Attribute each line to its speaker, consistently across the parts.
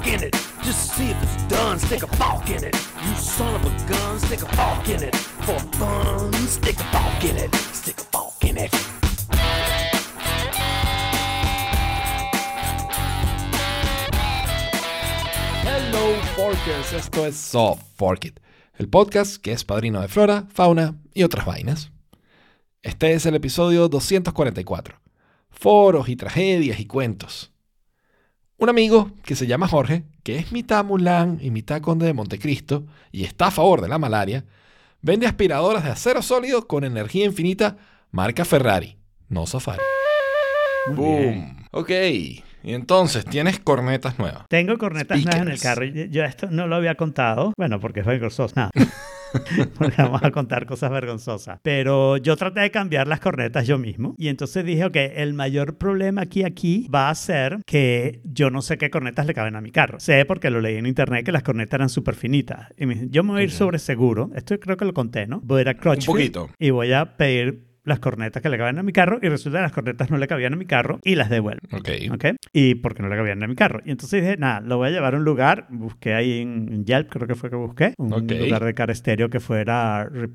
Speaker 1: walk in it. Just to see if it's done, stick a fork in it. You son of a gun, stick a fork in it. For fun, stick a fork in it. Stick a fork in it.
Speaker 2: Hello Forkers, esto es Soft Fork It, el podcast que es padrino de flora, fauna y otras vainas. Este es el episodio 244, foros y tragedias y cuentos. Un amigo que se llama Jorge, que es mitad Mulan y mitad conde de Montecristo y está a favor de la malaria, vende aspiradoras de acero sólido con energía infinita marca Ferrari, no Safari. Boom. Ok, y entonces tienes cornetas nuevas.
Speaker 3: Tengo cornetas nuevas en el carro. Yo, yo esto no lo había contado. Bueno, porque es vergonzoso. Nada. porque vamos a contar cosas vergonzosas. Pero yo traté de cambiar las cornetas yo mismo. Y entonces dije, ok, el mayor problema aquí, aquí va a ser que yo no sé qué cornetas le caben a mi carro. Sé porque lo leí en internet que las cornetas eran súper finitas. Y me dije, yo me voy a ir sobre seguro. Esto creo que lo conté, ¿no? Voy a ir a Crutchfield
Speaker 2: poquito.
Speaker 3: Y voy a pedir las cornetas que le caben a mi carro y resulta que las cornetas no le cabían a mi carro y las devuelvo.
Speaker 2: Ok.
Speaker 3: Y porque no le cabían en mi carro. Y entonces dije, nada, lo voy a llevar a un lugar. Busqué ahí en Yelp, creo que fue que busqué. Un lugar de car estéreo que fuera reputable.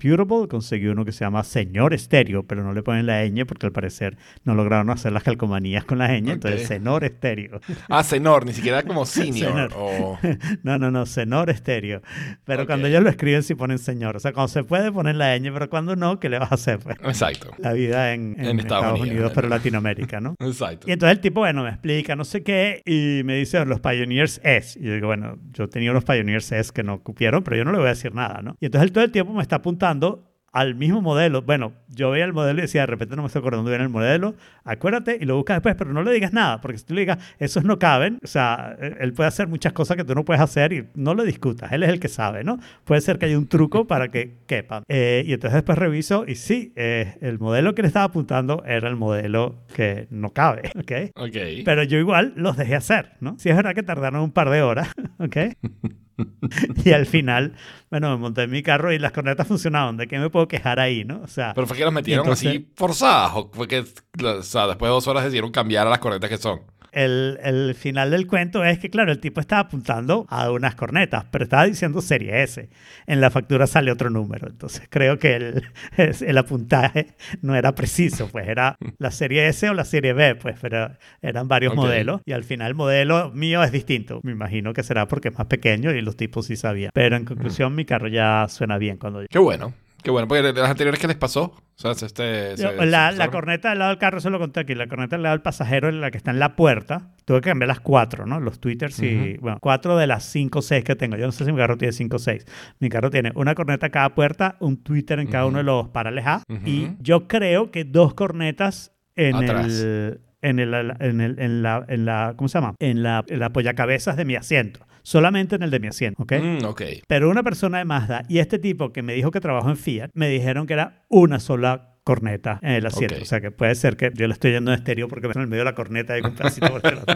Speaker 3: Conseguí uno que se llama Señor Estéreo, pero no le ponen la ñ porque al parecer no lograron hacer las calcomanías con la ñ. Entonces. Senor Estéreo.
Speaker 2: Ah, Senor, ni siquiera como senior. O-
Speaker 3: No, no, no, Senor Estéreo. Pero cuando ellos lo escriben, sí ponen Señor. O sea, cuando se puede poner la ñ, pero cuando no, ¿qué le vas a hacer? Pues?
Speaker 2: Exacto.
Speaker 3: La vida en, en
Speaker 2: En
Speaker 3: Estados,
Speaker 2: Estados
Speaker 3: Unidos,
Speaker 2: Unidos,
Speaker 3: pero Latinoamérica, ¿no?
Speaker 2: Exacto.
Speaker 3: Y entonces el tipo, bueno, me explica no sé qué y me dice los Pioneers S. Y yo digo, bueno, yo tenía unos Pioneers S que no cupieron, pero yo no le voy a decir nada, ¿no? Y entonces él todo el tiempo me está apuntando al mismo modelo. Bueno, yo veía el modelo y decía, de repente no me estoy acordando bien el modelo, acuérdate y lo buscas después, pero no le digas nada, porque si tú le digas, esos no caben, o sea, eh, él puede hacer muchas cosas que tú no puedes hacer y no lo discutas, él es el que sabe, ¿no? Puede ser que haya un truco para que quepan. Eh, y entonces después reviso y sí, eh, el modelo que le estaba apuntando era el modelo que no cabe, ¿ok?
Speaker 2: Ok.
Speaker 3: Pero yo igual los dejé hacer, ¿no? Sí es verdad que tardaron un par de horas, ¿ok? y al final, bueno, me monté en mi carro y las cornetas funcionaban. ¿De qué me puedo quejar ahí, no? O sea,
Speaker 2: Pero fue que las metieron
Speaker 3: entonces-
Speaker 2: así forzadas. O fue que, o sea, después de dos horas decidieron cambiar a las cornetas que son.
Speaker 3: El, el final del cuento es que, claro, el tipo estaba apuntando a unas cornetas, pero estaba diciendo serie S. En la factura sale otro número. Entonces creo que el, el apuntaje no era preciso, pues era la serie S o la serie B, pues, pero eran varios
Speaker 2: Ok.
Speaker 3: modelos. Y al final el modelo mío es distinto. Me imagino que será porque es más pequeño y los tipos sí sabían. Pero en conclusión, mi carro ya suena bien cuando
Speaker 2: Qué bueno. Qué bueno. Porque de las anteriores, ¿qué les pasó? O sea, este, se-
Speaker 3: Yo,
Speaker 2: se-
Speaker 3: la,
Speaker 2: se
Speaker 3: la corneta del lado del carro, eso lo conté aquí, la corneta del lado del pasajero, la que está en la puerta, tuve que cambiar las cuatro, ¿no? Los twitters y, bueno, cuatro de las cinco o seis que tengo. Yo no sé si mi carro tiene cinco o seis. Mi carro tiene una corneta en cada puerta, un twitter en cada uno de los parales A, y yo creo que dos cornetas en
Speaker 2: Atrás.
Speaker 3: el... En, el, en, el, en, la, en la, ¿cómo se llama? En la, en la apoyacabezas de mi asiento. Solamente en el de mi asiento, ¿ok?
Speaker 2: Mm, ok.
Speaker 3: Pero una persona de Mazda y este tipo que me dijo que trabajó en Fiat, me dijeron que era una sola corneta en el asiento. O sea que puede ser que yo le estoy yendo en estéreo porque me en el medio de la corneta y un pedacito por el otro.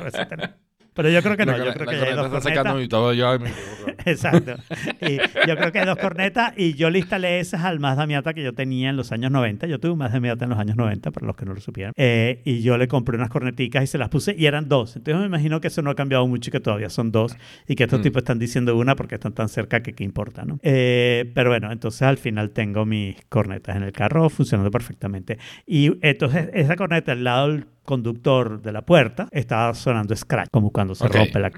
Speaker 3: Pero yo creo que no,
Speaker 2: La
Speaker 3: yo creo
Speaker 2: la
Speaker 3: que ya hay dos
Speaker 2: está sacando
Speaker 3: cornetas.
Speaker 2: mi todo yo. mi-
Speaker 3: Exacto. Y yo creo que hay dos cornetas y yo le instalé esas al Mazda Miata que yo tenía en los años 90. Yo tuve un Mazda Miata en los años 90, para los que no lo supieran. Eh, y yo le compré unas corneticas y se las puse y eran dos. Entonces me imagino que eso no ha cambiado mucho y que todavía son dos y que estos
Speaker 2: Mm.
Speaker 3: tipos están diciendo una porque están tan cerca que qué importa, ¿no? Eh, pero bueno, entonces al final tengo mis cornetas en el carro funcionando perfectamente. Y entonces esa corneta al lado del conductor de la puerta estaba sonando scratch, como cuando se
Speaker 2: Ok.
Speaker 3: rompe la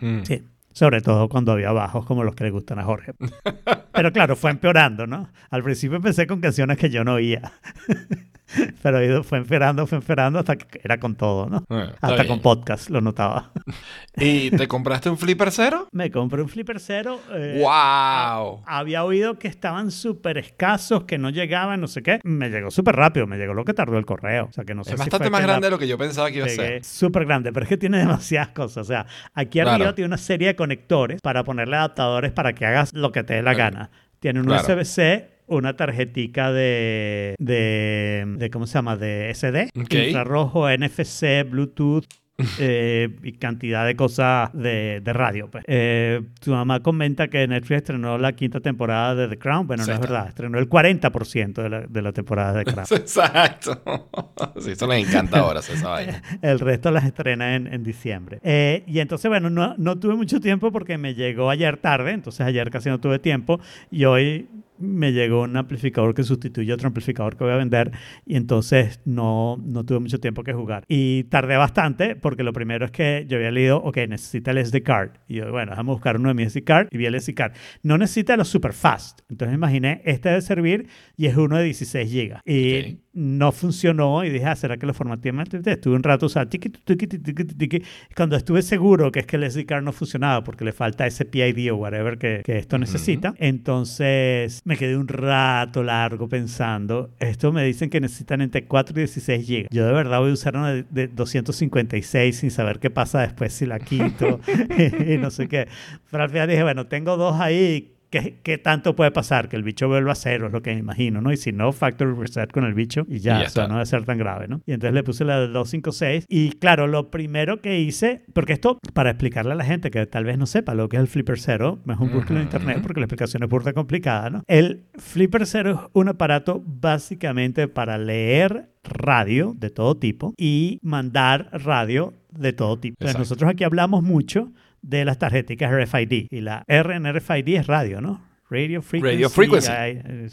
Speaker 2: Mm.
Speaker 3: Sí. Sobre todo cuando había bajos como los que le gustan a Jorge. Pero claro, fue empeorando, ¿no? Al principio empecé con canciones que yo no oía. Pero fue empeorando, fue empeorando hasta que era con todo, ¿no? Hasta
Speaker 2: bien.
Speaker 3: con podcast lo notaba.
Speaker 2: ¿Y te compraste un flipper cero?
Speaker 3: Me compré un flipper cero. eh,
Speaker 2: ¡Wow!
Speaker 3: Había oído que estaban súper escasos, que no llegaban, no sé qué. Me llegó súper rápido, me llegó lo que tardó el correo. O sea, que no sé
Speaker 2: Es bastante más
Speaker 3: la
Speaker 2: grande de lo que yo pensaba que iba a ser.
Speaker 3: súper grande, pero es que tiene demasiadas cosas. O sea, aquí arriba
Speaker 2: Claro.
Speaker 3: tiene una serie de conectores para ponerle adaptadores para que hagas lo que te dé la
Speaker 2: Claro.
Speaker 3: gana. Tiene un
Speaker 2: Claro.
Speaker 3: USB-C, una tarjetica de, de, de, ¿cómo se llama? De SD,
Speaker 2: Ok.
Speaker 3: infrarrojo, NFC, Bluetooth, eh, y cantidad de cosas de, de radio. Pues. Eh, tu mamá comenta que Netflix estrenó la quinta temporada de The Crown. Bueno, no es verdad. Estrenó el 40% de la, de la temporada de The Crown.
Speaker 2: Exacto. Sí, eso les encanta ahora esa vaina.
Speaker 3: El resto las estrena en, en diciembre. Eh, y entonces, bueno, no, no tuve mucho tiempo porque me llegó ayer tarde, entonces ayer casi no tuve tiempo y hoy me llegó un amplificador que sustituye otro amplificador que voy a vender y entonces no, no tuve mucho tiempo que jugar. Y tardé bastante porque lo primero es que yo había leído, ok, necesita el SD card. Y yo, bueno, déjame buscar uno de mis SD card y vi el SD card. No necesita los super fast. Entonces imaginé, este debe servir y es uno de 16 GB. Y. no funcionó y dije, ah, ¿será que lo formateé mal? Estuve un rato tiqui, tiqui, tiqui, tiqui. Cuando estuve seguro que es que el SD card no funcionaba porque le falta ese PID o whatever que, que esto necesita, entonces me quedé un rato largo pensando, esto me dicen que necesitan entre 4 y 16 GB. Yo de verdad voy a usar una de, de 256 sin saber qué pasa después si la quito y no sé qué. Pero al final dije, bueno, tengo dos ahí ¿Qué, ¿Qué, tanto puede pasar? Que el bicho vuelva a cero, es lo que me imagino, ¿no? Y si no, factory reset con el bicho y ya,
Speaker 2: Y ya
Speaker 3: o sea, no debe ser tan grave, ¿no? Y entonces le puse la del 256 y claro, lo primero que hice, porque esto, para explicarle a la gente que tal vez no sepa lo que es el Flipper Zero, mejor búsquelo en internet porque la explicación es burda complicada, ¿no? El Flipper Zero es un aparato básicamente para leer radio de todo tipo y mandar radio de todo tipo. Entonces, nosotros aquí hablamos mucho de las tarjeticas RFID y la R en RFID es radio, ¿no? Radio Frequency.
Speaker 2: Radio frequency.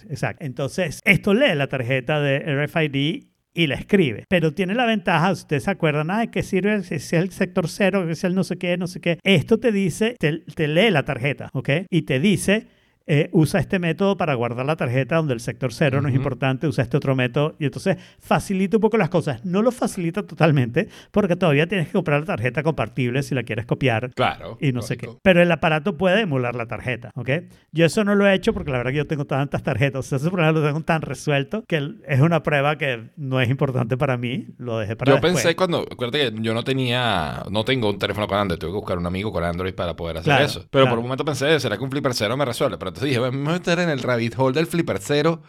Speaker 3: Exacto. Entonces, esto lee la tarjeta de RFID y la escribe. Pero tiene la ventaja, si ustedes se acuerdan, ah, que sirve si es el sector cero, que es el no sé qué, no sé qué. Esto te dice, te, te lee la tarjeta, ¿ok? Y te dice, eh, usa este método para guardar la tarjeta donde el sector cero no es importante, usa este otro método. Y entonces facilita un poco las cosas. No lo facilita totalmente porque todavía tienes que comprar la tarjeta compartible si la quieres copiar
Speaker 2: Claro.
Speaker 3: y no sé qué.
Speaker 2: lógico.
Speaker 3: Pero el aparato puede emular la tarjeta, ¿ok? Yo eso no lo he hecho porque la verdad que yo tengo tantas tarjetas, o sea, ese problema lo tengo tan resuelto que es una prueba que no es importante para mí, lo dejé para
Speaker 2: Yo
Speaker 3: después.
Speaker 2: pensé cuando, acuérdate que yo no tenía, no tengo un teléfono con Android, tuve que buscar un amigo con Android para poder hacer
Speaker 3: Claro,
Speaker 2: eso. Pero por
Speaker 3: claro.
Speaker 2: un momento pensé, ¿será que un Flipper Cero me resuelve? Pero entonces dije, "Bueno, me voy a meter en el rabbit hole del Flipper Cero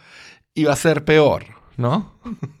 Speaker 2: y va a ser peor, ¿no?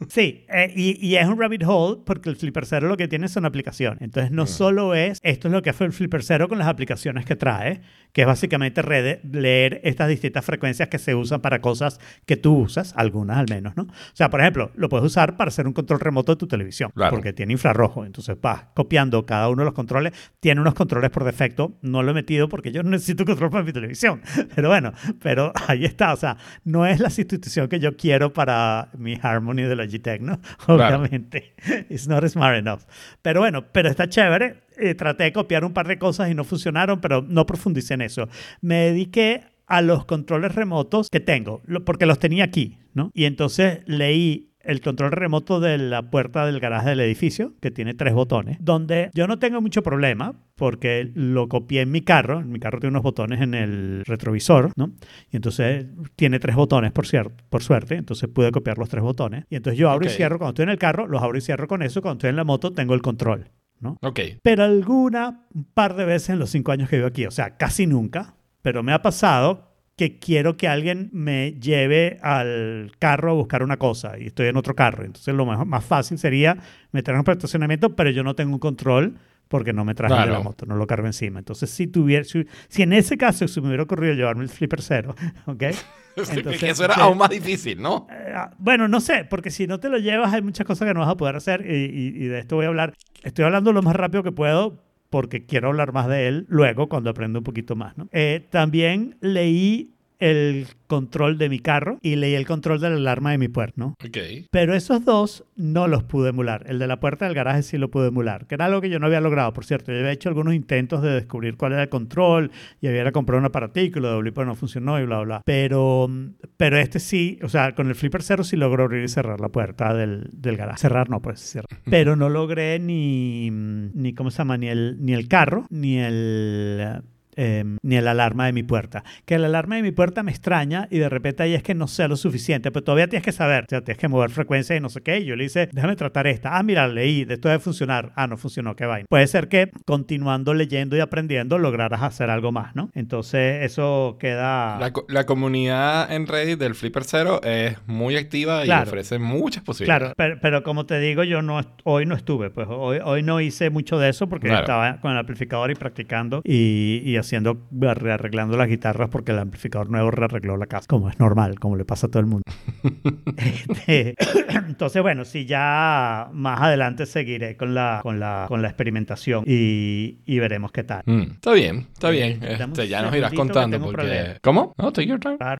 Speaker 3: Sí, eh, y, y es un rabbit hole porque el Flipper Zero lo que tiene son aplicaciones. Entonces,
Speaker 2: Mm.
Speaker 3: no solo es, esto es lo que hace el Flipper Zero con las aplicaciones que trae, que es básicamente rede- leer estas distintas frecuencias que se usan para cosas que tú usas, algunas al menos, ¿no? O sea, por ejemplo, lo puedes usar para hacer un control remoto de tu televisión,
Speaker 2: Claro.
Speaker 3: porque tiene infrarrojo. Entonces, vas copiando cada uno de los controles. Tiene unos controles por defecto. No lo he metido porque yo no necesito control para mi televisión. Pero bueno, pero ahí está. O sea, no es la sustitución que yo quiero para mi Harmony de Logitech, ¿no?
Speaker 2: Claro.
Speaker 3: Obviamente. It's not smart enough. Pero bueno, pero está chévere. Eh, traté de copiar un par de cosas y no funcionaron, pero no profundicé en eso. Me dediqué a los controles remotos que tengo, porque los tenía aquí, ¿no? Y entonces leí el control remoto de la puerta del garaje del edificio, que tiene tres botones, donde yo no tengo mucho problema, porque lo copié en mi carro, mi carro tiene unos botones en el retrovisor, ¿no? Y entonces tiene tres botones, por, cier- por suerte, entonces pude copiar los tres botones. Y entonces yo abro
Speaker 2: Ok.
Speaker 3: y cierro, cuando estoy en el carro, los abro y cierro con eso, cuando estoy en la moto tengo el control, ¿no?
Speaker 2: Ok.
Speaker 3: Pero alguna, un par de veces en los cinco años que vivo aquí, o sea, casi nunca, pero me ha pasado que quiero que alguien me lleve al carro a buscar una cosa y estoy en otro carro. Entonces lo mejor- más fácil sería meterme en el estacionamiento, pero yo no tengo un control porque no me traje de la
Speaker 2: Claro.
Speaker 3: moto, no lo cargo encima. Entonces, si tuviera, si, si en ese caso se me hubiera ocurrido llevarme el flipper cero, ¿ok? Entonces,
Speaker 2: eso era aún más difícil, ¿no?
Speaker 3: eh, ah, bueno, no sé, porque si no te lo llevas hay muchas cosas que no vas a poder hacer y, y- y de esto voy a hablar. Estoy hablando lo más rápido que puedo porque quiero hablar más de él luego cuando aprenda un poquito más. ¿no? Eh, también leí el control de mi carro y leí el control de la alarma de mi puerta, ¿no?
Speaker 2: Ok.
Speaker 3: Pero esos dos no los pude emular. El de la puerta del garaje sí lo pude emular, que era algo que yo no había logrado, por cierto. Yo había hecho algunos intentos de descubrir cuál era el control y había comprado un aparatico y lo doblé, pero no funcionó y bla, bla. Pero, pero este sí, o sea, con el Flipper Cero sí logró abrir y cerrar la puerta del, del garaje. Cerrar no, pues cerrar. Pero no logré ni, ni ¿cómo se llama? Ni el, ni el carro, ni el eh, ni el alarma de mi puerta. Que el alarma de mi puerta me extraña y de repente ahí es que no sé lo suficiente, pero todavía tienes que saber, o sea, tienes que mover frecuencia y no sé qué. Y yo le hice, déjame tratar esta. Ah, mira, leí, esto debe funcionar. Ah, no funcionó, qué vaina. Puede ser que continuando leyendo y aprendiendo lograras hacer algo más, ¿no? Entonces eso queda...
Speaker 2: La, co- la comunidad en Reddit del Flipper Zero es muy activa y
Speaker 3: Claro.
Speaker 2: ofrece muchas posibilidades.
Speaker 3: Claro, pero, pero como te digo, yo no hoy no estuve, pues hoy, hoy no hice mucho de eso porque
Speaker 2: Claro.
Speaker 3: estaba con el amplificador y practicando y, y haciendo, rearreglando las guitarras porque el amplificador nuevo rearregló la casa, como es normal, como le pasa a todo el mundo. Este, entonces, bueno, sí, ya más adelante seguiré con la, con la, con la experimentación y, y veremos qué tal.
Speaker 2: Mm, está bien, está
Speaker 3: Eh,
Speaker 2: bien. Este, ya nos irás contando porque... ¿Cómo? No, take your time.
Speaker 3: Claro.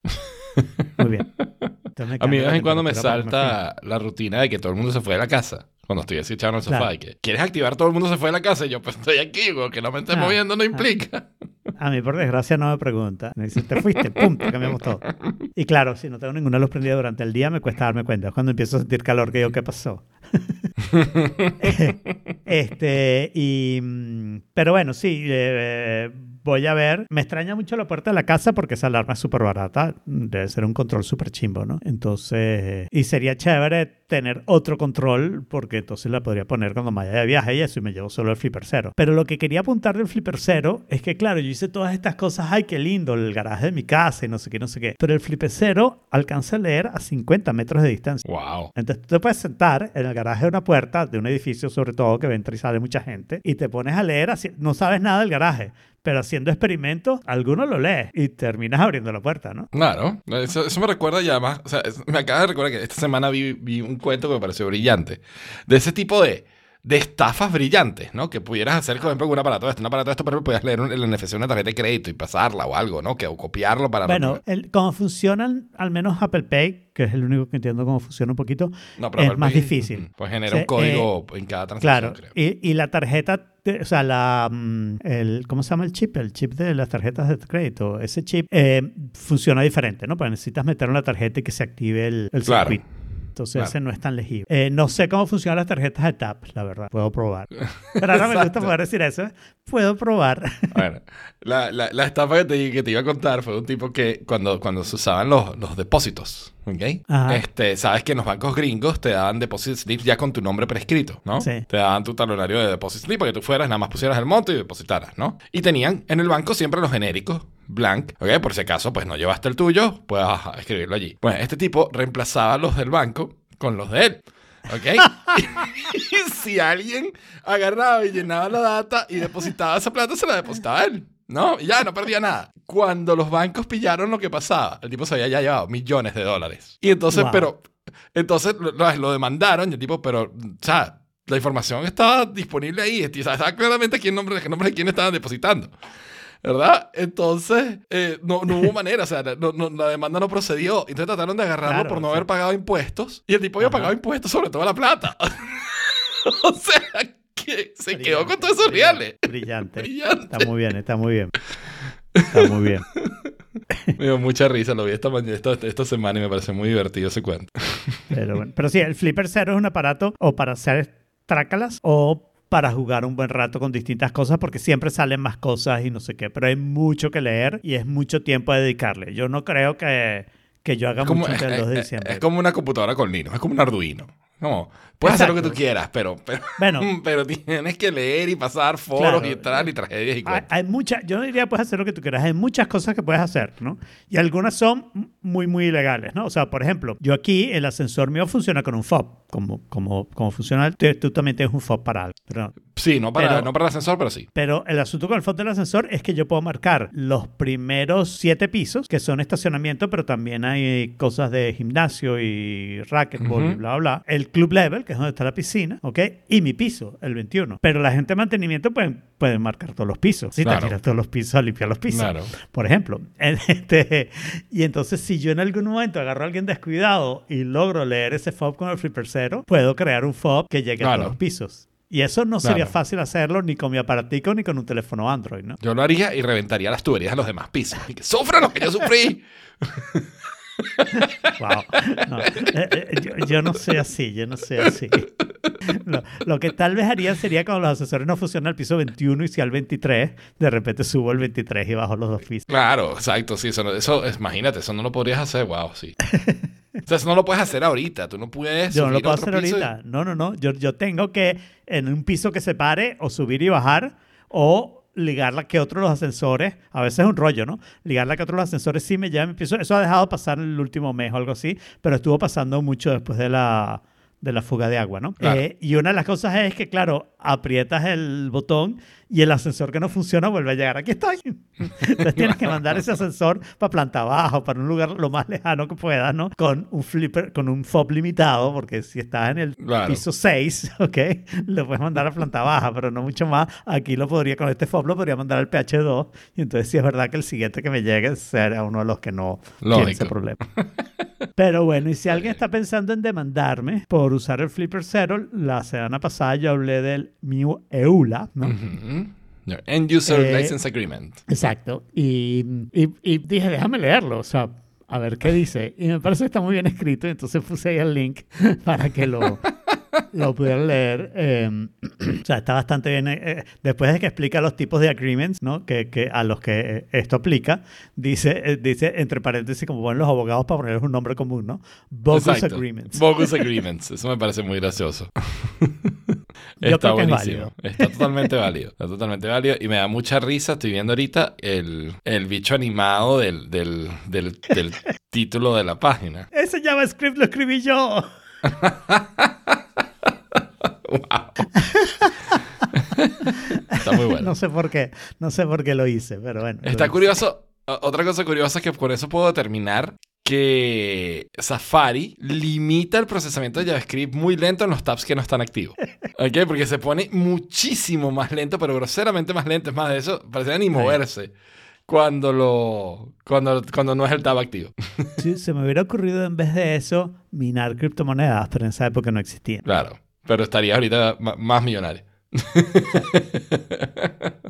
Speaker 3: Muy bien. Entonces
Speaker 2: A mí de vez en cuando me salta la rutina de que todo el mundo se fue de la casa. Cuando estoy así echado en el sofá
Speaker 3: Claro.
Speaker 2: y que ¿quieres activar todo el mundo se fue de la casa? Y yo pues estoy aquí, güey, que no me estés
Speaker 3: Ah,
Speaker 2: moviendo no
Speaker 3: ah.
Speaker 2: implica.
Speaker 3: A mí, por desgracia, no me pregunta. Me dice, ¿te fuiste? ¡Pum! Te cambiamos todo. Y claro, si no tengo ninguna luz prendida durante el día, me cuesta darme cuenta. Es cuando empiezo a sentir calor que digo, ¿qué pasó? este, y... mm, Pero bueno, sí, eh, voy a ver. Me extraña mucho la puerta de la casa porque esa alarma es súper barata. Debe ser un control súper chimbo, ¿no? Entonces... Y sería chévere tener otro control porque entonces la podría poner cuando me vaya de viaje y eso y me llevo solo el flipper cero. Pero lo que quería apuntar del flipper cero es que, claro, yo hice todas estas cosas, ay, qué lindo, el garaje de mi casa y no sé qué, no sé qué. Pero el flipper cero alcanza a leer a 50 metros de distancia.
Speaker 2: Wow.
Speaker 3: Entonces tú te puedes sentar en el garaje de una puerta de un edificio, sobre todo que entra y sale mucha gente, y te pones a leer, así, no sabes nada del garaje, pero haciendo experimentos, alguno lo lees y terminas abriendo la puerta, ¿no?
Speaker 2: Claro, eso, me recuerda y además, o sea, me acaba de recordar que esta semana vi, vi un cuento que me pareció brillante. De ese tipo de, de estafas brillantes, ¿no? Que pudieras hacer, por ejemplo, con un aparato de esto. Un aparato de esto, por ejemplo, podías leer un- el NFC de una tarjeta de crédito y pasarla o algo, ¿no? Que, o copiarlo para...
Speaker 3: Bueno, el, como funcionan, al menos Apple Pay, que es el único que entiendo cómo funciona un poquito,
Speaker 2: no, pero
Speaker 3: es
Speaker 2: Apple
Speaker 3: más
Speaker 2: Pay,
Speaker 3: difícil.
Speaker 2: Pues genera un código en cada transacción,
Speaker 3: Claro,
Speaker 2: creo.
Speaker 3: y, y la tarjeta, o sea, la, mm, el, ¿cómo se llama el chip? El chip de las tarjetas de crédito. Ese chip eh, funciona diferente, ¿no? Porque necesitas meter en la tarjeta y que se active el, el
Speaker 2: Claro.
Speaker 3: circuito. Entonces
Speaker 2: Claro.
Speaker 3: ese no es tan legible. Eh, no sé cómo funcionan las tarjetas de TAP, la verdad. Puedo probar. Pero ahora me gusta poder decir eso. Puedo probar.
Speaker 2: Bueno, la, la, la estafa que te, que te iba a contar fue un tipo que cuando, cuando se usaban los, los depósitos, ¿ok?
Speaker 3: Ajá.
Speaker 2: Este, sabes que en los bancos gringos te daban deposit slips ya con tu nombre prescrito, ¿no?
Speaker 3: Sí.
Speaker 2: Te daban tu talonario de deposit slip para que tú fueras, nada más pusieras el monto y depositaras, ¿no? Y tenían en el banco siempre los genéricos, blank, ¿ok? Por si acaso, pues no llevaste el tuyo, puedes escribirlo allí. Bueno, este tipo reemplazaba los del banco con los de él. ¿Ok? y si alguien agarraba y llenaba la data y depositaba esa plata, se la depositaba a él. ¿No? Y ya, no perdía nada. Cuando los bancos pillaron lo que pasaba, el tipo se había ya llevado millones de dólares. Y entonces,
Speaker 3: Wow.
Speaker 2: pero, entonces lo, lo- demandaron y el tipo, pero, o sea, la información estaba disponible ahí. Estaba claramente quién nombre, qué nombre de quién estaban depositando. ¿Verdad? Entonces, eh, no, no hubo manera, o sea, no- no- la demanda no procedió. Entonces trataron de agarrarlo
Speaker 3: Claro,
Speaker 2: por no haber pagado impuestos. Y el tipo había
Speaker 3: Ajá.
Speaker 2: pagado impuestos sobre toda la plata. o sea, que se quedó con todos esos reales.
Speaker 3: Brillante.
Speaker 2: Brillante.
Speaker 3: Está muy bien, está muy bien. Está muy bien.
Speaker 2: Me dio mucha risa, lo vi esta, mañana, esta, esta semana y me pareció muy divertido ese cuento.
Speaker 3: Pero, bueno. Pero sí, el Flipper Zero es un aparato o para hacer trácalas o para jugar un buen rato con distintas cosas porque siempre salen más cosas y no sé qué. Pero hay mucho que leer y es mucho tiempo a dedicarle. Yo no creo que, que yo haga
Speaker 2: como,
Speaker 3: mucho
Speaker 2: es,
Speaker 3: antes del 2 de
Speaker 2: es-
Speaker 3: diciembre.
Speaker 2: es como una computadora con Linux, es como un Arduino. Como, puedes hacer lo que tú quieras, pero, pero,
Speaker 3: Bueno.
Speaker 2: pero tienes que leer y pasar foros
Speaker 3: Claro.
Speaker 2: y entrar y tragedias y
Speaker 3: Hay,
Speaker 2: cuentos.
Speaker 3: hay muchas, yo no diría puedes hacer lo que tú quieras, hay muchas cosas que puedes hacer, ¿no? Y algunas son muy, muy ilegales, ¿no? O sea, por ejemplo, yo aquí el ascensor mío funciona con un fob, como, como, como funciona, tú, tú también tienes un fob para algo, pero,
Speaker 2: Sí, no para,
Speaker 3: pero-
Speaker 2: no para el ascensor, pero sí.
Speaker 3: pero el asunto con el fob del ascensor es que yo puedo marcar los primeros siete pisos, que son estacionamiento, pero también hay cosas de gimnasio y racquetball y
Speaker 2: Ujú.
Speaker 3: bla, bla, bla. El club level, que es donde está la piscina, ¿ok? Y mi piso, el 21. Pero la gente de mantenimiento pueden, pueden marcar todos los pisos. Si
Speaker 2: Claro.
Speaker 3: te tiras todos los pisos a limpiar los pisos.
Speaker 2: Claro.
Speaker 3: Por ejemplo. Este, y entonces, si yo en algún momento agarro a alguien descuidado y logro leer ese fob con el flipper cero, puedo crear un fob que llegue a
Speaker 2: Claro.
Speaker 3: todos los pisos. Y eso no sería
Speaker 2: Claro.
Speaker 3: fácil hacerlo ni con mi aparatico ni con un teléfono Android, ¿no?
Speaker 2: Yo lo haría y reventaría las tuberías a los demás pisos. Sufran lo que yo sufrí.
Speaker 3: Wow. No, eh, eh, yo, yo no soy así, yo no soy así. Lo, lo que tal vez haría sería cuando los ascensores no funcionan al piso 21 y si al 23, de repente subo el 23 y bajo los dos pisos.
Speaker 2: Claro, exacto, sí, eso, eso es- imagínate, eso no lo podrías hacer, wow, sí. O sea, eso no lo puedes hacer ahorita, tú no puedes
Speaker 3: Yo no lo puedo hacer
Speaker 2: y-
Speaker 3: ahorita. No, no, no. Yo, yo tengo que en un piso que se pare o subir y bajar o ligarla que otro de los ascensores, a veces es un rollo, ¿no? Ligarla que otro de los ascensores sí me mi piso. Eso ha dejado pasar en el último mes o algo así, pero estuvo pasando mucho después de la, de la fuga de agua, ¿no?
Speaker 2: Claro.
Speaker 3: Eh, y una de las cosas es que, claro, aprietas el botón y el ascensor que no funciona vuelve a llegar. Aquí estoy. Entonces tienes que mandar ese ascensor para planta abajo, para un lugar lo más lejano que puedas, ¿no? Con un flipper, con un fob limitado, porque si estás en el
Speaker 2: Claro.
Speaker 3: piso 6, ¿ok? Lo puedes mandar a planta baja, pero no mucho más. Aquí lo podría, con este fob lo podría mandar al PH2. Y entonces sí es verdad que el siguiente que me llegue será uno de los que no tiene ese
Speaker 2: Lógico.
Speaker 3: problema. Pero bueno, y si alguien está pensando en demandarme por usar el Flipper Zero, la semana pasada yo hablé del Mew EULA, ¿no?
Speaker 2: No, End User
Speaker 3: Eh,
Speaker 2: License Agreement.
Speaker 3: Exacto. Y, y- y dije, déjame leerlo, o sea, a ver qué dice. Y me parece que está muy bien escrito, entonces puse ahí el link para que lo, lo pudieran leer. Eh, o sea, está bastante bien. eh, eh, después de que explica los tipos de agreements, ¿no? Que, que a los que eh, esto aplica, dice, eh, dice entre paréntesis, como ponen los abogados para ponerles un nombre común, ¿no? Bogus
Speaker 2: Exacto.
Speaker 3: agreements.
Speaker 2: Bogus Agreements. Eso me parece muy gracioso.
Speaker 3: Yo
Speaker 2: Está
Speaker 3: es
Speaker 2: buenísimo.
Speaker 3: válido.
Speaker 2: Está totalmente válido. Está totalmente válido. Y me da mucha risa. Estoy viendo ahorita el, el bicho animado del, del, del, del título de la página.
Speaker 3: Ese JavaScript lo escribí yo.
Speaker 2: Está muy bueno.
Speaker 3: No sé por qué, no sé por qué lo hice, pero bueno.
Speaker 2: Está curioso. Otra cosa curiosa es que por eso puedo determinar que Safari limita el procesamiento de JavaScript muy lento en los tabs que no están activos. ¿Ok? Porque se pone muchísimo más lento, pero groseramente más lento. Es más de eso, parece ni moverse cuando, lo, cuando, cuando no es el tab activo.
Speaker 3: Sí, se me hubiera ocurrido en vez de eso minar criptomonedas, pero en esa época no existían.
Speaker 2: Claro. Pero estaría ahorita más millonario.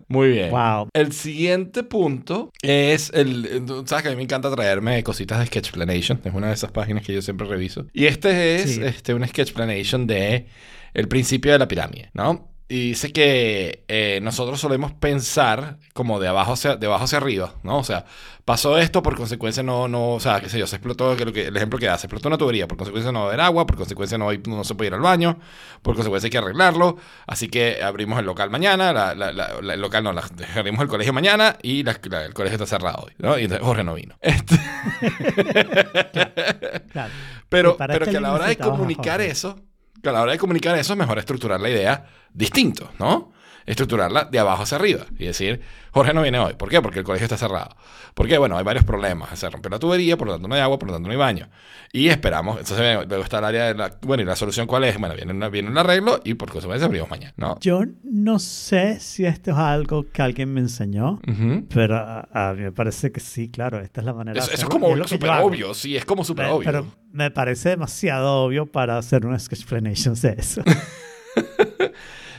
Speaker 2: Muy bien.
Speaker 3: Wow.
Speaker 2: El siguiente punto es el. Sabes que a mí me encanta traerme cositas de Sketchplanation. Es una de esas páginas que yo siempre reviso. Y este es
Speaker 3: Sí.
Speaker 2: este, un Sketchplanation de el principio de la pirámide, ¿no? Y dice que eh, nosotros solemos pensar como de abajo hacia, de abajo hacia arriba, ¿no? O sea, pasó esto, por consecuencia no, no, o sea, qué sé yo, se explotó, que lo que, el ejemplo que da, se explotó una tubería, por consecuencia no va a haber agua, por consecuencia no, hay- no se puede ir al baño, por consecuencia hay que arreglarlo, así que abrimos el local mañana, la- la- el local no, la- abrimos el colegio mañana y el colegio está cerrado hoy, ¿no? Y entonces Jorge no vino. Este,
Speaker 3: Claro.
Speaker 2: pero, pero
Speaker 3: este
Speaker 2: que a la hora de comunicar eso, que a la hora de comunicar eso es mejor estructurar la idea distinto, ¿no? Estructurarla de abajo hacia arriba y decir, Jorge no viene hoy. ¿Por qué? Porque el colegio está cerrado. ¿Por qué? Bueno, hay varios problemas. Se rompió la tubería, por lo tanto no hay agua, por lo tanto no hay baño. Y esperamos, entonces luego está el área de la... Bueno, ¿y la solución cuál es? Bueno, viene, una- viene un arreglo y por consecuencia abrimos mañana, ¿no?
Speaker 3: Yo no sé si esto es algo que alguien me enseñó,
Speaker 2: Ujú.
Speaker 3: pero a, a mí me parece que sí, claro, esta es la manera
Speaker 2: Eso,
Speaker 3: de
Speaker 2: eso es como súper obvio, sí, es como súper obvio.
Speaker 3: Pero me parece demasiado obvio para hacer una explanation de eso.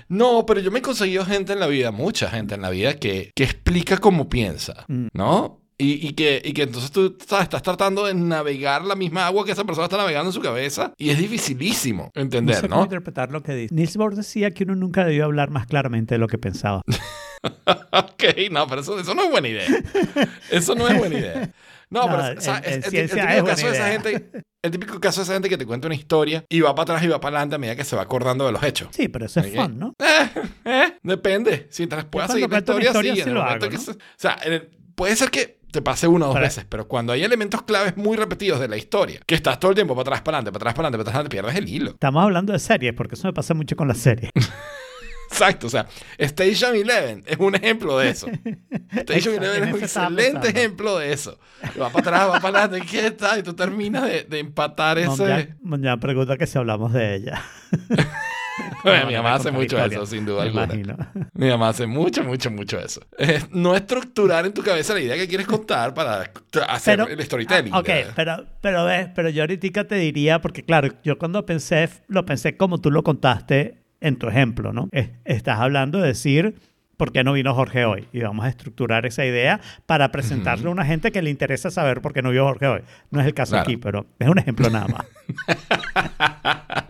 Speaker 2: No, pero yo me he conseguido gente en la vida, mucha gente en la vida, que, que explica cómo piensa,
Speaker 3: Mm.
Speaker 2: ¿no? Y, y que, y que entonces tú sabes, estás tratando de navegar la misma agua que esa persona está navegando en su cabeza y es dificilísimo
Speaker 3: no
Speaker 2: entender,
Speaker 3: sé cómo
Speaker 2: ¿no?
Speaker 3: interpretar lo que dice. Niels Bohr decía que uno nunca debió hablar más claramente de lo que pensaba.
Speaker 2: ok, no, pero eso, eso no es buena idea. Eso no es buena idea. No,
Speaker 3: No,
Speaker 2: pero o sea,
Speaker 3: en-
Speaker 2: es-
Speaker 3: en
Speaker 2: el, típico caso de esa gente, el típico caso de esa gente que te cuenta una historia y va para atrás y va para adelante a medida que se va acordando de los hechos.
Speaker 3: Sí, pero eso es
Speaker 2: Ok.
Speaker 3: fun, ¿no?
Speaker 2: Eh, eh, depende. Si te
Speaker 3: cuando
Speaker 2: seguir la historia,
Speaker 3: historia
Speaker 2: sí.
Speaker 3: sí
Speaker 2: en el momento
Speaker 3: hago,
Speaker 2: que
Speaker 3: ¿no?
Speaker 2: se- o sea, en el- puede ser que te pase una o dos veces, pero cuando hay elementos claves muy repetidos de la historia, que estás todo el tiempo para atrás, para adelante, para atrás, para adelante, para atrás, pierdes el hilo.
Speaker 3: Estamos hablando de series, porque eso me pasa mucho con las series.
Speaker 2: Exacto, o sea, Station Eleven es un ejemplo de eso. Station Eleven
Speaker 3: en
Speaker 2: es un excelente ejemplo de eso. Va para atrás, va para adelante, ¿qué está? Y tú terminas de, de empatar ese...
Speaker 3: Monjan, Monjan pregunta que si hablamos de ella.
Speaker 2: mi
Speaker 3: No,
Speaker 2: mamá
Speaker 3: no
Speaker 2: hace mucho
Speaker 3: historia,
Speaker 2: eso, sin duda alguna.
Speaker 3: imagino.
Speaker 2: Mi mamá hace mucho, mucho, mucho eso. Es no estructurar en tu cabeza la idea que quieres contar para hacer
Speaker 3: Pero-
Speaker 2: el storytelling.
Speaker 3: ah, ok, pero, pero ves, pero yo ahorita te diría, porque claro, yo cuando pensé, lo pensé como tú lo contaste en tu ejemplo, ¿no? Es- estás hablando de decir, ¿por qué no vino Jorge hoy? Y vamos a estructurar esa idea para presentarle a una gente que le interesa saber por qué no vio Jorge hoy. No es el caso
Speaker 2: Claro.
Speaker 3: aquí, pero es un ejemplo nada más.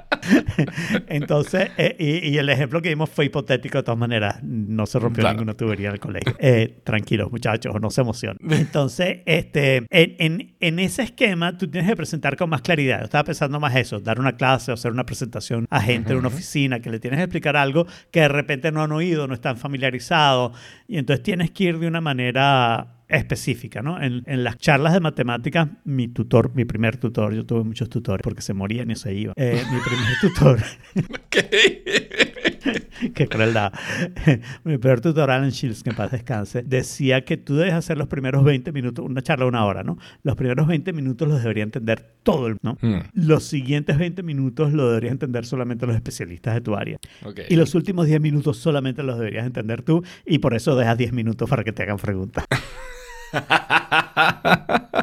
Speaker 3: Entonces, eh, y, y el ejemplo que dimos fue hipotético de todas maneras. No se rompió
Speaker 2: Claro.
Speaker 3: ninguna tubería en el colegio. Eh, tranquilos, muchachos, no se emocionen. Entonces, este, en, en, en ese esquema, tú tienes que presentar con más claridad. Yo estaba pensando más eso, dar una clase o hacer una presentación a gente en una oficina que le tienes que explicar algo que de repente no han oído, no están familiarizados. Y entonces tienes que ir de una manera específica, ¿no? En, en las charlas de matemáticas, mi tutor, mi primer tutor, yo tuve muchos tutores porque se morían y se iban. Eh, mi primer tutor, qué crueldad, mi primer tutor, Alan Shields, que en paz descanse, decía que tú debes hacer los primeros 20 minutos, una charla de una hora, ¿no? Los primeros 20 minutos los debería entender todo el ¿no?
Speaker 2: Hmm,
Speaker 3: Los siguientes 20 minutos lo deberías entender solamente los especialistas de tu área.
Speaker 2: ok.
Speaker 3: Y los últimos 10 minutos solamente los deberías entender tú y por eso dejas 10 minutos para que te hagan preguntas.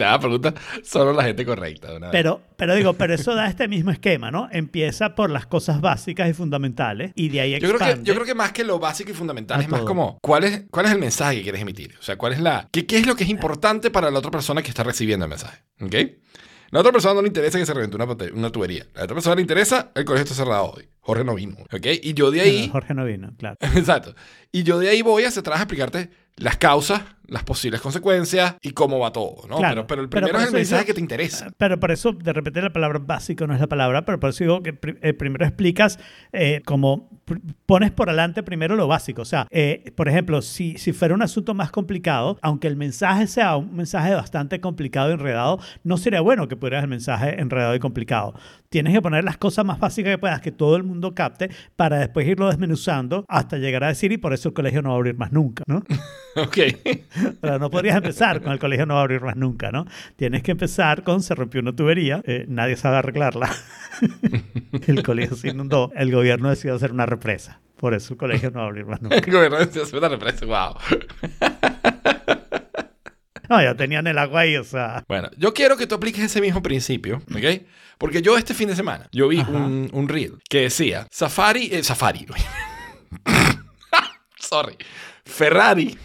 Speaker 2: haga preguntas solo la gente correcta. vez.
Speaker 3: Pero, pero digo, pero eso da este mismo esquema, ¿no? Empieza por las cosas básicas y fundamentales y de ahí
Speaker 2: Yo creo,
Speaker 3: expande.
Speaker 2: que, yo creo que más que lo básico y fundamental es más como ¿cuál es, cuál es el mensaje que quieres emitir. O sea, cuál es la qué, qué es lo que es importante para la otra persona que está recibiendo el mensaje. ¿Ok? La otra persona no le interesa que se reventó una, una tubería. A la otra persona le interesa el colegio está cerrado hoy. Jorge no vino. ¿Ok? Y yo de ahí
Speaker 3: Jorge no vino, claro.
Speaker 2: Exacto. Y yo de ahí voy hacia atrás a explicarte las causas, las posibles consecuencias y cómo va todo, ¿no?
Speaker 3: Claro,
Speaker 2: pero, pero el primero es el mensaje que te interesa.
Speaker 3: Pero por eso, de repente, la palabra básico no es la palabra, pero por eso digo que eh, primero explicas eh, como pones por adelante primero lo básico. O sea, eh, por ejemplo, si, si fuera un asunto más complicado, aunque el mensaje sea un mensaje bastante complicado y enredado, no sería bueno que pudieras el mensaje enredado y complicado. Tienes que poner las cosas más básicas que puedas, que todo el mundo capte, para después irlo desmenuzando hasta llegar a decir, y por eso el colegio no va a abrir más nunca, ¿no?
Speaker 2: Ok.
Speaker 3: Pero no podrías empezar con el colegio no va a abrir más nunca, ¿no? Tienes que empezar con se rompió una tubería, eh, nadie sabe arreglarla. el colegio se inundó, el gobierno decidió hacer una represa. Por eso el colegio no va a abrir más nunca.
Speaker 2: El gobierno decía, hace una represa. Wow.
Speaker 3: No, ya tenían el agua ahí, o sea.
Speaker 2: Bueno, yo quiero que tú apliques ese mismo principio, ¿ok? Porque yo este fin de semana, yo vi
Speaker 3: Ajá.
Speaker 2: un, un reel que decía, Safari, eh, Safari, sorry, Ferrari,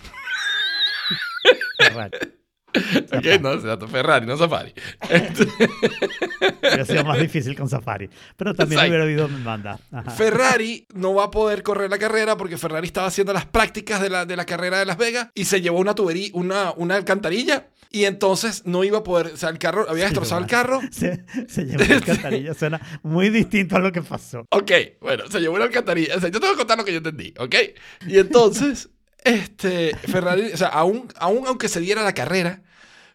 Speaker 3: raro.
Speaker 2: ¿ok? No, exacto, Ferrari, no Safari. Este,
Speaker 3: Hubiera sido más difícil con Safari. Pero también
Speaker 2: Exacto.
Speaker 3: hubiera habido mi manda. Ajá.
Speaker 2: Ferrari no va a poder correr la carrera porque Ferrari estaba haciendo las prácticas de la, de la carrera de Las Vegas y se llevó una tubería, una, una alcantarilla y entonces no iba a poder, o sea, el carro, había destrozado el carro.
Speaker 3: Se, se llevó la alcantarilla. Suena muy distinto a lo que pasó.
Speaker 2: Ok, bueno, se llevó una alcantarilla. O sea, yo te voy a contar lo que yo entendí, ¿ok? Y entonces, este, Ferrari, o sea, aún, aún aunque se diera la carrera,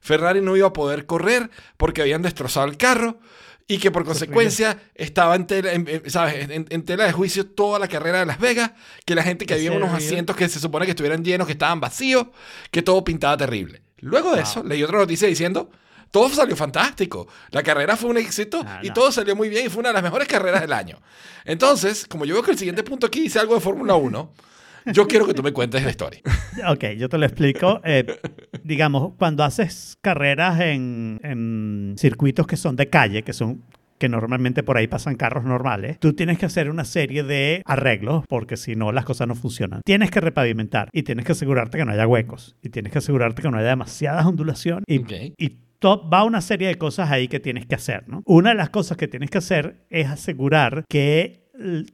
Speaker 2: Ferrari no iba a poder correr porque habían destrozado el carro y que por consecuencia estaba en tela, en- en- ¿sabes? En, tela de juicio toda la carrera de Las Vegas, que la gente que había en unos asientos que se supone que estuvieran llenos, que estaban vacíos, que todo pintaba terrible. Luego de eso, leí otra noticia diciendo... Todo salió fantástico. La carrera fue un éxito
Speaker 3: Ah,
Speaker 2: y
Speaker 3: no.
Speaker 2: todo salió muy bien y fue una de las mejores carreras del año. Entonces, como yo veo que el siguiente punto aquí dice algo de Fórmula 1, yo quiero que tú me cuentes la historia.
Speaker 3: Ok, yo te lo explico. Eh, digamos, cuando haces carreras en, en circuitos que son de calle, que son que normalmente por ahí pasan carros normales, tú tienes que hacer una serie de arreglos porque si no las cosas no funcionan. Tienes que repavimentar y tienes que asegurarte que no haya huecos y tienes que asegurarte que no haya demasiadas ondulaciones y,
Speaker 2: Ok.
Speaker 3: y va una serie de cosas ahí que tienes que hacer, ¿no? Una de las cosas que tienes que hacer es asegurar que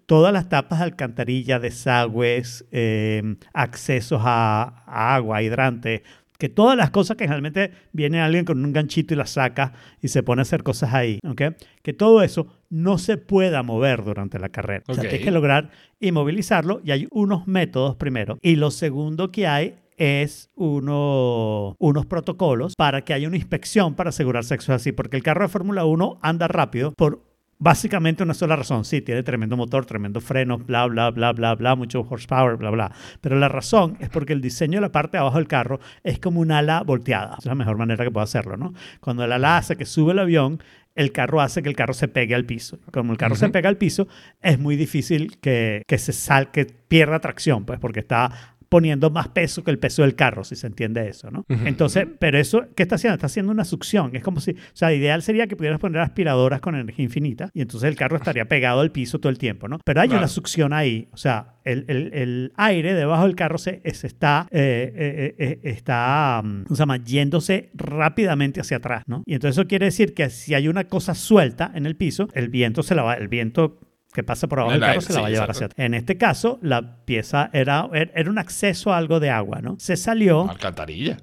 Speaker 3: todas las tapas de alcantarilla, desagües, eh, accesos a, a agua, hidrante, que todas las cosas que generalmente viene alguien con un ganchito y las saca y se pone a hacer cosas ahí, ¿ok? Que todo eso no se pueda mover durante la carrera. O sea, tienes que lograr inmovilizarlo y hay unos métodos primero. Y lo segundo que hay es uno, unos protocolos para que haya una inspección para asegurarse que eso es así, porque el carro de Fórmula 1 anda rápido por básicamente una sola razón. Sí, tiene tremendo motor, tremendo freno, bla, bla, bla, bla, bla, mucho horsepower, bla, bla. Pero la razón es porque el diseño de la parte de abajo del carro es como un ala volteada. Es la mejor manera que puedo hacerlo, ¿no? Cuando el ala hace que sube el avión, el carro hace que el carro se pegue al piso. Como el carro se pega al piso, es muy difícil que, que se sal, que pierda tracción, pues porque está poniendo más peso que el peso del carro, si se entiende eso, ¿no? Entonces, pero eso, ¿qué está haciendo? Está haciendo una succión. Es como si, o sea, ideal sería que pudieras poner aspiradoras con energía infinita y entonces el carro estaría pegado al piso todo el tiempo, ¿no? Pero hay
Speaker 2: Claro.
Speaker 3: una succión ahí, o sea, el, el- el aire debajo del carro se, se está, eh, eh, eh, eh, está mm, ¿cómo se llama? yéndose rápidamente hacia atrás, ¿no? Y entonces eso quiere decir que si hay una cosa suelta en el piso, el viento se la va, el viento que pasa por abajo
Speaker 2: El
Speaker 3: del carro se la va a llevar hacia atrás. En este caso, la pieza era, er, era un acceso a algo de agua, ¿no? Se salió,
Speaker 2: Alcantarilla.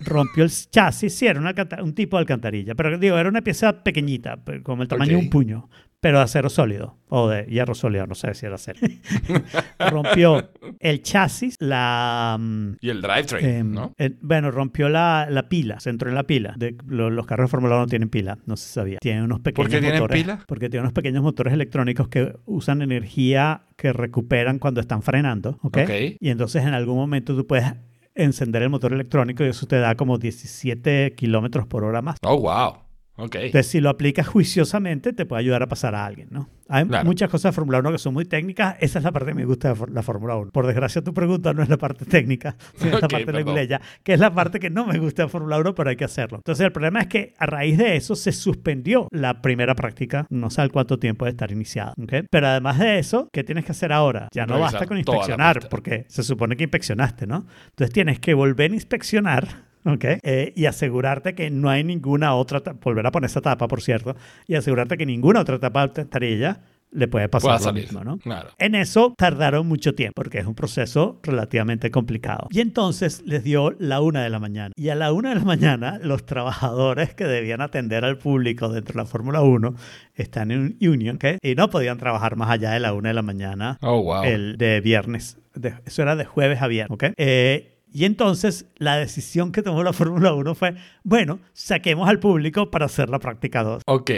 Speaker 3: rompió el chasis, sí, era un tipo de alcantarilla, pero digo, era una pieza pequeñita, pe- como el tamaño de un puño, pero de acero sólido, o de hierro sólido, no sé si era acero. rompió el chasis, la... mm,
Speaker 2: Y el drivetrain,
Speaker 3: em,
Speaker 2: ¿no?
Speaker 3: eh, bueno, rompió la, la pila, se entró en la pila. De, lo- los carros de Fórmula 1 no tienen pila, no se sabía. Tienen unos pequeños
Speaker 2: qué tienen
Speaker 3: motores.
Speaker 2: pila?
Speaker 3: Porque tienen unos pequeños motores electrónicos que usan energía que recuperan cuando están frenando. ¿ok?
Speaker 2: Ok.
Speaker 3: Y entonces en algún momento tú puedes encender el motor electrónico y eso te da como 17 kilómetros por hora más.
Speaker 2: Oh, wow. Ok.
Speaker 3: Entonces, si lo aplicas juiciosamente, te puede ayudar a pasar a alguien, ¿no? Hay
Speaker 2: Claro.
Speaker 3: muchas cosas de Fórmula 1 que son muy técnicas. Esa es la parte que me gusta de la Fórmula 1. Por desgracia, tu pregunta no es la parte técnica, sino es la parte leguleya, que es la parte que no me gusta de Fórmula 1, pero hay que hacerlo. Entonces, el problema es que a raíz de eso se suspendió la primera práctica. No sé al cuánto tiempo de estar iniciada. ¿ok? Pero además de eso, ¿qué tienes que hacer ahora? Ya no
Speaker 2: Revisar
Speaker 3: basta con inspeccionar, porque se supone que inspeccionaste, ¿no? Entonces, tienes que volver a inspeccionar. ¿Ok? Eh, y asegurarte que no hay ninguna otra, volver a poner esa tapa, por cierto, y asegurarte que ninguna otra tapa de alcantarilla le puede pasar lo
Speaker 2: salir.
Speaker 3: mismo, ¿no?
Speaker 2: Claro.
Speaker 3: En eso tardaron mucho tiempo, porque es un proceso relativamente complicado. Y entonces les dio la una de la mañana. Y a la una de la mañana, los trabajadores que debían atender al público dentro de la Fórmula 1 están en un union, ¿ok? Y no podían trabajar más allá de la una de la mañana
Speaker 2: Oh, wow.
Speaker 3: el de viernes. De- eso era de jueves a viernes, ¿ok? Eh, y entonces la decisión que tomó la Fórmula 1 fue, bueno, saquemos al público para hacer la práctica 2.
Speaker 2: Ok.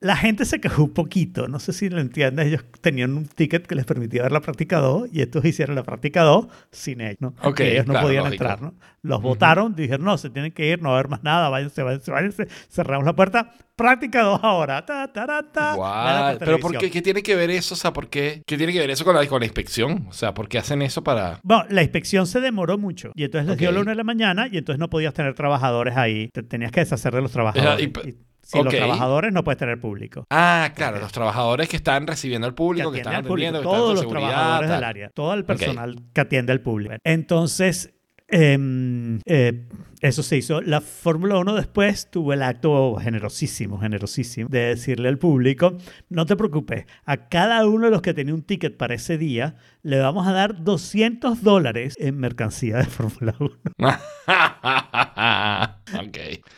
Speaker 3: La gente se quejó un poquito, no sé si lo entiendes, ellos tenían un ticket que les permitía ver la práctica 2 y estos hicieron la práctica 2 sin ellos, ¿no?
Speaker 2: Ok,
Speaker 3: Que ellos no
Speaker 2: claro,
Speaker 3: podían
Speaker 2: lógico.
Speaker 3: entrar, ¿no? Los votaron, dijeron, no, se tienen que ir, no va a haber más nada, váyanse, váyanse, váyanse, cerramos la puerta, práctica 2 ahora, ta,
Speaker 2: Pero ¿por qué, qué tiene que ver eso? O sea, ¿por qué, qué tiene que ver eso con la, con la inspección? O sea, ¿por qué hacen eso para...?
Speaker 3: Bueno, la inspección se demoró mucho y entonces les dio la una de la mañana y entonces no podías tener trabajadores ahí, te tenías que deshacer de los trabajadores.
Speaker 2: y ok.
Speaker 3: los trabajadores no puedes tener público.
Speaker 2: Ah, claro, los trabajadores que están recibiendo al
Speaker 3: que
Speaker 2: público, que,
Speaker 3: atiende
Speaker 2: están atendiendo, que están
Speaker 3: todos
Speaker 2: en
Speaker 3: los trabajadores
Speaker 2: tal.
Speaker 3: del área, todo el personal que atiende al público. Entonces, em, eh, eso se hizo. La Fórmula 1 después tuvo el acto generosísimo, generosísimo, de decirle al público, no te preocupes, a cada uno de los que tenía un ticket para ese día, le vamos a dar 200 dólares en mercancía de Fórmula 1.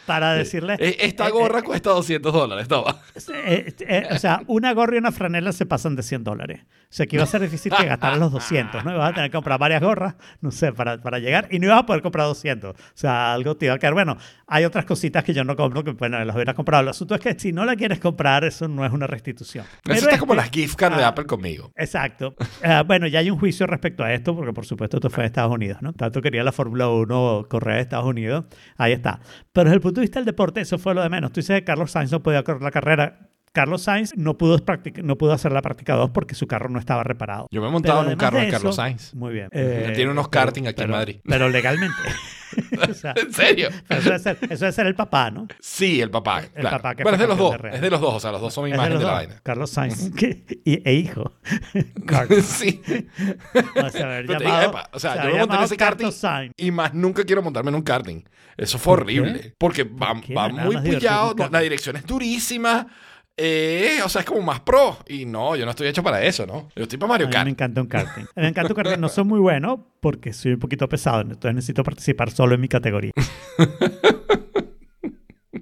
Speaker 3: Para decirle...
Speaker 2: Eh, Esta
Speaker 3: eh,
Speaker 2: gorra cuesta 200 dólares, toma.
Speaker 3: Eh, eh, o sea, una gorra y una franela se pasan de 100 dólares. O sea, que iba a ser difícil que gastaran los 200, ¿no? Ibas a tener que comprar varias gorras, no sé, para, para llegar y no ibas a poder comprar 200. O sea, algo te iba a quedar. Bueno, hay otras cositas que yo no compro que, bueno, las hubiera comprado. El asunto es que si no la quieres comprar, eso no es una restitución.
Speaker 2: Eso
Speaker 3: Pero
Speaker 2: está como las gift cards de
Speaker 3: ah,
Speaker 2: Apple conmigo.
Speaker 3: Exacto. Eh, bueno, ya hay un juicio respecto a esto, porque por supuesto esto fue en Estados Unidos, ¿no? Tanto quería la Fórmula 1 correr a Estados Unidos. Ahí está. Pero desde el punto de vista del deporte, eso fue lo de menos. Tú dices que Carlos Sainz no podía correr la carrera. Carlos Sainz no pudo, no pudo hacer la práctica 2 porque su carro no estaba reparado.
Speaker 2: Yo me he montado
Speaker 3: Pero
Speaker 2: en un carro de
Speaker 3: eso-
Speaker 2: Carlos Sainz.
Speaker 3: Muy bien.
Speaker 2: Él tiene unos
Speaker 3: pero-
Speaker 2: karting aquí en
Speaker 3: pero-
Speaker 2: Madrid.
Speaker 3: Pero legalmente. O sea,
Speaker 2: ¿En serio?
Speaker 3: eso debe, ser, eso debe ser el papá, ¿no?
Speaker 2: Sí, el papá. claro.
Speaker 3: papá que
Speaker 2: bueno, es de los dos.
Speaker 3: de
Speaker 2: Es de los dos. O sea, los dos son
Speaker 3: de
Speaker 2: imagen
Speaker 3: los
Speaker 2: de la vaina.
Speaker 3: Carlos Sainz que- y- e hijo. Carlos.
Speaker 2: sí.
Speaker 3: O sea, haber
Speaker 2: Pero
Speaker 3: llamado-
Speaker 2: epa, o sea,
Speaker 3: se
Speaker 2: yo me monté en ese karting
Speaker 3: Sainz.
Speaker 2: y más nunca quiero montarme en un karting. Eso fue
Speaker 3: ¿Por qué?
Speaker 2: horrible. Porque va,
Speaker 3: qué?
Speaker 2: va muy pillado. la dirección es durísima. Eh, o sea, es como más pro. Y no, yo no estoy hecho para eso, ¿no? Yo estoy para
Speaker 3: A
Speaker 2: Mario
Speaker 3: mí
Speaker 2: Kart.
Speaker 3: me encanta un karting. Me encanta un karting. No soy muy bueno porque soy un poquito pesado. Entonces necesito participar solo en mi categoría.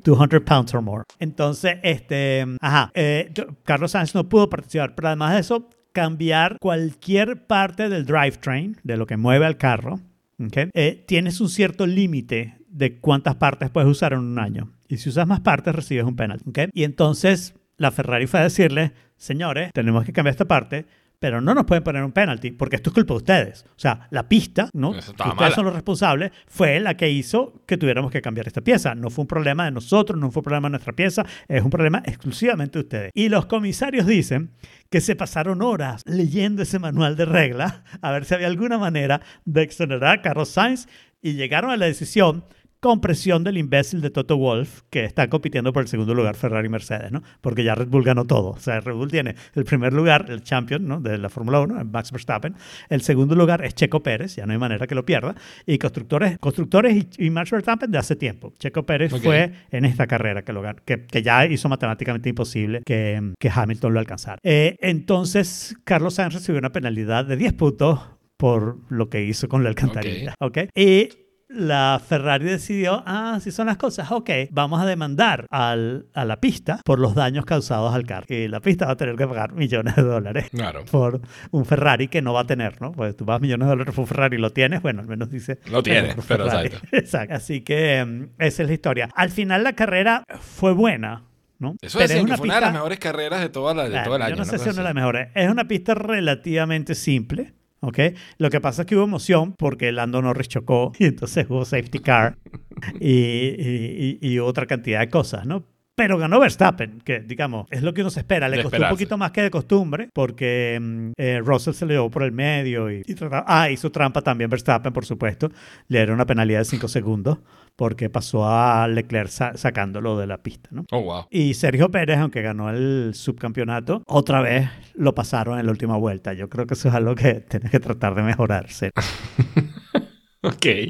Speaker 3: 200 pounds or more. Entonces, este, ajá, eh, Carlos Sainz no pudo participar, pero además de eso, cambiar cualquier parte del drivetrain, de lo que mueve al carro, ¿ok? Eh, tienes un cierto límite de cuántas partes puedes usar en un año. Y si usas más partes, recibes un penalti, ¿ok? Y entonces la Ferrari fue a decirle, señores, tenemos que cambiar esta parte, pero no nos pueden poner un penalty porque esto es culpa de ustedes. O sea, la pista, ¿no? Que ustedes
Speaker 2: mala.
Speaker 3: son los responsables, fue la que hizo que tuviéramos que cambiar esta pieza. No fue un problema de nosotros, no fue un problema de nuestra pieza, es un problema exclusivamente de ustedes. Y los comisarios dicen que se pasaron horas leyendo ese manual de reglas a ver si había alguna manera de exonerar a Carlos Sainz y llegaron a la decisión con presión del imbécil de Toto Wolf, que está compitiendo por el segundo lugar Ferrari y Mercedes, ¿no? Porque ya Red Bull ganó todo. O sea, Red Bull tiene el primer lugar, el champion, ¿no? De la Fórmula 1, Max Verstappen. El segundo lugar es Checo Pérez, ya no hay manera que lo pierda. Y constructores, constructores y, y Max Verstappen de hace tiempo. Checo Pérez
Speaker 2: Ok.
Speaker 3: fue en esta carrera que, lo que, que ya hizo matemáticamente imposible que, que Hamilton lo alcanzara. Eh, entonces, Carlos Sainz recibió una penalidad de 10 puntos por lo que hizo con la alcantarilla. ¿ok? Y la Ferrari decidió, ah, si son las cosas, ok, vamos a demandar al, a la pista por los daños causados al carro. Y la pista va a tener que pagar millones de dólares
Speaker 2: Claro.
Speaker 3: por un Ferrari que no va a tener, ¿no? Pues tú vas millones de dólares por un Ferrari y lo tienes, bueno, al menos dice...
Speaker 2: Lo tienes,
Speaker 3: por
Speaker 2: pero exacto.
Speaker 3: Exacto. Así que mm, esa es la historia. Al final la carrera fue buena, ¿no?
Speaker 2: Eso
Speaker 3: es
Speaker 2: que
Speaker 3: una
Speaker 2: fue una de las mejores carreras de, toda la, de
Speaker 3: Claro,
Speaker 2: todo el año.
Speaker 3: Yo no sé si es una de las
Speaker 2: así.
Speaker 3: mejores. Es una pista relativamente simple. ¿Ok? Lo que pasa es que hubo emoción porque Lando Norris chocó y entonces hubo safety car y, y- otra cantidad de cosas, ¿no? Pero ganó Verstappen, que digamos, es lo que uno se espera. Le
Speaker 2: De
Speaker 3: costó
Speaker 2: esperarse.
Speaker 3: un poquito más que de costumbre, porque mm, eh, Russell se le llevó por el medio y, y trataba- ah, hizo trampa también Verstappen, por supuesto. Le dieron una penalidad de 5 segundos porque pasó a Leclerc sa- sacándolo de la pista, ¿no?
Speaker 2: Oh, wow.
Speaker 3: Y Sergio Pérez, aunque ganó el subcampeonato, otra vez lo pasaron en la última vuelta. Yo creo que eso es algo que tienes que tratar de mejorarse.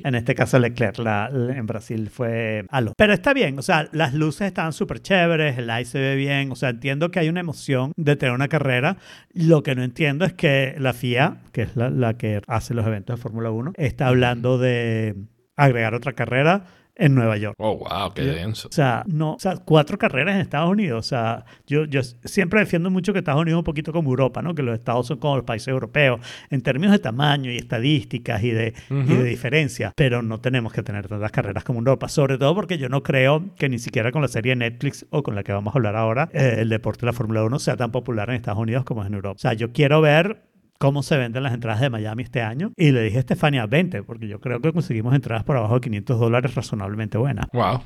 Speaker 3: En este caso Leclerc, la, la- en Brasil fue Alonso. Pero está bien, o sea, las luces están súper chéveres, el aire se ve bien, o sea, entiendo que hay una emoción de tener una carrera. Lo que no entiendo es que la FIA, que es la, la que hace los eventos de Fórmula 1, está hablando de agregar otra carrera en Nueva York.
Speaker 2: Oh, wow, qué denso.
Speaker 3: O sea, no, o sea, cuatro carreras en Estados Unidos. O sea, yo, yo siempre defiendo mucho que Estados Unidos es un poquito como Europa, ¿no? Que los estados son como los países europeos en términos de tamaño y estadísticas y de, y
Speaker 2: Ujú.
Speaker 3: de diferencia. Pero no tenemos que tener tantas carreras como Europa. Sobre todo porque yo no creo que ni siquiera con la serie Netflix o con la que vamos a hablar ahora, eh, el deporte de la Fórmula 1 sea tan popular en Estados Unidos como es en Europa. O sea, yo quiero ver cómo se venden las entradas de Miami este año. Y le dije a Estefania 20, porque yo creo que conseguimos entradas por abajo de 500 dólares razonablemente buenas.
Speaker 2: Wow.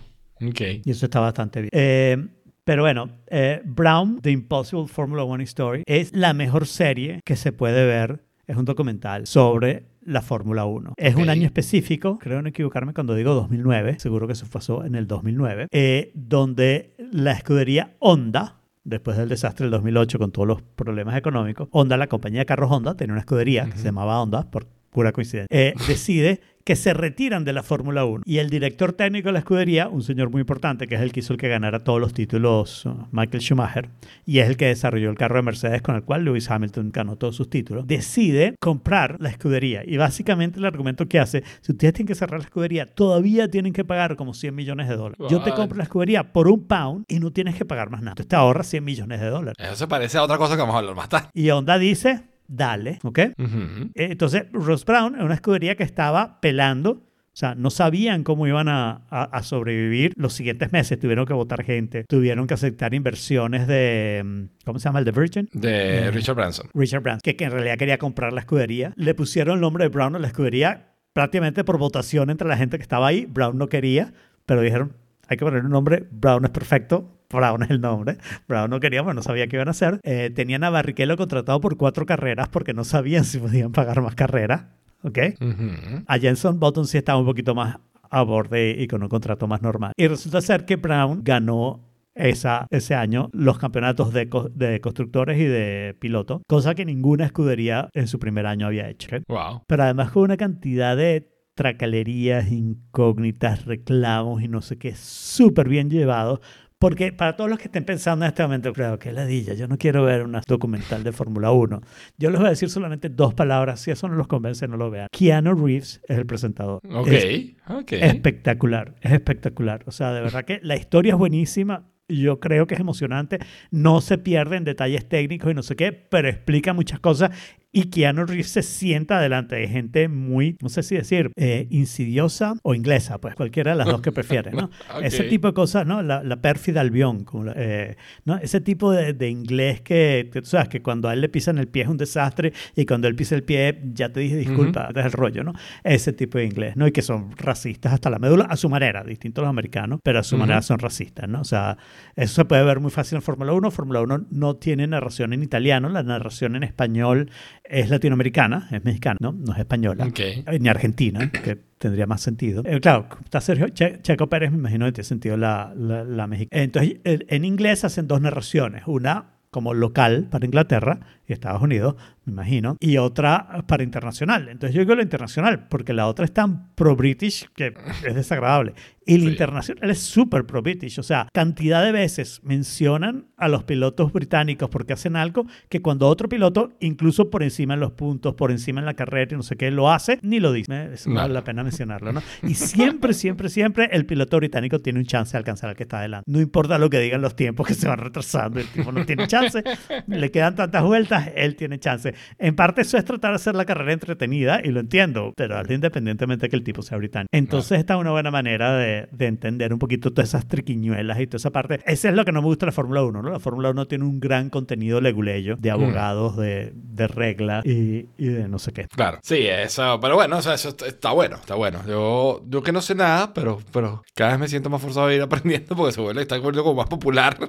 Speaker 2: Ok.
Speaker 3: Y eso está bastante bien. Eh, pero bueno, eh, Brown, The Impossible Formula One Story, es la mejor serie que se puede ver. Es un documental sobre la Fórmula 1. Es
Speaker 2: Ok.
Speaker 3: un año específico, creo no equivocarme cuando digo 2009, seguro que eso pasó en el 2009, eh, donde la escudería Honda, después del desastre del 2008 con todos los problemas económicos, Honda, la compañía de carros Honda, tenía una escudería que se llamaba Honda, por pura coincidencia, eh, decide que se retiran de la Fórmula 1. Y el director técnico de la escudería, un señor muy importante, que es el que hizo el que ganara todos los títulos, uh, Michael Schumacher, y es el que desarrolló el carro de Mercedes con el cual Lewis Hamilton ganó todos sus títulos, decide comprar la escudería. Y básicamente el argumento que hace, si ustedes tienen que cerrar la escudería, todavía tienen que pagar como 100 millones de dólares. Yo te compro la escudería por un pound y no tienes que pagar más nada. Entonces te ahorras 100 millones de dólares.
Speaker 2: Eso se parece a otra cosa que vamos a hablar más tarde.
Speaker 3: Y Honda dice, dale, ¿ok?
Speaker 2: Ujú.
Speaker 3: Eh, Entonces, Ross Brown es una escudería que estaba pelando, o sea, no sabían cómo iban a, a- a sobrevivir los siguientes meses. Tuvieron que votar gente, tuvieron que aceptar inversiones de, mm, ¿cómo se llama? El de Virgin.
Speaker 2: De
Speaker 3: Eh.
Speaker 2: Richard Branson.
Speaker 3: Richard Branson, que, que en realidad quería comprar la escudería. Le pusieron el nombre de Brown a la escudería prácticamente por votación entre la gente que estaba ahí. Brown no quería, pero dijeron, hay que poner un nombre, Brown es perfecto. Brown es el nombre. Brown no quería, bueno, no sabía qué iban a hacer. Eh, tenían a Barrichello contratado por cuatro carreras porque no sabían si podían pagar más carreras. ¿Ok?
Speaker 2: Ujú.
Speaker 3: A Jenson Button sí estaba un poquito más a borde y con un contrato más normal. Y resulta ser que Brown ganó esa, ese año los campeonatos de, co- de constructores y de pilotos, cosa que ninguna escudería en su primer año había hecho.
Speaker 2: Wow.
Speaker 3: Pero además con una cantidad de tracalerías, incógnitas, reclamos y no sé qué, súper bien llevado. Porque para todos los que estén pensando en este momento, creo que ladilla, yo no quiero ver un documental de Fórmula 1. Yo les voy a decir solamente dos palabras, si eso no los convence, no lo vean. Keanu Reeves es el presentador.
Speaker 2: Ok.
Speaker 3: Es
Speaker 2: ok.
Speaker 3: espectacular, es espectacular. O sea, de verdad que la historia es buenísima. Yo creo que es emocionante. No se pierde en detalles técnicos y no sé qué, pero explica muchas cosas. Y Keanu Reeves se sienta delante de gente muy, no sé si decir, eh, insidiosa o inglesa, pues cualquiera de las dos que prefiere, ¿no?
Speaker 2: Ok.
Speaker 3: Ese tipo de cosas, ¿no? La, la pérfida albión, como la- eh, ¿no? Ese tipo de, de inglés que, que tú sabes, que cuando a él le pisan el pie es un desastre y cuando él pisa el pie ya te dije disculpa, este es el rollo, ¿no? Ese tipo de inglés, ¿no? Y que son racistas hasta la médula, a su manera, distintos a los americanos, pero a su manera son racistas, ¿no? O sea, eso se puede ver muy fácil en Fórmula 1. Fórmula 1 no tiene narración en italiano, la narración en español es latinoamericana, es mexicana, ¿no? No es española.
Speaker 2: Ok.
Speaker 3: Eh, Ni argentina, que tendría más sentido. Eh, claro, está Sergio Che- Checo Pérez, me imagino que tiene sentido la, la, la mexicana. Entonces, en en inglés hacen dos narraciones. Una como local para Inglaterra y Estados Unidos, me imagino, y otra para internacional. Entonces yo digo la internacional, porque la otra es tan pro-British que es desagradable. Y la
Speaker 2: Sí.
Speaker 3: internacional es súper pro-British. O sea, cantidad de veces mencionan a los pilotos británicos porque hacen algo que cuando otro piloto, incluso por encima en los puntos, por encima en la carrera y no sé qué, lo hace, ni lo dice. Eh, Eso
Speaker 2: No.
Speaker 3: vale la pena mencionarlo, ¿no? Y siempre, siempre, siempre el piloto británico tiene un chance de alcanzar al que está adelante. No importa lo que digan los tiempos que se van retrasando, el tipo no tiene chance, le quedan tantas vueltas, él tiene chance. En parte eso es tratar de hacer la carrera entretenida y lo entiendo, pero hazlo independientemente de que el tipo sea británico. Entonces esta es una buena manera de, de entender un poquito todas esas triquiñuelas y toda esa parte. Ese es lo que no me gusta de la Fórmula 1, ¿no? La Fórmula 1 tiene un gran contenido leguleyo de abogados, de, de reglas y, y de no sé qué.
Speaker 2: Claro, sí, eso, pero bueno, o sea, eso está, está bueno, está bueno. Yo, yo que no sé nada, pero, pero cada vez me siento más forzado a ir aprendiendo porque se vuelve, está volviendo como más popular.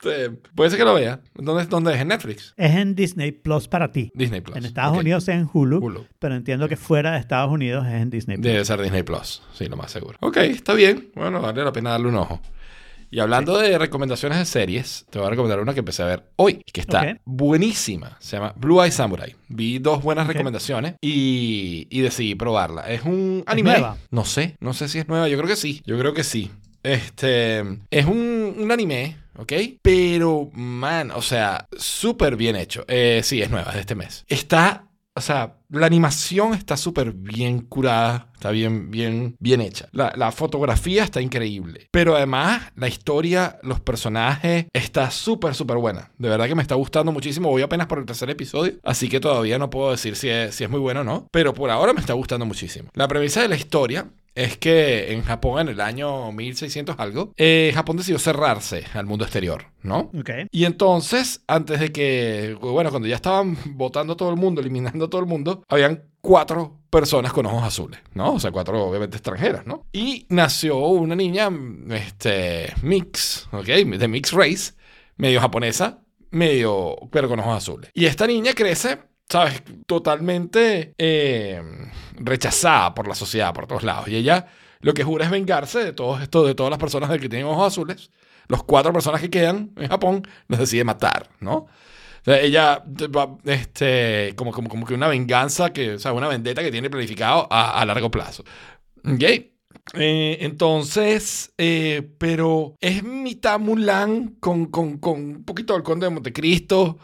Speaker 2: Este, puede ser que lo vea. ¿Dónde, ¿Dónde es? ¿En Netflix?
Speaker 3: Es en Disney Plus para ti.
Speaker 2: Disney Plus.
Speaker 3: En Estados. Unidos es en Hulu,
Speaker 2: Hulu.
Speaker 3: pero entiendo que fuera de Estados Unidos es en Disney Plus.
Speaker 2: Debe ser Disney Plus, sí, lo más seguro. Ok, está bien. Bueno, vale la pena darle un ojo. Y hablando de recomendaciones de series, te voy a recomendar una que empecé a ver hoy, que está buenísima. Se llama Blue Eye Samurai. Vi dos buenas recomendaciones y, y decidí probarla. Es un anime.
Speaker 3: nueva?
Speaker 2: No sé, no sé si es nueva. Yo creo que sí. Yo creo que sí. Este es un, un anime, ¿ok? Pero, man, o sea, súper bien hecho. Eh, sí, es nueva, de este mes. Está, o sea, la animación está súper bien curada, está bien, bien, bien hecha. La, la fotografía está increíble. Pero además, la historia, los personajes, está súper, súper buena. De verdad que me está gustando muchísimo. Voy apenas por el tercer episodio, así que todavía no puedo decir si es, si es muy bueno o no. Pero por ahora me está gustando muchísimo. La premisa de la historia es que en Japón, en el año 1600 algo, eh, Japón decidió cerrarse al mundo exterior, ¿no?
Speaker 3: Ok.
Speaker 2: Y entonces, antes de que, bueno, cuando ya estaban votando todo el mundo, eliminando a todo el mundo, habían cuatro personas con ojos azules, ¿no? O sea, cuatro obviamente extranjeras, ¿no? Y nació una niña, este, mix, ¿ok? De mixed race, medio japonesa, medio, pero con ojos azules. Y esta niña crece, ¿sabes? Totalmente eh, rechazada por la sociedad, por todos lados. Y ella lo que jura es vengarse de todos estos, de todas las personas que tienen ojos azules. Los cuatro personas que quedan en Japón los decide matar, ¿no? O sea, ella este, como, como, como que una venganza, que, o sea, una vendetta que tiene planificado a, a largo plazo. ¿Ok? Eh, entonces, eh, pero es mitad Mulan con, con, con un poquito del Conde de Montecristo,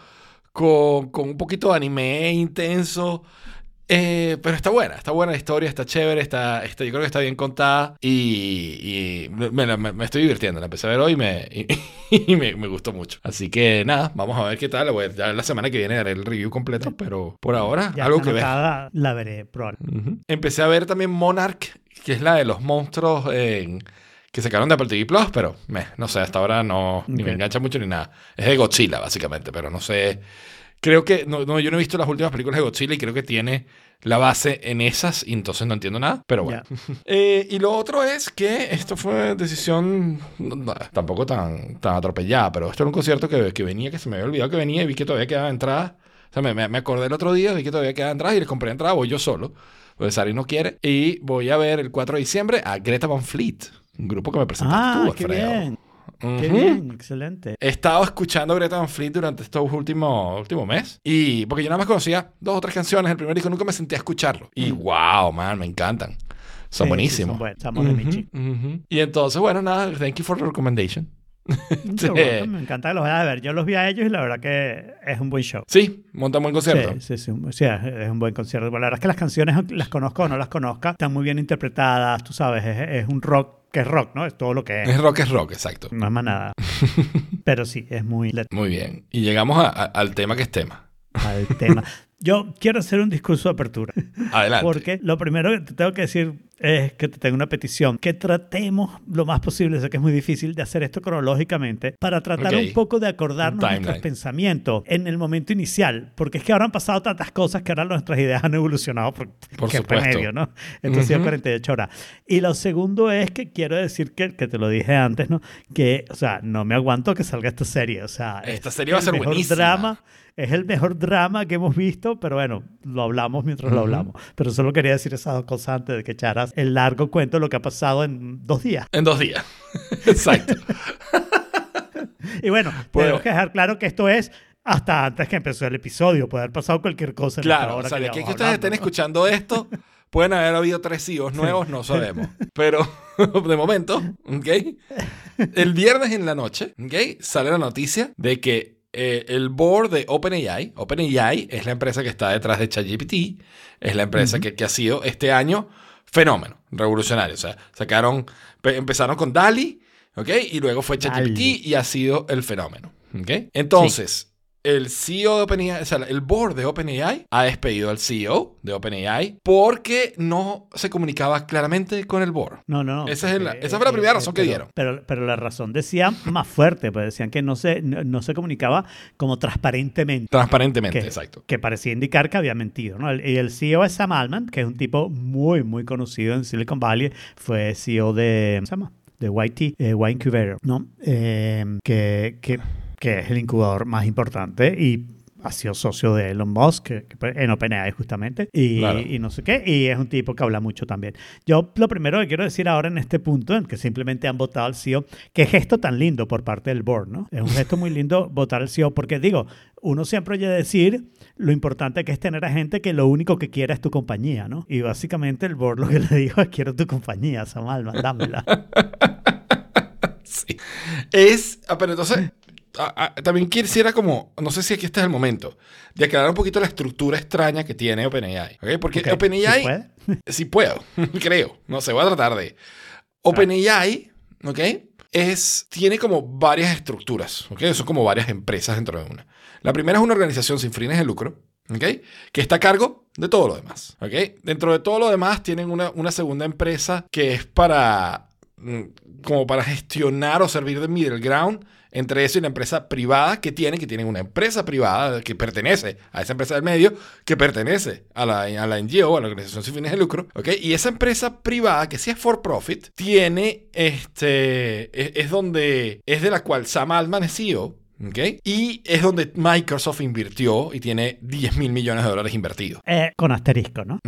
Speaker 2: con, con un poquito de anime intenso. Eh, pero está buena, está buena la historia, está chévere, está, está, yo creo que está bien contada y, y me, me- me estoy divirtiendo. La empecé a ver hoy y me, y, y me, gustó mucho. Así que nada, vamos a ver qué tal. La voy a- ya la semana que viene haré el review completo, pero por ahora,
Speaker 3: Ya
Speaker 2: algo que ver.
Speaker 3: la veré, probablemente.
Speaker 2: Ujú. Empecé a ver también Monarch, que es la de los monstruos en- que sacaron de Apple TV Plus, pero meh, no sé, hasta ahora no ni me engancha mucho ni nada. Es de Godzilla, básicamente, pero no sé. Creo que, no, no, yo no he visto las últimas películas de Godzilla y creo que tiene la base en esas y entonces no entiendo nada, pero bueno. Eh, y lo otro es que esto fue decisión no, tampoco tan, tan atropellada, pero esto era un concierto que, que venía, que se me había olvidado que venía y vi que todavía quedaba entrada. O sea, me, me, acordé el otro día, vi que todavía quedaba entrada y les compré entrada, voy yo solo, porque Sari no quiere. Y voy a ver el 4 de diciembre a Greta Van Fleet, un grupo que me presentaste
Speaker 3: Ah,
Speaker 2: tú,
Speaker 3: qué
Speaker 2: Alfredo.
Speaker 3: bien. Qué bien, excelente.
Speaker 2: He estado escuchando a Greta Van Fleet durante estos últimos últimos meses. Y porque yo nada más conocía dos o tres canciones. El primer disco nunca me senté a escucharlo. Y wow, man, me encantan. Son
Speaker 3: Mm. Sí,
Speaker 2: buenísimos.
Speaker 3: son buenos, estamos de.
Speaker 2: Y entonces, bueno, nada, thank you for the recommendation.
Speaker 3: Me encanta que los vayas a ver. Yo los vi a ellos y la verdad que es un buen show.
Speaker 2: Sí, monta un buen concierto.
Speaker 3: Sí, sí, sí, un- sí, es un buen concierto. Bueno, la verdad es que las canciones, las conozco o no las conozca, están muy bien interpretadas, tú sabes, es, es un rock que es rock, ¿no? Es todo lo que es.
Speaker 2: Es rock, es rock, exacto.
Speaker 3: No es más nada. Pero sí, es muy
Speaker 2: Muy bien. Y llegamos a- a- al tema que es tema.
Speaker 3: al tema. Yo quiero hacer un discurso de apertura.
Speaker 2: Adelante.
Speaker 3: Porque lo primero que te tengo que decir es que te tengo una petición, que tratemos lo más posible, sé que es muy difícil de hacer esto cronológicamente, para tratar un poco de acordarnos
Speaker 2: Un
Speaker 3: nuestros pensamientos en el momento inicial, porque es que ahora han pasado tantas cosas que ahora nuestras ideas han evolucionado por,
Speaker 2: Por supuesto.
Speaker 3: remedio, ¿no? Esto ha sido
Speaker 2: Ujú.
Speaker 3: 48 horas. Y lo segundo es que quiero decir que, que te lo dije antes, ¿no? Que, o sea, no me aguanto que salga esta serie, o sea,
Speaker 2: Esta
Speaker 3: es
Speaker 2: serie va a ser
Speaker 3: mejor
Speaker 2: buenísima.
Speaker 3: drama es el mejor drama que hemos visto, pero bueno, lo hablamos mientras lo hablamos. Pero solo quería decir esas dos cosas antes de que el largo cuento de lo que ha pasado en dos días.
Speaker 2: En dos días. Exacto.
Speaker 3: Y bueno,
Speaker 2: Pues-
Speaker 3: tenemos que dejar claro que esto es hasta antes que empezó el episodio. Puede haber pasado cualquier cosa. en
Speaker 2: Claro,
Speaker 3: hora
Speaker 2: o sea, que
Speaker 3: llevamos
Speaker 2: ustedes estén escuchando esto, pueden haber habido tres CEOs nuevos, no sabemos. Pero de momento, ¿ok? El viernes en la noche, ¿ok? Sale la noticia de que eh, el board de OpenAI, OpenAI es la empresa que está detrás de ChatGPT, es la empresa que, que ha sido este año fenómeno, revolucionario. O sea, sacaron, pe- empezaron con DALI, ¿ok? Y luego fue ChatGPT y ha sido el fenómeno, ¿ok? Entonces, el CEO de OpenAI, o sea, el board de OpenAI ha despedido al CEO de OpenAI porque no se comunicaba claramente con el board.
Speaker 3: No, no, no.
Speaker 2: Esa es la- esa fue la primera
Speaker 3: eh,
Speaker 2: razón que dieron.
Speaker 3: Pero, pero la razón decía más fuerte, pues decían que no se, no, no se comunicaba como transparentemente.
Speaker 2: Transparentemente,
Speaker 3: que,
Speaker 2: exacto.
Speaker 3: que parecía indicar que había mentido. ¿no? Y el CEO es Sam Altman, que es un tipo muy, muy conocido en Silicon Valley. Fue CEO de, ¿cómo se llama? de YT, eh, Y Incubator, ¿no? Eh, que, que, que es el incubador más importante y ha sido socio de Elon Musk que- que en OpenAI justamente y,
Speaker 2: Claro.
Speaker 3: y no sé qué y es un tipo que habla mucho también yo lo primero que quiero decir ahora en este punto en que simplemente han votado al CEO qué gesto tan lindo por parte del board no es un gesto muy lindo votar al CEO porque digo uno siempre oye decir lo importante que es tener a gente que lo único que quiera es tu compañía no y básicamente el board lo que le dijo es quiero tu compañía Sam Altman dámela
Speaker 2: Sí. Es. ah, pero entonces. Ah, también quisiera como, no sé si aquí este es el momento, de aclarar un poquito la estructura extraña que tiene OpenAI. Porque OpenAI,
Speaker 3: ¿sí puede?
Speaker 2: sí puedo, creo, no sé, voy a tratar de. OpenAI, ¿ok? Es, tiene como varias estructuras, ¿ok? Son como varias empresas dentro de una. La primera es una organización sin fines de lucro, ¿ok? Que está a cargo de todo lo demás, ¿ok? Dentro de todo lo demás tienen una, una segunda empresa que es para, mm, como para gestionar o servir de middle ground entre eso y la empresa privada que tienen, que tienen una empresa privada que pertenece a esa empresa del medio, que pertenece a la, a la NGO, a la organización sin fines de lucro, ¿ok? Y esa empresa privada, que sí es for profit, tiene, este, es, es donde, es de la cual Sam Altman es CEO, ¿ok? Y es donde Microsoft invirtió y tiene 10 mil millones de dólares invertidos.
Speaker 3: Eh, con asterisco no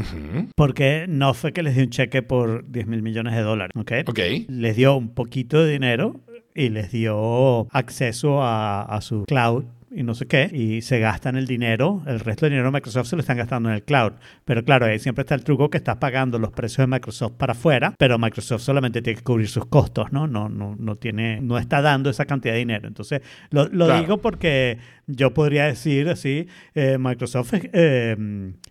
Speaker 3: porque no fue que les dio un cheque por 10 mil millones de dólares ¿ok?
Speaker 2: Ok.
Speaker 3: les dio un poquito de dinero y les dio acceso a, a su cloud y no sé qué, y se gastan el dinero, el resto del dinero de Microsoft se lo están gastando en el cloud. Pero claro, ahí siempre está el truco que estás pagando los precios de Microsoft para afuera, pero Microsoft solamente tiene que cubrir sus costos, ¿no? No, no, no tiene, no está dando esa cantidad de dinero. Entonces, lo, lo
Speaker 2: Claro.
Speaker 3: digo porque yo podría decir así, eh, Microsoft eh,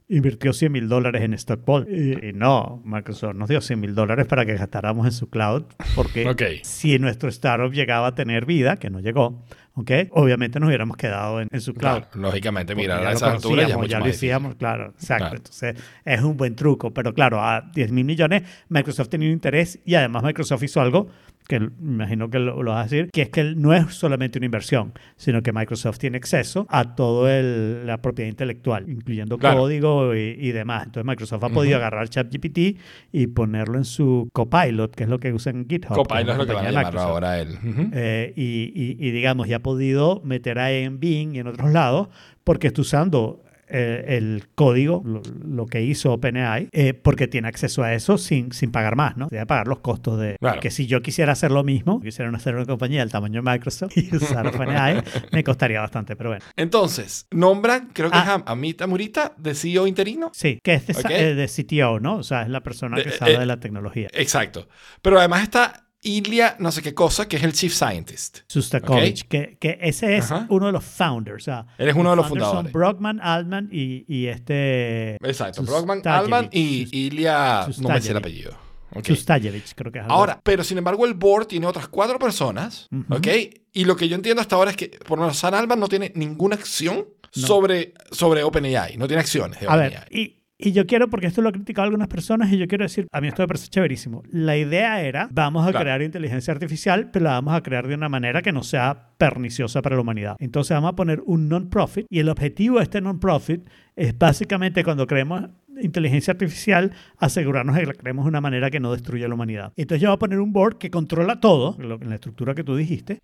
Speaker 3: invirtió 100 mil dólares en Stockball. Y, y no, Microsoft nos dio 100 mil dólares para que gastáramos en su cloud, porque
Speaker 2: Ok.
Speaker 3: si nuestro startup llegaba a tener vida, que no llegó, ¿ok? Obviamente nos hubiéramos quedado en, en su cloud.
Speaker 2: Claro, lógicamente,
Speaker 3: Porque
Speaker 2: mira,
Speaker 3: ya
Speaker 2: a
Speaker 3: lo
Speaker 2: esa altura ya es
Speaker 3: conocíamos,
Speaker 2: mucho
Speaker 3: ya
Speaker 2: más
Speaker 3: lo
Speaker 2: difícil.
Speaker 3: hacíamos, claro, exacto.
Speaker 2: Claro.
Speaker 3: Entonces es un buen truco, pero claro, a 10 mil millones Microsoft tenía un interés y además Microsoft hizo algo que me imagino que lo, lo vas a decir, que es que no es solamente una inversión, sino que Microsoft tiene acceso a toda la propiedad intelectual, incluyendo
Speaker 2: Claro.
Speaker 3: código y, y demás. Entonces Microsoft ha podido agarrar ChatGPT y ponerlo en su Copilot, que es lo que usa en GitHub.
Speaker 2: Copilot es lo que van a llamarlo
Speaker 3: Microsoft.
Speaker 2: ahora él.
Speaker 3: Eh, y, y- y, digamos, ya ha podido meter ahí en Bing y en otros lados porque está usando eh, el código, lo, lo que hizo OpenAI, eh, porque tiene acceso a eso sin, sin pagar más, ¿no? Debe pagar los costos de...
Speaker 2: Claro.
Speaker 3: Que si yo quisiera hacer lo mismo, quisiera hacer una compañía del tamaño de Microsoft y usar OpenAI, me costaría bastante, pero bueno.
Speaker 2: Entonces, nombran, creo que
Speaker 3: Ah.
Speaker 2: es a Amita Murita, de CEO interino.
Speaker 3: Sí, que es de,
Speaker 2: Ok.
Speaker 3: eh, de CTO, ¿no? O sea, es la persona
Speaker 2: De-
Speaker 3: que sabe
Speaker 2: eh,
Speaker 3: de la tecnología.
Speaker 2: Exacto. Pero además está Ilya, no sé qué cosa, que es el Chief Scientist.
Speaker 3: Sustakovich, que, que ese es
Speaker 2: Ajá.
Speaker 3: uno de los founders. O sea,
Speaker 2: Él es uno de los fundadores.
Speaker 3: Son Brockman, Altman y, y este...
Speaker 2: Exacto. Brockman, Alman y Ilya, no me sé el apellido. Ok.
Speaker 3: Sustajevich, creo que es. algo
Speaker 2: Ahora, pero sin embargo, el board tiene otras cuatro personas,
Speaker 3: Ujú.
Speaker 2: ¿ok? Y lo que yo entiendo hasta ahora es que, por lo menos, San Alban no tiene ninguna acción sobre, sobre OpenAI, no tiene acciones de
Speaker 3: A
Speaker 2: OpenAI.
Speaker 3: ver, y, y yo quiero, porque esto lo han criticado algunas personas, y yo quiero decir, a mí esto me parece chéverísimo. La idea era, vamos a
Speaker 2: Claro.
Speaker 3: crear inteligencia artificial, pero la vamos a crear de una manera que no sea perniciosa para la humanidad. Entonces vamos a poner un non-profit, y el objetivo de este non-profit es básicamente cuando creemos inteligencia artificial, asegurarnos de que la creemos de una manera que no destruya la humanidad. Entonces yo voy a poner un board que controla todo, lo- en la estructura que tú dijiste,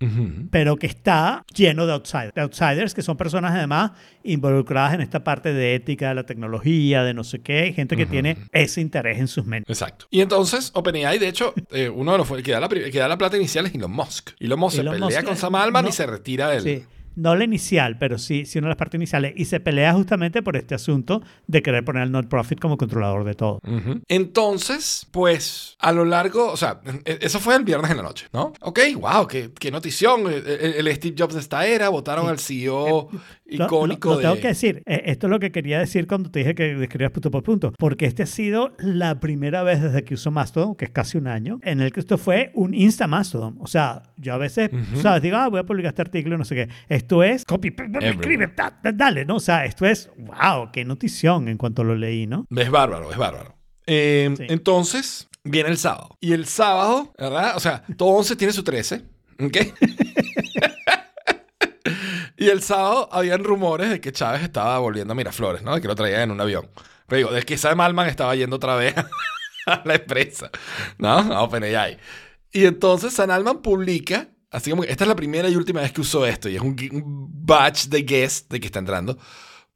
Speaker 3: pero que está lleno de outsiders. De outsiders que son personas además involucradas en esta parte de ética de la tecnología, de no sé qué, gente que tiene ese interés en sus mentes.
Speaker 2: Exacto. Y entonces, OpenAI, de hecho, eh, uno de los que da, la, que da la plata inicial es Elon Musk. Elon Musk
Speaker 3: Elon
Speaker 2: se pelea
Speaker 3: Musk,
Speaker 2: con Sam Altman
Speaker 3: no-
Speaker 2: y se retira del...
Speaker 3: Sí. No la inicial, pero sí, sí una de las partes iniciales. Y se pelea justamente por este asunto de querer poner al non-profit como controlador de todo.
Speaker 2: Entonces, pues, a lo largo, o sea, e- eso fue el viernes en la noche, ¿no? Ok, wow, qué, qué notición. El, el- el Steve Jobs de esta era, votaron al CEO
Speaker 3: Lo-
Speaker 2: icónico
Speaker 3: lo, lo tengo
Speaker 2: de...
Speaker 3: que decir. Eh, Esto es lo que quería decir cuando te dije que describías punto por punto. Porque este ha sido la primera vez desde que uso Mastodon, que es casi un año, en el que esto fue un Insta Mastodon. O sea, yo a veces, ¿sabes? Digo, ah, voy a publicar este artículo, no sé qué. Esto es copy, escribe, da- da- dale, ¿no? O sea, esto es, wow, qué notición en cuanto lo leí, ¿no?
Speaker 2: Es bárbaro, es bárbaro. Eh,
Speaker 3: Sí.
Speaker 2: Entonces, viene el sábado. Y el sábado, ¿verdad? O sea, todo 11 tiene su 13, ¿ok? y el sábado habían rumores de que Chávez estaba volviendo a Miraflores, ¿no? De que lo traía en un avión. Pero digo, de que Sam Alman estaba yendo otra vez a la empresa, ¿no? A OpenAI. Y entonces San Alman publica, así como que esta es la primera y última vez que usó esto, y es un, un batch de guest de que está entrando.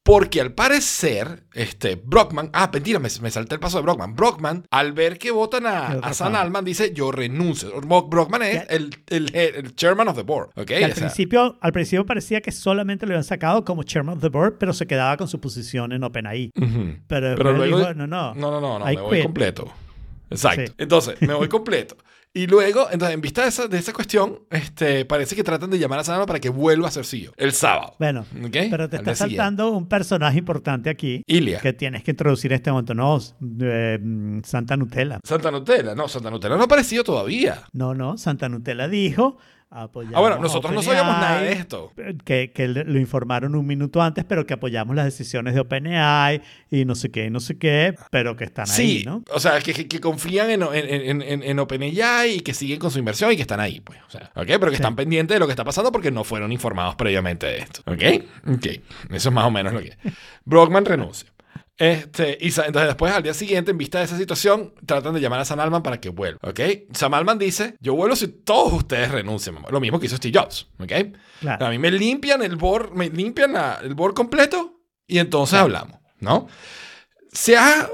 Speaker 2: Porque al parecer, este, Brockman, ah, mentira, me, me salté el paso de Brockman. Brockman, al ver que votan a, a San. Alman, dice, yo renuncio. Bro- Brockman es el, el, el chairman of the board, ¿ok?
Speaker 3: Al,
Speaker 2: O sea,
Speaker 3: principio, al principio parecía que solamente lo habían sacado como chairman of the board, pero se quedaba con su posición en OpenAI.
Speaker 2: ujú.
Speaker 3: Pero,
Speaker 2: luego...
Speaker 3: dijo, no, no,
Speaker 2: no, no, no, me voy
Speaker 3: quit.
Speaker 2: completo. Exacto.
Speaker 3: Sí.
Speaker 2: Entonces, me voy completo. Y luego, entonces, en vista de esa, de esa cuestión, este, parece que tratan de llamar a San Alman para que vuelva a ser CEO. El sábado.
Speaker 3: Bueno,
Speaker 2: ¿ok?
Speaker 3: pero te
Speaker 2: Al
Speaker 3: está
Speaker 2: siguiente.
Speaker 3: saltando un personaje importante aquí
Speaker 2: Ilia.
Speaker 3: que tienes que introducir en este momento. No, eh, mm, Santa Nutella.
Speaker 2: Santa Nutella. No, Santa Nutella no ha aparecido todavía.
Speaker 3: No, no, Santa Nutella dijo. Apoyamos
Speaker 2: Ah, bueno, nosotros no sabíamos nada de esto.
Speaker 3: Que, que lo informaron un minuto antes, pero que apoyamos las decisiones de OpenAI y no sé qué, y no sé qué, pero que están
Speaker 2: Sí,
Speaker 3: ahí, ¿no?
Speaker 2: o sea, que, que- que confían en, en, en, en OpenAI y que siguen con su inversión y que están ahí, pues. O sea, ¿ok? Pero que están pendientes de lo que está pasando porque no fueron informados previamente de esto, ¿ok? Ok, eso es más o menos lo que Brockman renuncia. Este, y entonces después, al día siguiente, en vista de esa situación, tratan de llamar a Sam Altman para que vuelva, ¿ok? Sam Altman dice, yo vuelvo si todos ustedes renuncian, mamá. Lo mismo que hizo Steve Jobs, ¿ok?
Speaker 3: Claro.
Speaker 2: A mí me limpian el board, me limpian el board completo y entonces hablamos, ¿no? Se ha...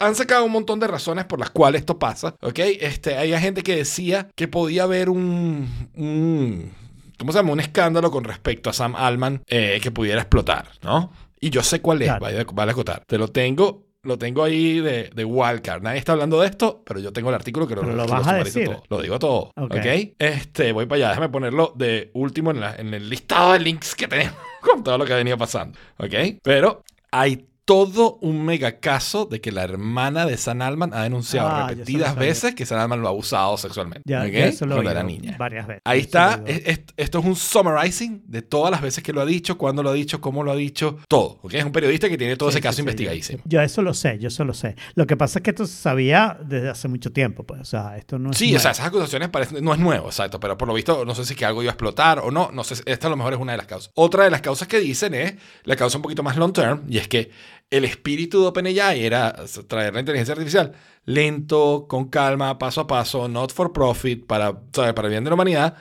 Speaker 2: Han sacado un montón de razones por las cuales esto pasa, ¿ok? Este, hay gente que decía que podía haber un... un ¿Cómo se llama? Un escándalo con respecto a Sam Altman eh, que pudiera explotar, ¿no? Y yo sé cuál es,
Speaker 3: Claro.
Speaker 2: vale, vale acotar. Te lo tengo, lo tengo ahí de, de wildcard. Nadie está hablando de esto, pero yo tengo el artículo que lo,
Speaker 3: Pero lo vas a decir.
Speaker 2: todo. Lo digo todo,
Speaker 3: Ok.
Speaker 2: ¿ok? Este, voy para allá. Déjame ponerlo de último en, la- en el listado de links que tenemos con todo lo que ha venido pasando, ¿ok? Pero hay todo un mega caso de que la hermana de San Alman ha denunciado
Speaker 3: Ah,
Speaker 2: repetidas veces que San Alman lo ha abusado sexualmente,
Speaker 3: Ya,
Speaker 2: ¿ok?
Speaker 3: ya eso lo
Speaker 2: Cuando era niña.
Speaker 3: varias veces.
Speaker 2: Ahí está. Es- es- esto es un summarizing de todas las veces que lo ha dicho, cuándo lo ha dicho, cómo lo ha dicho, todo. ¿ok? Es un periodista que tiene todo
Speaker 3: Sí,
Speaker 2: ese caso
Speaker 3: sí,
Speaker 2: investigadísimo.
Speaker 3: Yo, yo eso lo sé, yo eso lo sé. Lo que pasa es que esto se sabía desde hace mucho tiempo, pues. O sea, esto no es.
Speaker 2: Sí, o sea, esas acusaciones parecen, no es nuevo, exacto, pero por lo visto no sé si es que algo iba a explotar o no, no sé, esta a lo mejor es una de las causas. Otra de las causas que dicen es la causa un poquito más long term y es que el espíritu de OpenAI era traer la inteligencia artificial lento, con calma, paso a paso, not for profit, para, ¿sabes? para el bien de la humanidad.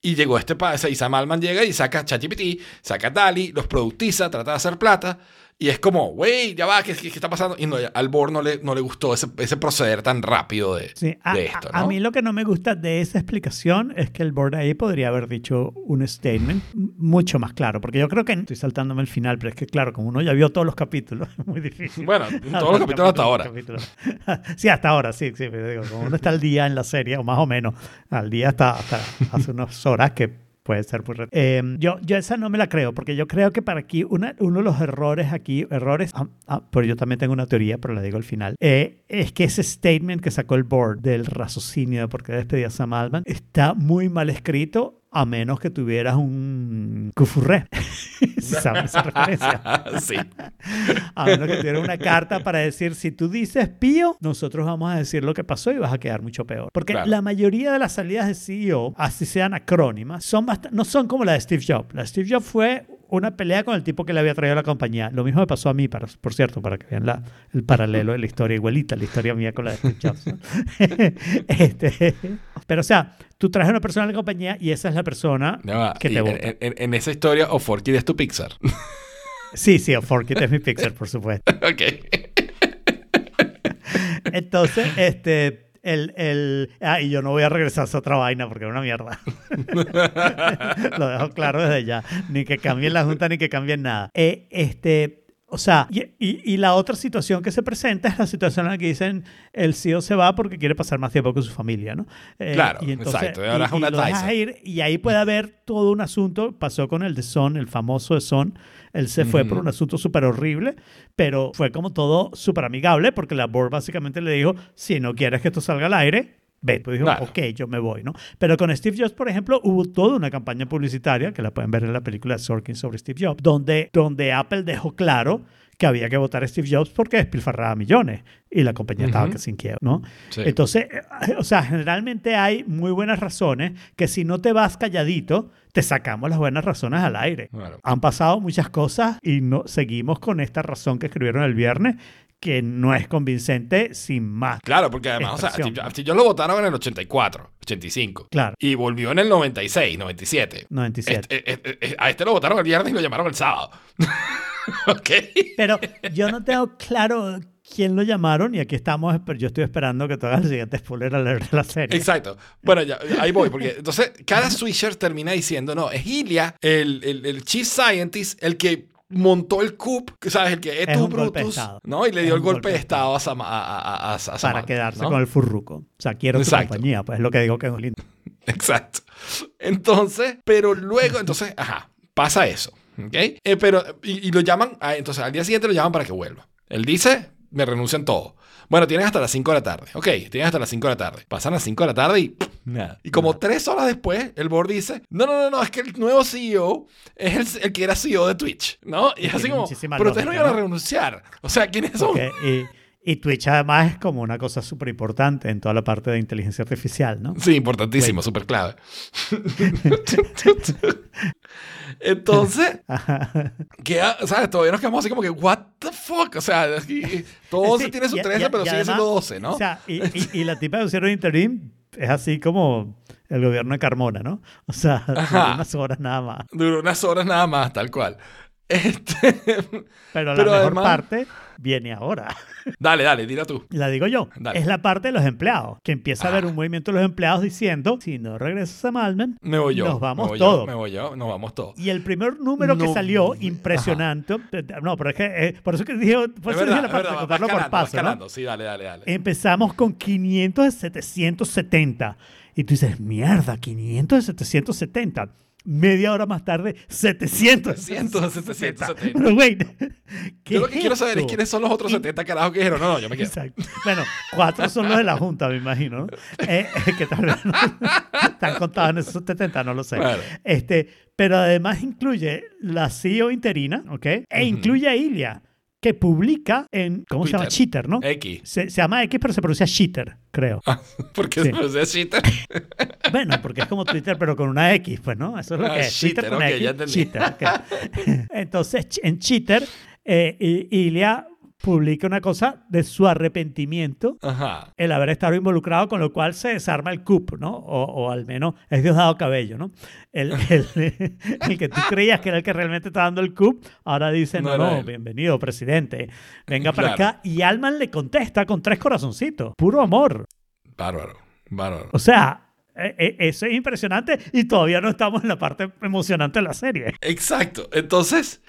Speaker 2: Y llegó este pa- y Sam Altman llega y saca ChatGPT, saca DALI, los productiza, trata de hacer plata. Y es como, güey, ya va, ¿qué, qué- está pasando? Y no, al board no le, no le gustó ese, ese proceder tan rápido de,
Speaker 3: Sí, a,
Speaker 2: de esto,
Speaker 3: a- a
Speaker 2: ¿no?
Speaker 3: mí lo que no me gusta de esa explicación es que el board ahí podría haber dicho un statement mucho más claro, porque yo creo que estoy saltándome el final, pero es que claro, como uno ya vio todos los capítulos, es muy difícil.
Speaker 2: Bueno, todos los capítulos hasta ahora.
Speaker 3: capítulos. sí, hasta ahora, sí, sí, pero digo, como uno está al día en la serie, o más o menos, al día hasta, hasta hace unas horas que puede ser muy... Eh, yo, yo esa no me la creo, porque yo creo que para aquí una- uno de los errores aquí, errores, ah, ah, pero yo también tengo una teoría, pero la digo al final, eh, es que ese statement que sacó el board del raciocinio de por qué despedía a Sam Altman está muy mal escrito a menos que tuvieras un cufurré. si sabes esa referencia.
Speaker 2: sí.
Speaker 3: A menos que tuvieras una carta para decir, si tú dices pío, nosotros vamos a decir lo que pasó y vas a quedar mucho peor. Porque
Speaker 2: Claro.
Speaker 3: la mayoría de las salidas de CEO, así sean acrónimas, son no son como la de Steve Jobs. La de Steve Jobs fue una pelea con el tipo que le había traído a la compañía. Lo mismo me pasó a mí, para, por cierto, para que vean la, el paralelo de la historia, igualita la historia mía con la de Steve Jobs. ¿no? Este, pero, o sea, tú traes a una persona a la compañía y esa es la persona que te vota.
Speaker 2: en- en esa historia, o Forky es tu Pixar.
Speaker 3: Sí, sí, Forkit es mi Pixar, por supuesto.
Speaker 2: ok.
Speaker 3: Entonces, este, el, el, ah, y yo no voy a regresar a esa otra vaina porque es una mierda. Lo dejo claro desde ya. Ni que cambien la junta ni que cambien nada. Eh, este, o sea, y, y- y la otra situación que se presenta es la situación en la que dicen el CEO se va porque quiere pasar más tiempo con su familia, ¿no? Eh,
Speaker 2: Claro, exacto, y ahora es un
Speaker 3: lo dejas ir, y ahí puede haber todo un asunto. Pasó con el de Son, el famoso de Son. Él se fue por un asunto súper horrible, pero fue como todo súper amigable porque la board básicamente le dijo, si no quieres que esto salga al aire, ve. Pues dijo,
Speaker 2: Claro.
Speaker 3: ok, yo me voy, ¿no? Pero con Steve Jobs, por ejemplo, hubo toda una campaña publicitaria, que la pueden ver en la película Sorkin sobre Steve Jobs, donde, donde Apple dejó claro que había que votar a Steve Jobs porque despilfarraba millones y la compañía estaba
Speaker 2: Ujú.
Speaker 3: que sin quiebra, ¿no?
Speaker 2: Sí.
Speaker 3: Entonces, o sea, generalmente hay muy buenas razones que si no te vas calladito, te sacamos las buenas razones al aire.
Speaker 2: Bueno.
Speaker 3: Han pasado muchas cosas y no, seguimos con esta razón que escribieron el viernes, que no es convincente sin más.
Speaker 2: Claro, porque además, o sea, Steve Jobs lo votaron en el 84, 85.
Speaker 3: Claro.
Speaker 2: Y volvió en el 96, 97.
Speaker 3: 97.
Speaker 2: Este- eh, eh, a este lo votaron el viernes y lo llamaron el sábado. ok.
Speaker 3: Pero yo no tengo claro quién lo llamaron y aquí estamos, pero yo estoy esperando que tú hagas el siguiente spoiler alert de la serie.
Speaker 2: Exacto. Bueno, ya, ahí voy, porque entonces cada Swisher termina diciendo, no, es Ilya, el, el, el Chief Scientist, el que montó el coup, ¿sabes? El que es,
Speaker 3: Es
Speaker 2: tu Brutus. ¿no? Y le dio el golpe de Estado a, Sama- a,
Speaker 3: Para quedarse
Speaker 2: ¿no?
Speaker 3: con el furruco. O sea, quiero tu compañía, pues es lo que digo que es lindo.
Speaker 2: Exacto. Entonces, pero luego, entonces, ajá, pasa eso. ¿Ok? Eh, pero, y, y lo llaman, ah, entonces al día siguiente lo llaman para que vuelva. Él dice, me renuncian todo. Bueno, tienes hasta las 5 de la tarde. Ok, tienes hasta las 5 de la tarde. Pasan las 5 de la tarde y nada. Y como tres horas después, el board dice, no, no, no, no, es que el nuevo CEO es el, el que era CEO de Twitch, ¿no? Y es así como, pero ustedes no iban a renunciar. O sea, ¿quiénes son?
Speaker 3: Y, Twitch además es como una cosa súper importante en toda la parte de inteligencia artificial, ¿no?
Speaker 2: Sí, importantísimo, súper clave. Entonces, queda, ¿sabes? Todavía nos quedamos así como que, ¿what the fuck? O sea, aquí 12
Speaker 3: Sí,
Speaker 2: tiene su
Speaker 3: y-
Speaker 2: 13,
Speaker 3: y-
Speaker 2: pero
Speaker 3: y
Speaker 2: sigue siendo
Speaker 3: además,
Speaker 2: 12, ¿no?
Speaker 3: O sea, y, la tipa de pusieron interim es así como el gobierno de Carmona, ¿no? O sea,
Speaker 2: Ajá.
Speaker 3: unas horas nada más.
Speaker 2: Duró unas horas nada más, tal cual. Este...
Speaker 3: Pero la
Speaker 2: Pero
Speaker 3: mejor
Speaker 2: además-
Speaker 3: parte viene ahora.
Speaker 2: dale, dale, dila tú.
Speaker 3: La digo yo.
Speaker 2: Dale.
Speaker 3: Es la parte de los empleados, que empieza a haber
Speaker 2: Ah.
Speaker 3: un movimiento de los empleados diciendo, si no regresas a Malmen,
Speaker 2: Me voy yo.
Speaker 3: nos vamos
Speaker 2: me voy
Speaker 3: todos.
Speaker 2: Yo, me voy yo, nos vamos todos.
Speaker 3: Y el primer número que
Speaker 2: No.
Speaker 3: salió, impresionante, no, pero es que, eh, por eso que dije, por
Speaker 2: es
Speaker 3: eso dije
Speaker 2: verdad,
Speaker 3: la
Speaker 2: es
Speaker 3: parte
Speaker 2: verdad,
Speaker 3: de
Speaker 2: vas
Speaker 3: contarlo por paso, ¿no?
Speaker 2: Sí, dale, dale, dale.
Speaker 3: Empezamos con 500 de 770. Y tú dices, mierda, 500 de 770. Media hora más tarde, 700 de
Speaker 2: 700 de 770.
Speaker 3: Pero, güey, ¿qué
Speaker 2: Yo lo que
Speaker 3: es
Speaker 2: quiero saber es quiénes son los otros
Speaker 3: Y-
Speaker 2: 70 carajos que dijeron, no, no, yo me quedo.
Speaker 3: Exacto. Bueno, cuatro son los de la Junta, me imagino. ¿no? Eh, que tal vez no- están contados en esos 70, no lo sé.
Speaker 2: Claro.
Speaker 3: Este, pero además incluye la CEO interina, ¿ok? E
Speaker 2: Ujú.
Speaker 3: incluye a Ilia, que publica en, ¿cómo se llama? Cheater, ¿no?
Speaker 2: X.
Speaker 3: Se, se llama X, pero se pronuncia Cheater, creo.
Speaker 2: Porque
Speaker 3: Sí.
Speaker 2: se pronuncia cheater.
Speaker 3: Bueno, porque es como Twitter, pero con una X, pues, ¿no? Eso es lo
Speaker 2: Ah,
Speaker 3: que es.
Speaker 2: cheater,
Speaker 3: Twitter con X,
Speaker 2: ya entendí.
Speaker 3: cheater, ok. Entonces, en Cheater, eh, Ilia publica una cosa de su arrepentimiento
Speaker 2: Ajá.
Speaker 3: el haber estado involucrado, con lo cual se desarma el CUP, ¿no? O, o al menos es Diosdado Cabello, ¿no? El, el, el que tú creías que era el que realmente está dando el CUP, ahora dice,
Speaker 2: No
Speaker 3: no, bienvenido, presidente, venga para acá. Y Alman le contesta con tres corazoncitos, puro amor.
Speaker 2: Bárbaro, bárbaro.
Speaker 3: O sea, eso es impresionante y todavía no estamos en la parte emocionante de la serie.
Speaker 2: Exacto. Entonces,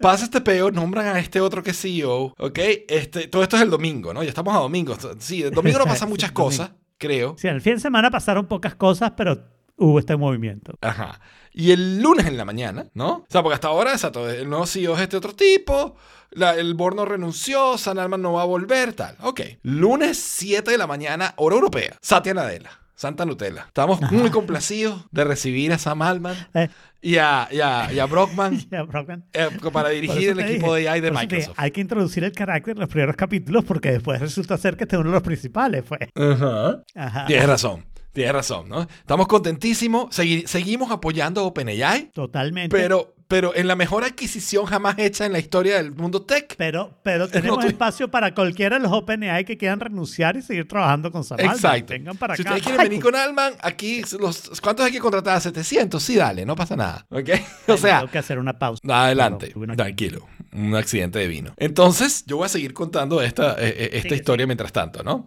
Speaker 2: pasa este peo, nombran a este otro que es CEO, ¿ok? Este, todo esto es el domingo, ¿no? Ya estamos a domingo. Sí, el domingo no pasan
Speaker 3: Sí,
Speaker 2: muchas
Speaker 3: domingo.
Speaker 2: cosas, creo.
Speaker 3: Sí, el fin de semana pasaron pocas cosas, pero hubo este movimiento.
Speaker 2: Ajá. Y el lunes en la mañana, ¿no? O sea, porque hasta ahora, exacto, el nuevo CEO es este otro tipo, la- el board no renunció, San Alman no va a volver, tal. Ok. Lunes 7 de la mañana, hora europea. Satya Nadella. Santa Nutella. Estamos muy complacidos de recibir a Sam Altman
Speaker 3: Eh.
Speaker 2: y, a, y, a, y a Brockman eh, para dirigir el equipo
Speaker 3: dije,
Speaker 2: de AI de Microsoft.
Speaker 3: hay que introducir el carácter en los primeros capítulos porque después resulta ser que este es uno de los principales, pues.
Speaker 2: Ajá. Tienes razón, tienes razón, ¿no? Estamos contentísimos, segui- seguimos apoyando a OpenAI,
Speaker 3: Totalmente.
Speaker 2: pero, pero en la mejor adquisición jamás hecha en la historia del mundo tech.
Speaker 3: Pero, pero tenemos
Speaker 2: no, tú-
Speaker 3: espacio para cualquiera de los OpenAI que quieran renunciar y seguir trabajando con Sam.
Speaker 2: Exacto.
Speaker 3: Vengan para
Speaker 2: si
Speaker 3: acá.
Speaker 2: ustedes quieren venir con Alman, aquí, los, ¿cuántos hay que contratar? 700, sí, dale, no pasa nada. ¿Ok? O sea,
Speaker 3: Tengo que hacer una pausa.
Speaker 2: Adelante, tranquilo. Un accidente de vino. Entonces, yo voy a seguir contando esta, eh, eh, esta historia mientras tanto, ¿no?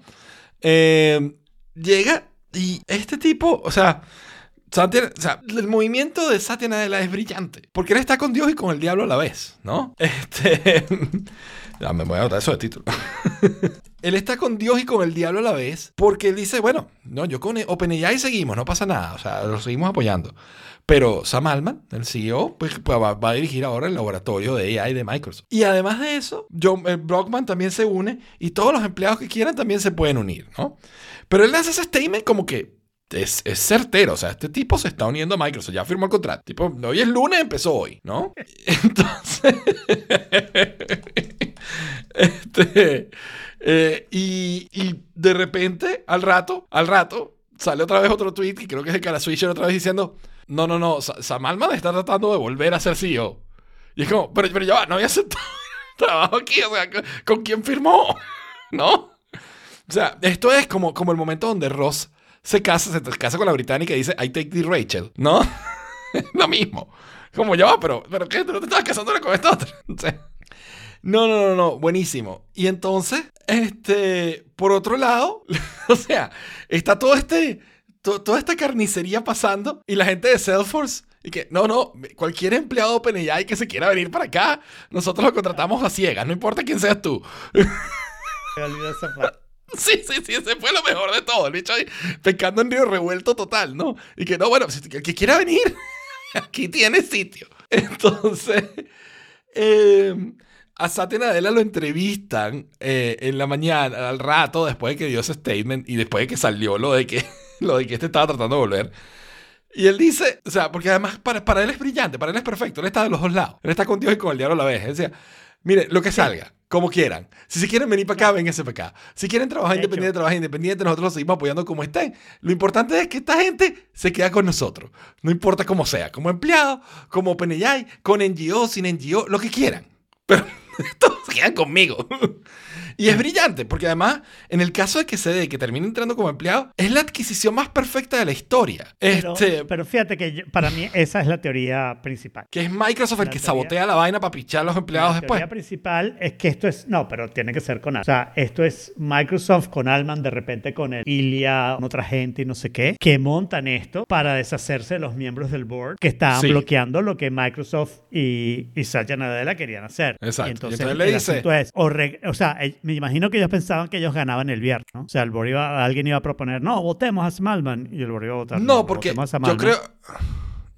Speaker 2: Eh, llega y este tipo, o sea, Satya- o sea, el movimiento de Satya Nadella es brillante. Porque él está con Dios y con el diablo a la vez, ¿no? Este. ya me voy a anotar eso de título. él está con Dios y con el diablo a la vez. Porque él dice, bueno, no, yo con OpenAI seguimos, no pasa nada. O sea, lo seguimos apoyando. Pero Sam Altman, el CEO, pues, pues, va, va a dirigir ahora el laboratorio de AI de Microsoft. Y además de eso, John eh, Brockman también se une y todos los empleados que quieran también se pueden unir, ¿no? Pero él hace ese statement como que es, es certero. O sea, este tipo se está uniendo a Microsoft, ya firmó el contrato. Tipo, hoy es lunes, empezó hoy, ¿no? Entonces. este. eh, y, y de repente, al rato, al rato, sale otra vez otro tweet que creo que es de Cara Swisher otra vez diciendo: No, no, no, Sa- Sam Altman está tratando de volver a ser CEO. Y es como, pero, pero ya no había aceptado trabajo aquí, o sea, ¿con, con quién firmó? ¿No? O sea, esto es como, como el momento donde Ross se casa, se casa con la británica y dice, I take the Rachel, ¿no? Lo mismo. Como ya pero, pero ¿qué? ¿Tú no te estabas casando con esta otra? No, no, no, no, buenísimo. Y entonces, este, por otro lado, o sea, está todo este, to- toda esta carnicería pasando y la gente de Salesforce y que, no, no, cualquier empleado de OpenAI que se quiera venir para acá, nosotros lo contratamos a ciegas, no importa quién seas tú. Sí, sí, sí, ese fue lo mejor de todo. El bicho ahí pescando en río revuelto total, ¿no? Y que no, bueno, si el que quiera venir, aquí tiene sitio. Entonces, eh, a Satya Nadella lo entrevistan eh, en la mañana, al rato, después de que dio ese statement y después de que salió lo de que, lo de que este estaba tratando de volver. Y él dice, o sea, porque además para, para él es brillante, para él es perfecto, él está de los dos lados. Él está con Dios y con el diablo a la vez. Él decía, mire, lo que salga, como quieran. Si se quieren venir para acá, vénganse para acá. Si quieren trabajar independiente, trabajar independiente, nosotros los seguimos apoyando como estén. Lo importante es que esta gente se queda con nosotros. No importa cómo sea, como empleado, como OpenAI, con NGO, sin NGO, lo que quieran. Pero todos quedan conmigo. Y es brillante, porque además, en el caso de que se dé que termine entrando como empleado, es la adquisición más perfecta de la historia.
Speaker 3: Pero,
Speaker 2: Este,
Speaker 3: pero fíjate que yo- para mí esa es la teoría principal.
Speaker 2: que es Microsoft el
Speaker 3: la
Speaker 2: que
Speaker 3: teoría-
Speaker 2: sabotea la vaina para pichar a los empleados
Speaker 3: La
Speaker 2: después.
Speaker 3: teoría principal es que esto es, no, pero tiene que ser con Alman. O sea, esto es Microsoft con Alman, de repente con el Ilia, con otra gente y no sé qué, que montan esto para deshacerse de los miembros del board que estaban
Speaker 2: Sí.
Speaker 3: bloqueando lo que Microsoft y, y Satya Nadella querían hacer.
Speaker 2: Exacto.
Speaker 3: Y
Speaker 2: Y
Speaker 3: entonces,
Speaker 2: entonces le
Speaker 3: el
Speaker 2: dice-
Speaker 3: asunto es, o, re- o sea, el- me imagino que ellos pensaban que ellos ganaban el viernes, ¿no? O sea, el iba, alguien iba a proponer, no, votemos a Sam Altman, y el board iba a votar.
Speaker 2: No, porque
Speaker 3: a
Speaker 2: yo
Speaker 3: Altman".
Speaker 2: creo,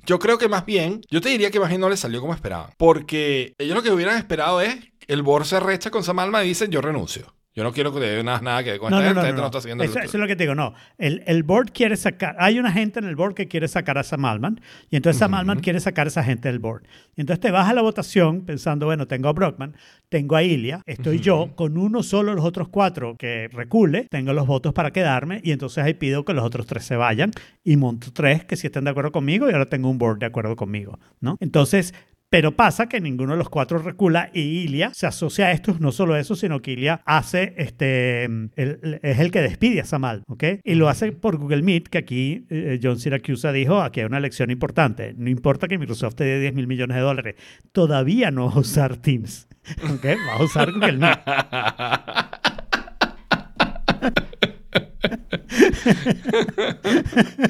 Speaker 2: yo creo que más bien, yo te diría que más bien no le salió como esperaban. Porque ellos lo que hubieran esperado es el board se recha con Sam Altman y dicen yo renuncio. Yo no quiero que te nada, nada que ver con
Speaker 3: No,
Speaker 2: esta
Speaker 3: no,
Speaker 2: gente,
Speaker 3: no,
Speaker 2: está el
Speaker 3: Eso, eso es lo que te digo, no. El, el board quiere sacar, hay una gente en el board que quiere sacar a Sam Altman, y entonces Sam Altman quiere sacar a esa gente del board. Y entonces te vas a la votación pensando, bueno, tengo a Brockman, tengo a Ilia, estoy yo, con uno solo de los otros cuatro que recule, tengo los votos para quedarme, y entonces ahí pido que los otros tres se vayan, y monto tres que sí estén de acuerdo conmigo, y ahora tengo un board de acuerdo conmigo, ¿no? Entonces, pero pasa que ninguno de los cuatro recula y Ilia se asocia a estos, no solo eso, sino que Ilia hace, este, el- es el que despide a Samal, ¿ok? Y lo hace por Google Meet, que aquí eh, John Siracusa dijo, aquí hay una lección importante, no importa que Microsoft te dé 10 mil millones de dólares, todavía no va a usar Teams, ¿ok? Va a usar Google Meet.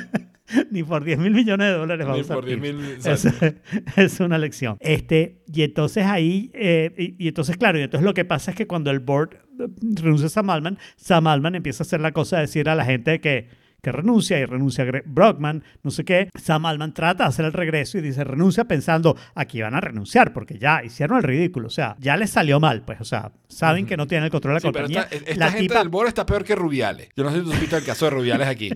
Speaker 3: Ni por 10 mil millones de dólares va a
Speaker 2: Ni
Speaker 3: usar
Speaker 2: por 10
Speaker 3: Teams.
Speaker 2: mil,
Speaker 3: Es, es una lección. Este, y entonces ahí, eh, y, y entonces, claro, y entonces lo que pasa es que cuando el board eh, renuncia a Sam Altman, Sam Altman empieza a hacer la cosa de decir a la gente que, que renuncia y renuncia Gre- Brockman, no sé qué. Sam Altman trata de hacer el regreso y dice renuncia pensando aquí van a renunciar porque ya hicieron el ridículo, o sea, ya les salió mal, pues, o sea, saben que no tienen el control de la
Speaker 2: Sí, pero
Speaker 3: compañía.
Speaker 2: esta, esta
Speaker 3: la
Speaker 2: gente
Speaker 3: tipa,
Speaker 2: del board está peor que Rubiales. Yo no sé si tú supiste el caso de Rubiales aquí.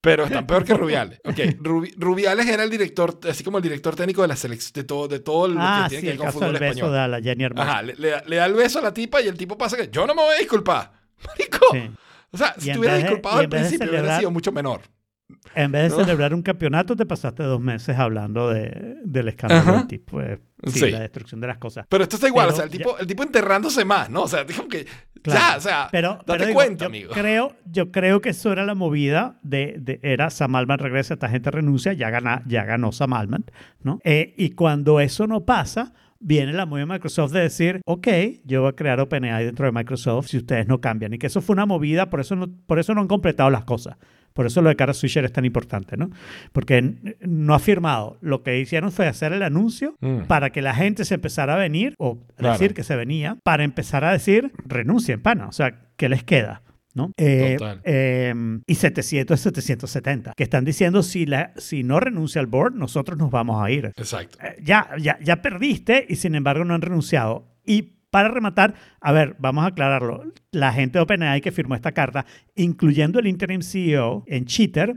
Speaker 2: Pero están peor que Rubiales. Ok, Rubi- Rubiales era el director, así como el director técnico de la selección, de todo, de todo lo
Speaker 3: Ah,
Speaker 2: que tiene
Speaker 3: sí,
Speaker 2: que
Speaker 3: el
Speaker 2: ver con fútbol
Speaker 3: beso
Speaker 2: español.
Speaker 3: de la Jenny Hermoso.
Speaker 2: Ajá, le, le da- le da el beso a la tipa y el tipo pasa que yo no me voy a disculpar. Marico.
Speaker 3: Sí.
Speaker 2: O sea, si te hubieras disculpado al principio, hubiera sido mucho menor.
Speaker 3: En vez de
Speaker 2: ¿No?
Speaker 3: celebrar un campeonato, te pasaste dos meses hablando de, del escándalo
Speaker 2: Ajá.
Speaker 3: del tipo. eh, sí,
Speaker 2: Sí.
Speaker 3: la destrucción de las cosas.
Speaker 2: Pero esto está igual,
Speaker 3: Pero
Speaker 2: o sea, el
Speaker 3: ya-
Speaker 2: tipo, el tipo enterrándose más, ¿no? O sea, dijo que.
Speaker 3: Claro.
Speaker 2: Ya, o sea,
Speaker 3: Pero,
Speaker 2: date
Speaker 3: pero digo,
Speaker 2: cuenta,
Speaker 3: yo
Speaker 2: amigo.
Speaker 3: Creo, yo creo que eso era la movida de, de- era Sam Altman regresa, esta gente renuncia, ya, gana, ya ganó Sam Altman, ¿no? Eh, y cuando eso no pasa, viene la movida de Microsoft de decir, ok, yo voy a crear OpenAI dentro de Microsoft si ustedes no cambian. Y que eso fue una movida, por eso no, por eso no han completado las cosas. Por eso lo de Kara Swisher es tan importante, ¿no? Porque no ha firmado. Lo que hicieron fue hacer el anuncio
Speaker 2: Mm.
Speaker 3: para que la gente se empezara a venir, o
Speaker 2: Claro.
Speaker 3: decir que se venía, para empezar a decir, renuncien, pana. O sea, ¿qué les queda? ¿No? Eh,
Speaker 2: Total.
Speaker 3: eh, y 700 es 770, que están diciendo si, la, si no renuncia al board, nosotros nos vamos a ir.
Speaker 2: Exacto.
Speaker 3: Eh, ya, ya, ya perdiste y sin embargo no han renunciado. Y para rematar, a ver, vamos a aclararlo. La gente de OpenAI que firmó esta carta, incluyendo el interim CEO en Cheater,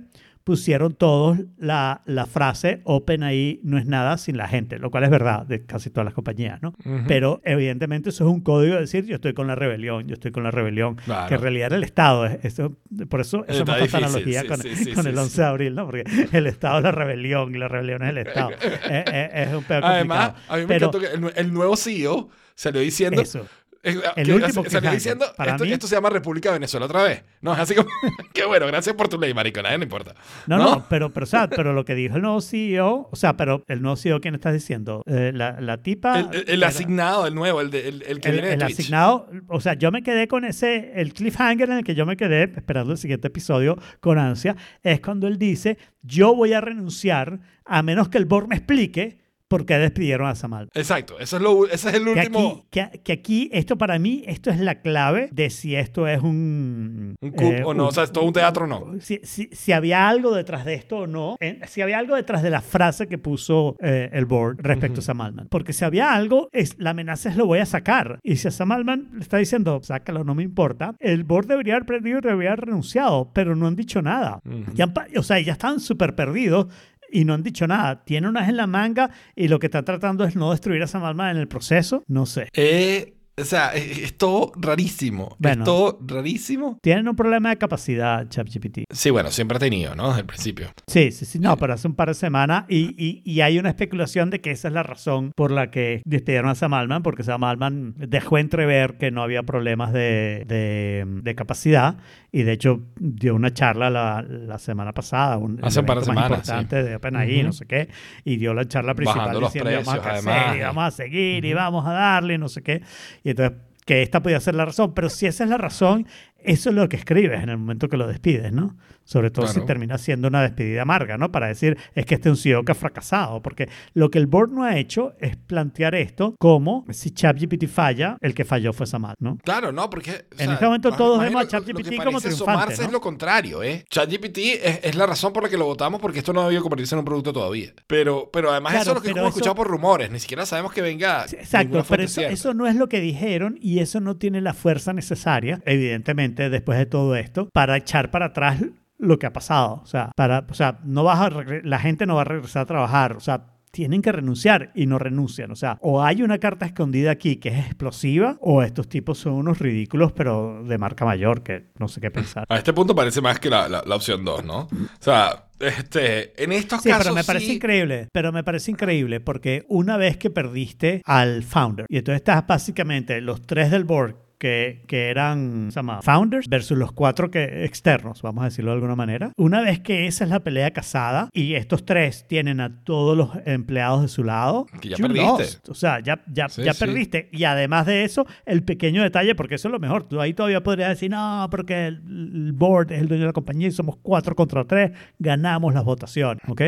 Speaker 3: pusieron todos la, la frase OpenAI no es nada sin la gente, lo cual es verdad de casi todas las compañías, ¿no?
Speaker 2: Ujú.
Speaker 3: Pero evidentemente eso es un código de decir yo estoy con la rebelión, yo estoy con la rebelión,
Speaker 2: Claro.
Speaker 3: que en realidad era el Estado. es- Eso, por eso, eso me falta analogía
Speaker 2: sí,
Speaker 3: con,
Speaker 2: sí, sí,
Speaker 3: con el
Speaker 2: sí.
Speaker 3: 11 de abril, ¿no? Porque el Estado es la rebelión y la rebelión es el Estado. es, es- es un
Speaker 2: Además,
Speaker 3: complicado.
Speaker 2: a mí me
Speaker 3: Pero
Speaker 2: encantó que el, el nuevo CEO salió diciendo.
Speaker 3: eso.
Speaker 2: Eh,
Speaker 3: El
Speaker 2: que
Speaker 3: último
Speaker 2: salió diciendo.
Speaker 3: Para
Speaker 2: esto,
Speaker 3: mí-
Speaker 2: esto se llama República de Venezuela otra vez. No, es así como. Qué bueno, gracias por tu ley, marico. Nadie le importa.
Speaker 3: No, no, pero, pero, o sea, pero lo que dijo el nuevo CEO, o sea, pero el nuevo CEO, ¿quién estás diciendo? Eh, la, la tipa.
Speaker 2: El, el- el
Speaker 3: era-
Speaker 2: asignado, el nuevo, el, de- el, el que
Speaker 3: el,
Speaker 2: viene de
Speaker 3: el
Speaker 2: Twitch.
Speaker 3: asignado, o sea, yo me quedé con ese, el cliffhanger en el que yo me quedé esperando el siguiente episodio con ansia, es cuando él dice, yo voy a renunciar a menos que el board me explique por qué despidieron a Samal.
Speaker 2: Exacto, eso es lo, ese es el
Speaker 3: Que
Speaker 2: último.
Speaker 3: aquí, que, que aquí, esto para mí, esto es la clave de si esto es un...
Speaker 2: Un coup
Speaker 3: eh,
Speaker 2: o no,
Speaker 3: un-
Speaker 2: o sea, es todo un teatro o no.
Speaker 3: Si, si- si había algo detrás de esto o no, si había algo detrás de la frase que puso eh, el board respecto a Sam Altman. Porque si había algo, es, la amenaza es lo voy a sacar. Y si a Sam Altman le está diciendo, sácalo, no me importa, el board debería haber perdido y debería haber renunciado, pero no han dicho nada. Ya han pa- o sea, ya están súper perdidos. Y no han dicho nada. Tienen unas en la manga y lo que están tratando es no destruir a Sam Altman en el proceso. No sé.
Speaker 2: Eh, o sea, es, es todo rarísimo.
Speaker 3: Bueno.
Speaker 2: Es todo rarísimo.
Speaker 3: Tienen un problema de capacidad, ChatGPT.
Speaker 2: Sí, bueno, siempre ha tenido, ¿no? Desde el principio.
Speaker 3: Sí, sí, sí. No, pero hace un par de semanas y, y- y hay una especulación de que esa es la razón por la que despidieron a Sam Altman, porque Sam Altman dejó entrever que no había problemas de, de- de capacidad y de hecho dio una charla la, la semana pasada, un,
Speaker 2: Hace
Speaker 3: el
Speaker 2: un par de
Speaker 3: evento más
Speaker 2: semanas, sí.
Speaker 3: importante de OpenAI,
Speaker 2: Ujú.
Speaker 3: no sé qué, y dio la charla principal
Speaker 2: Bajando los
Speaker 3: diciendo vamos a
Speaker 2: precios, además,
Speaker 3: y
Speaker 2: y-
Speaker 3: vamos a seguir y vamos a darle, no sé qué. Y entonces que esta podía ser la razón, pero si esa es la razón, eso es lo que escribes en el momento que lo despides, ¿no? Sobre todo si termina siendo una despedida amarga, ¿no? Para decir, es que este es un CEO que ha fracasado, porque lo que el board no ha hecho es plantear esto como si ChatGPT falla, el que falló fue Samal, ¿no?
Speaker 2: Claro, no, porque. o
Speaker 3: En este momento todos vemos a ChatGPT como triunfante, ¿no?
Speaker 2: es lo contrario, ¿eh? ChatGPT es, es la razón por la que lo votamos porque esto no ha debido convertirse en un producto todavía. Pero, pero además
Speaker 3: Claro,
Speaker 2: eso es lo que hemos
Speaker 3: eso-
Speaker 2: escuchado por rumores. Ni siquiera sabemos que venga.
Speaker 3: Exacto, pero eso, eso no es lo que dijeron y eso no tiene la fuerza necesaria, evidentemente, después de todo esto, para echar para atrás lo que ha pasado. O sea, para, o sea no vas a la gente no va a regresar a trabajar. O sea, tienen que renunciar y no renuncian. O sea, o hay una carta escondida aquí que es explosiva o estos tipos son unos ridículos, pero de marca mayor, que no sé qué pensar.
Speaker 2: A este punto parece más que la, la- la opción 2, ¿no? O sea, este, en estos
Speaker 3: Sí,
Speaker 2: casos.
Speaker 3: pero me parece
Speaker 2: sí-
Speaker 3: increíble. Pero me parece increíble porque una vez que perdiste al founder, y entonces estás básicamente los tres del board que, que eran se llama, founders versus los cuatro que, externos, vamos a decirlo de alguna manera. Una vez que esa es la pelea casada y estos tres tienen a todos los empleados de su lado,
Speaker 2: Que ya perdiste.
Speaker 3: lost. O sea, ya, ya,
Speaker 2: Sí,
Speaker 3: ya
Speaker 2: sí.
Speaker 3: perdiste. Y además de eso, el pequeño detalle, porque eso es lo mejor. Tú ahí todavía podrías decir, no, porque el, el board es el dueño de la compañía y somos cuatro contra tres, ganamos las votaciones, ¿ok?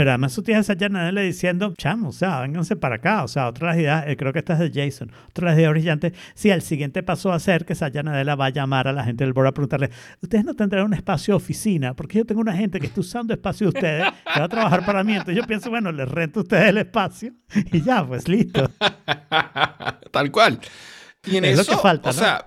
Speaker 3: Pero además tú tienes a Satya Nadella diciendo, chamo, o sea, vénganse para acá. O sea, otra de las ideas, eh, creo que esta es de Jason, otra de las ideas brillantes. Sí, el siguiente paso va a ser que Satya Nadella va a llamar a la gente del board a preguntarle, ustedes no tendrán un espacio oficina, porque yo tengo una gente que está usando espacio de ustedes, que va a trabajar para mí. Entonces yo pienso, bueno, les rento a ustedes el espacio y ya, pues listo.
Speaker 2: Tal cual. Y en
Speaker 3: Es lo que falta,
Speaker 2: o
Speaker 3: ¿no?
Speaker 2: sea,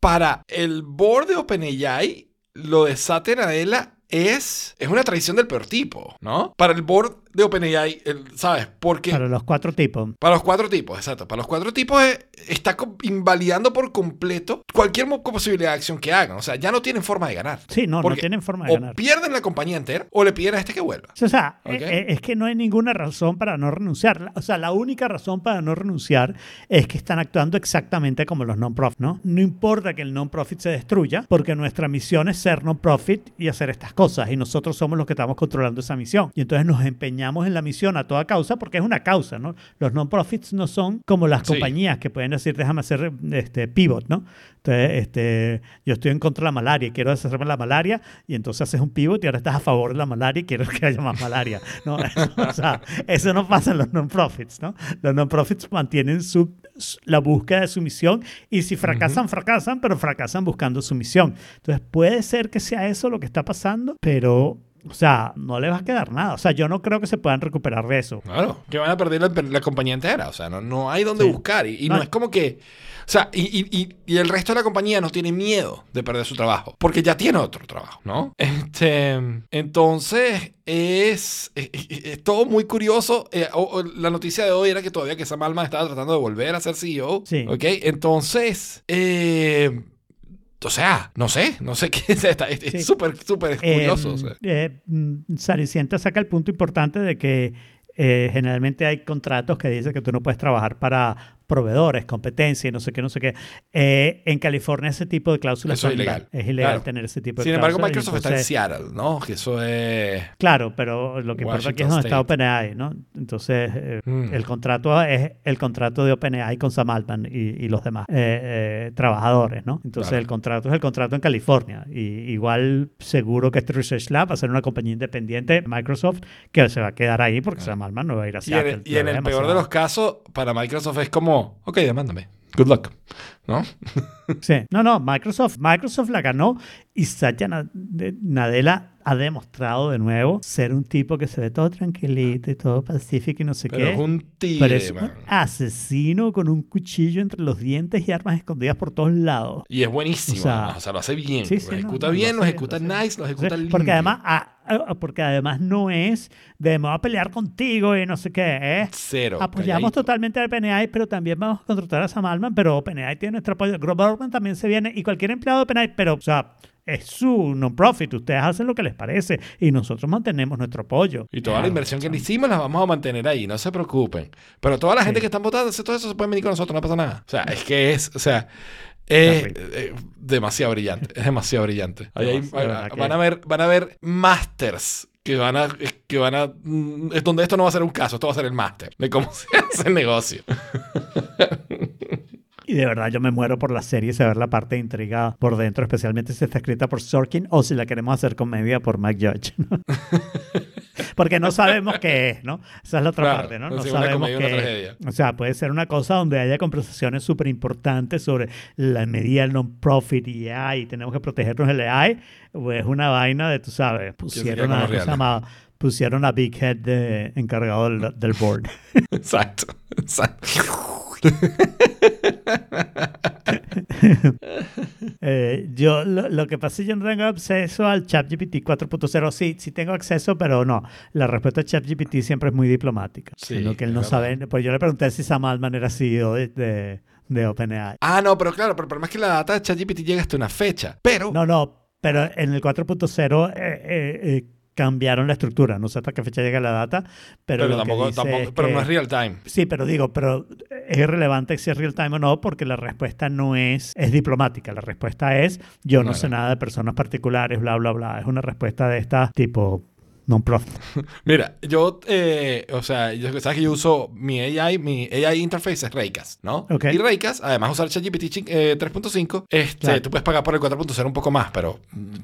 Speaker 2: para el board de OpenAI, lo de Satya Nadella es, es una traición del peor tipo, ¿no? Para el board de OpenAI, ¿sabes? Porque...
Speaker 3: Para los cuatro tipos.
Speaker 2: Para los cuatro tipos, exacto. Para los cuatro tipos está invalidando por completo cualquier posibilidad de acción que hagan. O sea, ya no tienen forma de ganar.
Speaker 3: Sí, no, no tienen forma de
Speaker 2: o
Speaker 3: ganar.
Speaker 2: pierden la compañía entera o le piden a este que vuelva.
Speaker 3: O sea, eh, eh, es que no hay ninguna razón para no renunciar. O sea, la única razón para no renunciar es que están actuando exactamente como los non-profit, ¿no? No importa que el non-profit se destruya, porque nuestra misión es ser non-profit y hacer estas cosas, y nosotros somos los que estamos controlando esa misión. Y entonces nos empeñamos en la misión a toda causa, porque es una causa, ¿no? Los non-profits no son como las
Speaker 2: Sí.
Speaker 3: compañías que pueden decir, déjame hacer este pivot, ¿no? Entonces, este, yo estoy en contra de la malaria y quiero deshacerme de la malaria, y entonces haces un pivot y ahora estás a favor de la malaria y quieres que haya más malaria. No, o sea, eso no pasa en los non-profits, ¿no? Los non-profits mantienen su, su- la búsqueda de su misión y si fracasan, fracasan, pero fracasan buscando su misión. Entonces, puede ser que sea eso lo que está pasando, pero... O sea, no le va a quedar nada. O sea, yo no creo que se puedan recuperar de eso.
Speaker 2: Claro, que van a perder la, la compañía entera. O sea, no, no hay dónde
Speaker 3: Sí.
Speaker 2: buscar. Y, y no
Speaker 3: No.
Speaker 2: es como que. O sea, y, y- y- el resto de la compañía no tiene miedo de perder su trabajo. Porque ya tiene otro trabajo, ¿no? Este, entonces, es, es, todo muy curioso. Eh, o- o la noticia de hoy era que todavía que Sam Altman estaba tratando de volver a ser CEO.
Speaker 3: Sí.
Speaker 2: ¿Ok? Entonces, eh, o sea, no sé, no sé qué es. esta- Es
Speaker 3: Sí.
Speaker 2: es súper, súper
Speaker 3: Eh,
Speaker 2: curioso. o sea.
Speaker 3: eh, Saricienta saca el punto importante de que eh, generalmente hay contratos que dicen que tú no puedes trabajar para proveedores, competencia y no sé qué, no sé qué. Eh, en California ese tipo de cláusulas
Speaker 2: Eso es ilegal.
Speaker 3: Es ilegal
Speaker 2: Claro.
Speaker 3: tener ese tipo de
Speaker 2: Sin embargo,
Speaker 3: cláusulas. y
Speaker 2: Microsoft está en Seattle, ¿no? Que eso es.
Speaker 3: Claro, pero lo que importa aquí es
Speaker 2: Washington
Speaker 3: donde está. OpenAI, ¿no? Entonces, eh,
Speaker 2: Mm.
Speaker 3: el contrato es el contrato de OpenAI con Sam Altman y, y los demás eh, eh, trabajadores, ¿no? Entonces,
Speaker 2: Claro.
Speaker 3: el contrato es el contrato en California. Y igual, seguro que este Research Lab va a ser una compañía independiente de Microsoft que se va a quedar ahí porque Sam Altman no va a ir a
Speaker 2: Y en,
Speaker 3: Seattle.
Speaker 2: el, y en el peor de los casos, para Microsoft es como, ok, demándame. Good luck. ¿No?
Speaker 3: Sí. No, no, Microsoft, Microsoft la ganó y Satya Na- de- Nadella ha demostrado de nuevo ser un tipo que se ve todo tranquilito y todo pacífico y no sé
Speaker 2: Pero
Speaker 3: qué.
Speaker 2: es un
Speaker 3: Pero
Speaker 2: tigre,
Speaker 3: es un asesino con un cuchillo entre los dientes y armas escondidas por todos lados.
Speaker 2: Y es buenísimo.
Speaker 3: O sea,
Speaker 2: O sea, lo hace bien.
Speaker 3: sí,
Speaker 2: lo
Speaker 3: sí, no,
Speaker 2: ejecuta
Speaker 3: no, lo
Speaker 2: bien, lo ejecuta
Speaker 3: lo hace
Speaker 2: nice, lo ejecuta limpio.
Speaker 3: porque además, ah, ah, porque además no es de me voy a pelear contigo y no sé qué, ¿eh?
Speaker 2: Cero.
Speaker 3: Apoyamos
Speaker 2: calladito.
Speaker 3: totalmente a OpenAI, pero también vamos a contratar a Sam Altman, pero OpenAI tiene nuestro apoyo. Groverman también se viene y cualquier empleado de OpenAI, pero, o sea, es su non-profit. Ustedes hacen lo que les parece y nosotros mantenemos nuestro apoyo.
Speaker 2: Y toda la
Speaker 3: Claro,
Speaker 2: inversión que le hicimos la vamos a mantener ahí, no se preocupen. Pero toda la gente
Speaker 3: Sí.
Speaker 2: que están votando, todo eso se puede venir con nosotros, no pasa nada. O sea, es que es, o sea, es
Speaker 3: Terrible.
Speaker 2: eh, demasiado brillante, es demasiado brillante. Ahí
Speaker 3: verdad que-
Speaker 2: van a ver, van a ver masters que van a, que van a, mm, es donde esto no va a ser un caso, esto va a ser el máster de cómo se hace el negocio.
Speaker 3: Y de verdad yo me muero por la serie y saber la parte de intriga por dentro, especialmente si está escrita por Sorkin o si la queremos hacer comedia por Mike Judge. ¿no? Porque no sabemos qué es, ¿no? Esa es la otra
Speaker 2: Claro,
Speaker 3: parte, ¿no?
Speaker 2: no
Speaker 3: sabemos qué es. O sea, puede ser una cosa donde haya conversaciones súper importantes sobre la medida del non-profit y AI, y tenemos que protegernos del AI, o es una vaina de, tú sabes, pusieron a,
Speaker 2: real.
Speaker 3: se llama? pusieron a Big Head de, encargado del, del board.
Speaker 2: Exacto, exacto.
Speaker 3: Eh, yo lo, lo que pasa es que yo no tengo acceso al ChatGPT 4.0. Sí, sí tengo acceso, pero no. La respuesta a ChatGPT siempre es muy diplomática.
Speaker 2: Sí,
Speaker 3: Lo que él no sabe. Pues yo le pregunté si Sam Altman era CEO de, de, de OpenAI.
Speaker 2: Ah, no, pero claro, pero problema es que la data de ChatGPT llega hasta una fecha. Pero,
Speaker 3: No, no, pero en el 4.0 eh, eh, eh, cambiaron la estructura. No sé hasta qué fecha llega la data, pero,
Speaker 2: pero,
Speaker 3: lo que
Speaker 2: tampoco,
Speaker 3: dice
Speaker 2: tampoco,
Speaker 3: es
Speaker 2: pero no es real time.
Speaker 3: Sí, pero digo, pero es irrelevante si es real time o no, porque la respuesta no es, es diplomática. La respuesta es, yo no
Speaker 2: Claro.
Speaker 3: sé nada de personas particulares, bla, bla, bla. Es una respuesta de esta tipo non-profit.
Speaker 2: Mira, yo, eh, o sea, yo, sabes que yo uso mi AI, mi AI interface es Raycast, ¿no?
Speaker 3: Ok.
Speaker 2: Y Raycast, además de usar ChatGPT eh, 3.5, este,
Speaker 3: Claro.
Speaker 2: tú puedes pagar por el 4.0 un poco más, pero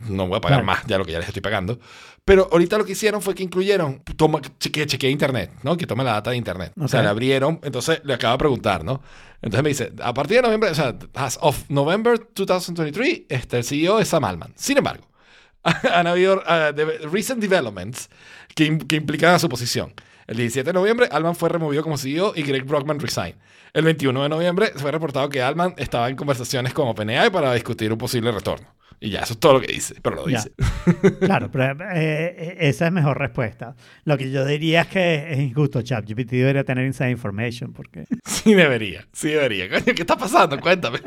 Speaker 2: no voy a pagar
Speaker 3: Claro.
Speaker 2: más ya lo que ya les estoy pagando. Pero ahorita lo que hicieron fue que incluyeron, toma, chequeé, chequeé internet, ¿no? Que tome la data de internet. O sea, le abrieron, entonces le acabo de preguntar, ¿no? Entonces me dice, a partir de noviembre, o sea, as of November 2023, este, el CEO es Sam Altman. Sin embargo, han habido de- recent developments que, que implican a su posición. El 17 de noviembre, Alman fue removido como CEO y Greg Brockman resign. El 21 de noviembre fue reportado que Alman estaba en conversaciones con OpenAI para discutir un posible retorno. Y ya, eso es todo lo que dice, pero lo
Speaker 3: Ya.
Speaker 2: dice.
Speaker 3: Claro, pero eh, eh, esa es mejor respuesta. Lo que yo diría es que es injusto. ChatGPT debería tener inside information porque
Speaker 2: Sí debería, sí debería. Coño, ¿qué está pasando? Cuéntame.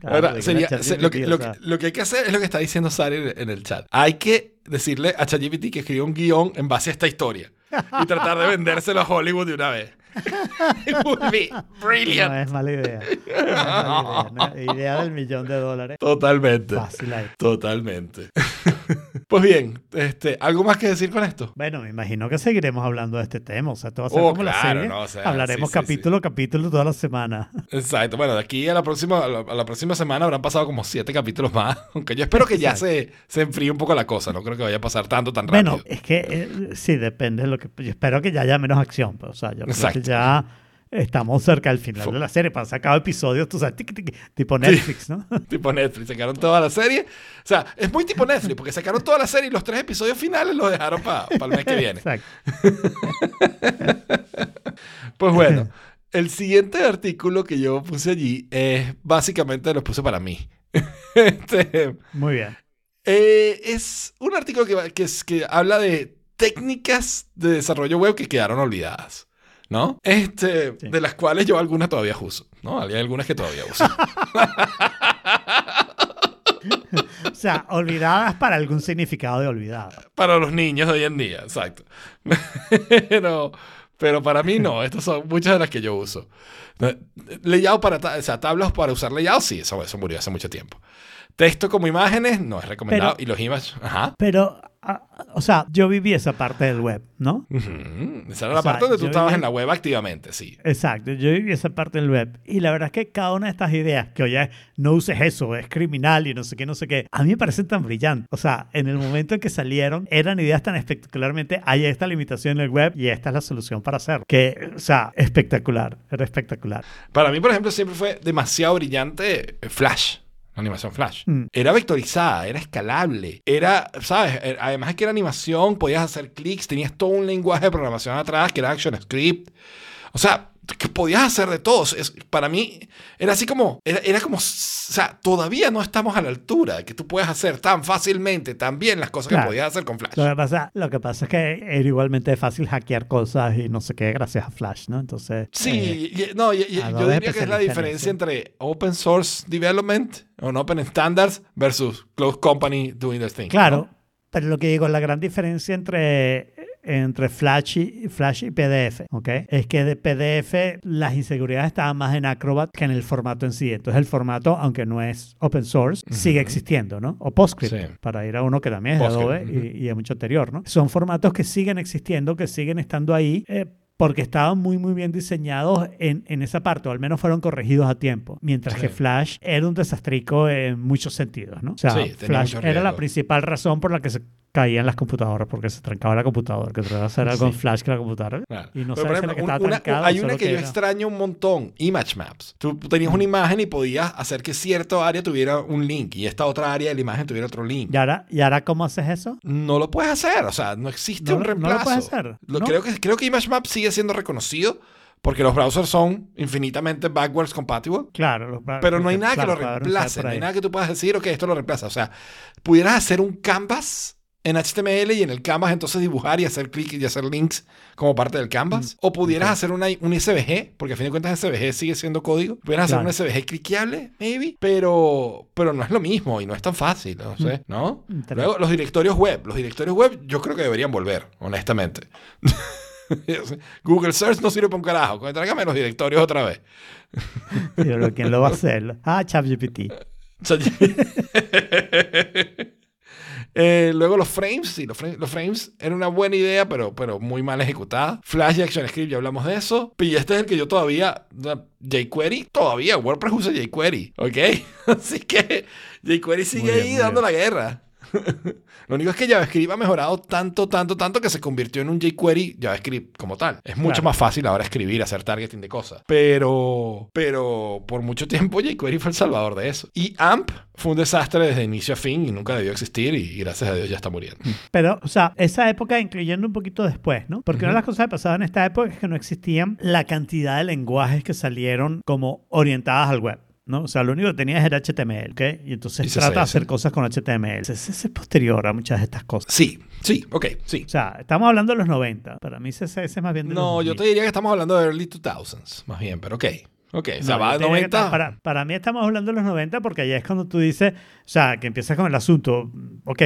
Speaker 3: claro,
Speaker 2: Ahora,
Speaker 3: porque
Speaker 2: sería-
Speaker 3: la
Speaker 2: se- lo, que,
Speaker 3: ChatGPT,
Speaker 2: lo
Speaker 3: o
Speaker 2: que-
Speaker 3: sea,
Speaker 2: lo que hay que hacer es lo que está diciendo Sari en, en el chat. Hay que decirle a ChatGPT que escriba un guion en base a esta historia y tratar de vendérselo a Hollywood de una vez. It would be
Speaker 3: no
Speaker 2: brilliant.
Speaker 3: es mala idea. No es mala idea. No, idea del millón de dólares.
Speaker 2: Totalmente.
Speaker 3: Fácil ahí.
Speaker 2: Totalmente. pues bien, este, ¿algo más que decir con esto?
Speaker 3: Bueno, me imagino que seguiremos hablando de este tema. O sea, esto va a ser
Speaker 2: Oh,
Speaker 3: como la
Speaker 2: claro,
Speaker 3: serie.
Speaker 2: no, o sea,
Speaker 3: Hablaremos
Speaker 2: sí, sí,
Speaker 3: capítulo a capítulo toda la semana.
Speaker 2: Exacto. Bueno, de aquí a la próxima, a la, a la próxima semana habrán pasado como siete capítulos más. Aunque yo espero que ya se, se enfríe un poco la cosa. No creo que vaya a pasar tanto, tan rápido.
Speaker 3: Bueno, es que eh, sí, depende de lo que. Yo espero que ya haya menos acción. Pues, o sea, yo creo
Speaker 2: Exacto.
Speaker 3: que ya estamos cerca del final de la serie. Para sacar episodios, tú sabes, tipo Netflix, ¿no?
Speaker 2: tipo Netflix, sacaron toda la serie. O sea, es muy tipo Netflix, porque sacaron toda la serie y los tres episodios finales los dejaron para el mes que viene.
Speaker 3: Exacto.
Speaker 2: Pues bueno, el siguiente artículo que yo puse allí es básicamente lo puse para mí. Este,
Speaker 3: Muy bien.
Speaker 2: eh, es un artículo que, que, es- que habla de técnicas de desarrollo web que quedaron olvidadas. ¿No? Este,
Speaker 3: Sí.
Speaker 2: de las cuales yo algunas todavía uso, ¿no? Hay algunas que todavía uso.
Speaker 3: O sea, olvidadas para algún significado de olvidado.
Speaker 2: Para los niños de hoy en día, exacto. Pero, pero para mí no, estas son muchas de las que yo uso. Layout para, o sea, tablas para usar layout, sí, eso, eso murió hace mucho tiempo. Texto como imágenes, no es recomendado.
Speaker 3: Pero-
Speaker 2: y los images, ajá.
Speaker 3: Pero, o sea, yo viví esa parte del web, ¿no?
Speaker 2: Esa era
Speaker 3: O
Speaker 2: la
Speaker 3: sea,
Speaker 2: parte donde tú estabas
Speaker 3: viví-
Speaker 2: en la web activamente, sí.
Speaker 3: Exacto, yo viví esa parte del web. Y la verdad es que cada una de estas ideas, que oye, no uses eso, es criminal y no sé qué, no sé qué, a mí me parecen tan brillantes. O sea, en el momento en que salieron, eran ideas tan espectacularmente, hay esta limitación en el web y esta es la solución para hacerlo. Que, o sea, espectacular, era espectacular.
Speaker 2: Para mí, por ejemplo, siempre fue demasiado brillante Flash. Animación Flash.
Speaker 3: Mm.
Speaker 2: Era vectorizada, era escalable. Era, ¿sabes? Eh, Además de que era animación, podías hacer clics, tenías todo un lenguaje de programación atrás que era ActionScript. O sea, que podías hacer de todo. Es- para mí, era así como, era, era como, o sea, todavía no estamos a la altura de que tú puedas hacer tan fácilmente, tan bien las cosas
Speaker 3: Claro.
Speaker 2: que podías hacer con Flash.
Speaker 3: Lo que, pasa, lo que pasa es que era igualmente fácil hackear cosas y no sé qué gracias a Flash, ¿no? Entonces... eh,
Speaker 2: Sí, y- no, y- y- yo diría que es la diferencia entre open source development o open standards versus closed company doing their thing.
Speaker 3: Claro,
Speaker 2: ¿no?
Speaker 3: pero lo que digo, la gran diferencia entre, entre Flash y, Flash y PDF, ¿ok? Es que de PDF las inseguridades estaban más en Acrobat que en el formato en sí. Entonces el formato, aunque no es open source, sigue existiendo, ¿no? O PostScript,
Speaker 2: Sí.
Speaker 3: para ir a uno que también es de Adobe y, y es mucho anterior, ¿no? Son formatos que siguen existiendo, que siguen estando ahí. eh, porque estaban muy muy bien diseñados en, en esa parte, o al menos fueron corregidos a tiempo. Mientras
Speaker 2: Sí.
Speaker 3: que Flash era un desastrico en muchos sentidos, ¿no? O sea,
Speaker 2: Sí,
Speaker 3: Flash era la principal razón por la que se caían las computadoras, porque se trancaba la computadora, que trataba de hacer algo en. Flash que la computadora.
Speaker 2: Claro.
Speaker 3: Y no
Speaker 2: Pero,
Speaker 3: sabes que
Speaker 2: ejemplo,
Speaker 3: estaba
Speaker 2: una-
Speaker 3: trancada
Speaker 2: hay una que,
Speaker 3: que
Speaker 2: yo
Speaker 3: era-
Speaker 2: extraño un montón, Image Maps. Tú tenías una imagen y podías hacer que cierta área tuviera un link y esta otra área de la imagen tuviera otro link.
Speaker 3: ¿Y ahora, ¿Y ahora cómo haces eso?
Speaker 2: No lo puedes hacer, o sea, no existe
Speaker 3: No
Speaker 2: un
Speaker 3: lo- no lo
Speaker 2: reemplazo.
Speaker 3: puedes hacer,
Speaker 2: Lo-
Speaker 3: ¿no?
Speaker 2: creo, que, creo que Image Maps sigue siendo reconocido porque los browsers son infinitamente backwards compatible.
Speaker 3: Claro. los-
Speaker 2: Pero no hay nada que lo reemplace. No hay nada que tú puedas decir, ok, esto lo reemplaza. O sea, pudieras hacer un canvas en HTML y en el canvas entonces dibujar y hacer clic y hacer links como parte del canvas.
Speaker 3: Mm,
Speaker 2: O pudieras hacer una, un SVG, porque a fin de cuentas SVG sigue siendo código. Pudieras hacer
Speaker 3: Claro.
Speaker 2: un SVG cliqueable, maybe. Pero, pero no es lo mismo y no es tan fácil, no sé, ¿no?
Speaker 3: Interesante.
Speaker 2: Luego, los directorios web. Los directorios web yo creo que deberían volver, honestamente. Google Search no sirve para un carajo. Tráigame los directorios otra vez.
Speaker 3: Pero ¿quién lo va a hacer? Ah, ChatGPT.
Speaker 2: Eh, luego los frames, sí, los frames, los frames eran una buena idea, pero, pero muy mal ejecutada. Flash y ActionScript, ya hablamos de eso. Y este es el que yo todavía, jQuery, todavía, WordPress usa jQuery, ¿ok? Así que jQuery sigue
Speaker 3: bien,
Speaker 2: ahí dando
Speaker 3: bien.
Speaker 2: la guerra. Lo único es que JavaScript ha mejorado tanto, tanto, tanto que se convirtió en un jQuery JavaScript como tal. Es mucho
Speaker 3: Claro.
Speaker 2: más fácil ahora escribir, hacer targeting de cosas. Pero, pero por mucho tiempo jQuery fue el salvador de eso. Y AMP fue un desastre desde inicio a fin y nunca debió existir y gracias a Dios ya está muriendo.
Speaker 3: Pero, o sea, esa época incluyendo un poquito después, ¿no? Porque una de las cosas que pasaba en esta época es que no existían la cantidad de lenguajes que salieron como orientadas al web. ¿No? O sea, lo único que tenías era HTML, ¿ok? Y entonces
Speaker 2: Y
Speaker 3: trata de hacer cosas con HTML. CSS es posterior a muchas de estas cosas.
Speaker 2: Sí, sí, ok, sí.
Speaker 3: O sea, estamos hablando de los 90. Para mí CSS es más bien de
Speaker 2: No,
Speaker 3: los
Speaker 2: yo te
Speaker 3: 2000.
Speaker 2: diría que estamos hablando de early 2000s, más bien, pero ok. Ok, o sea,
Speaker 3: No,
Speaker 2: va
Speaker 3: que
Speaker 2: 90.
Speaker 3: ta- Para, para mí estamos hablando de los 90 porque allá es cuando tú dices, o sea, que empiezas con el asunto, ok,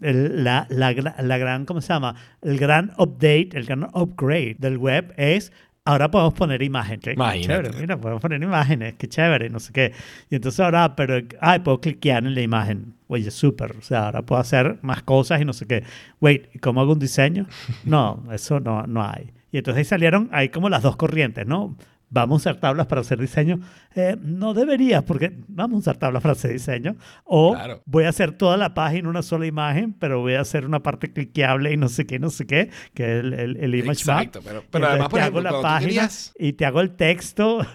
Speaker 3: el- la, la, la gran, ¿cómo se llama? El gran update, el gran upgrade del web es, ahora podemos poner imagen. Qué chévere, mira, podemos poner imágenes, qué chévere, no sé qué. Y entonces ahora, pero, ay, puedo cliquear en la imagen. Oye, súper, o sea, ahora puedo hacer más cosas y no sé qué. Wait, ¿y cómo hago un diseño? No, eso no, no hay. Y entonces ahí salieron, hay como las dos corrientes, ¿no? Vamos a usar tablas para hacer diseño. Eh, no deberías, porque vamos a usar tablas para hacer diseño. O
Speaker 2: Claro.
Speaker 3: voy a hacer toda la página una sola imagen, pero voy a hacer una parte cliqueable y no sé qué, no sé qué, que es el, el, el image map.
Speaker 2: Exacto, pero,
Speaker 3: Y
Speaker 2: pero
Speaker 3: entonces
Speaker 2: además, por
Speaker 3: te
Speaker 2: ejemplo,
Speaker 3: hago la página
Speaker 2: querías-
Speaker 3: y te hago el texto.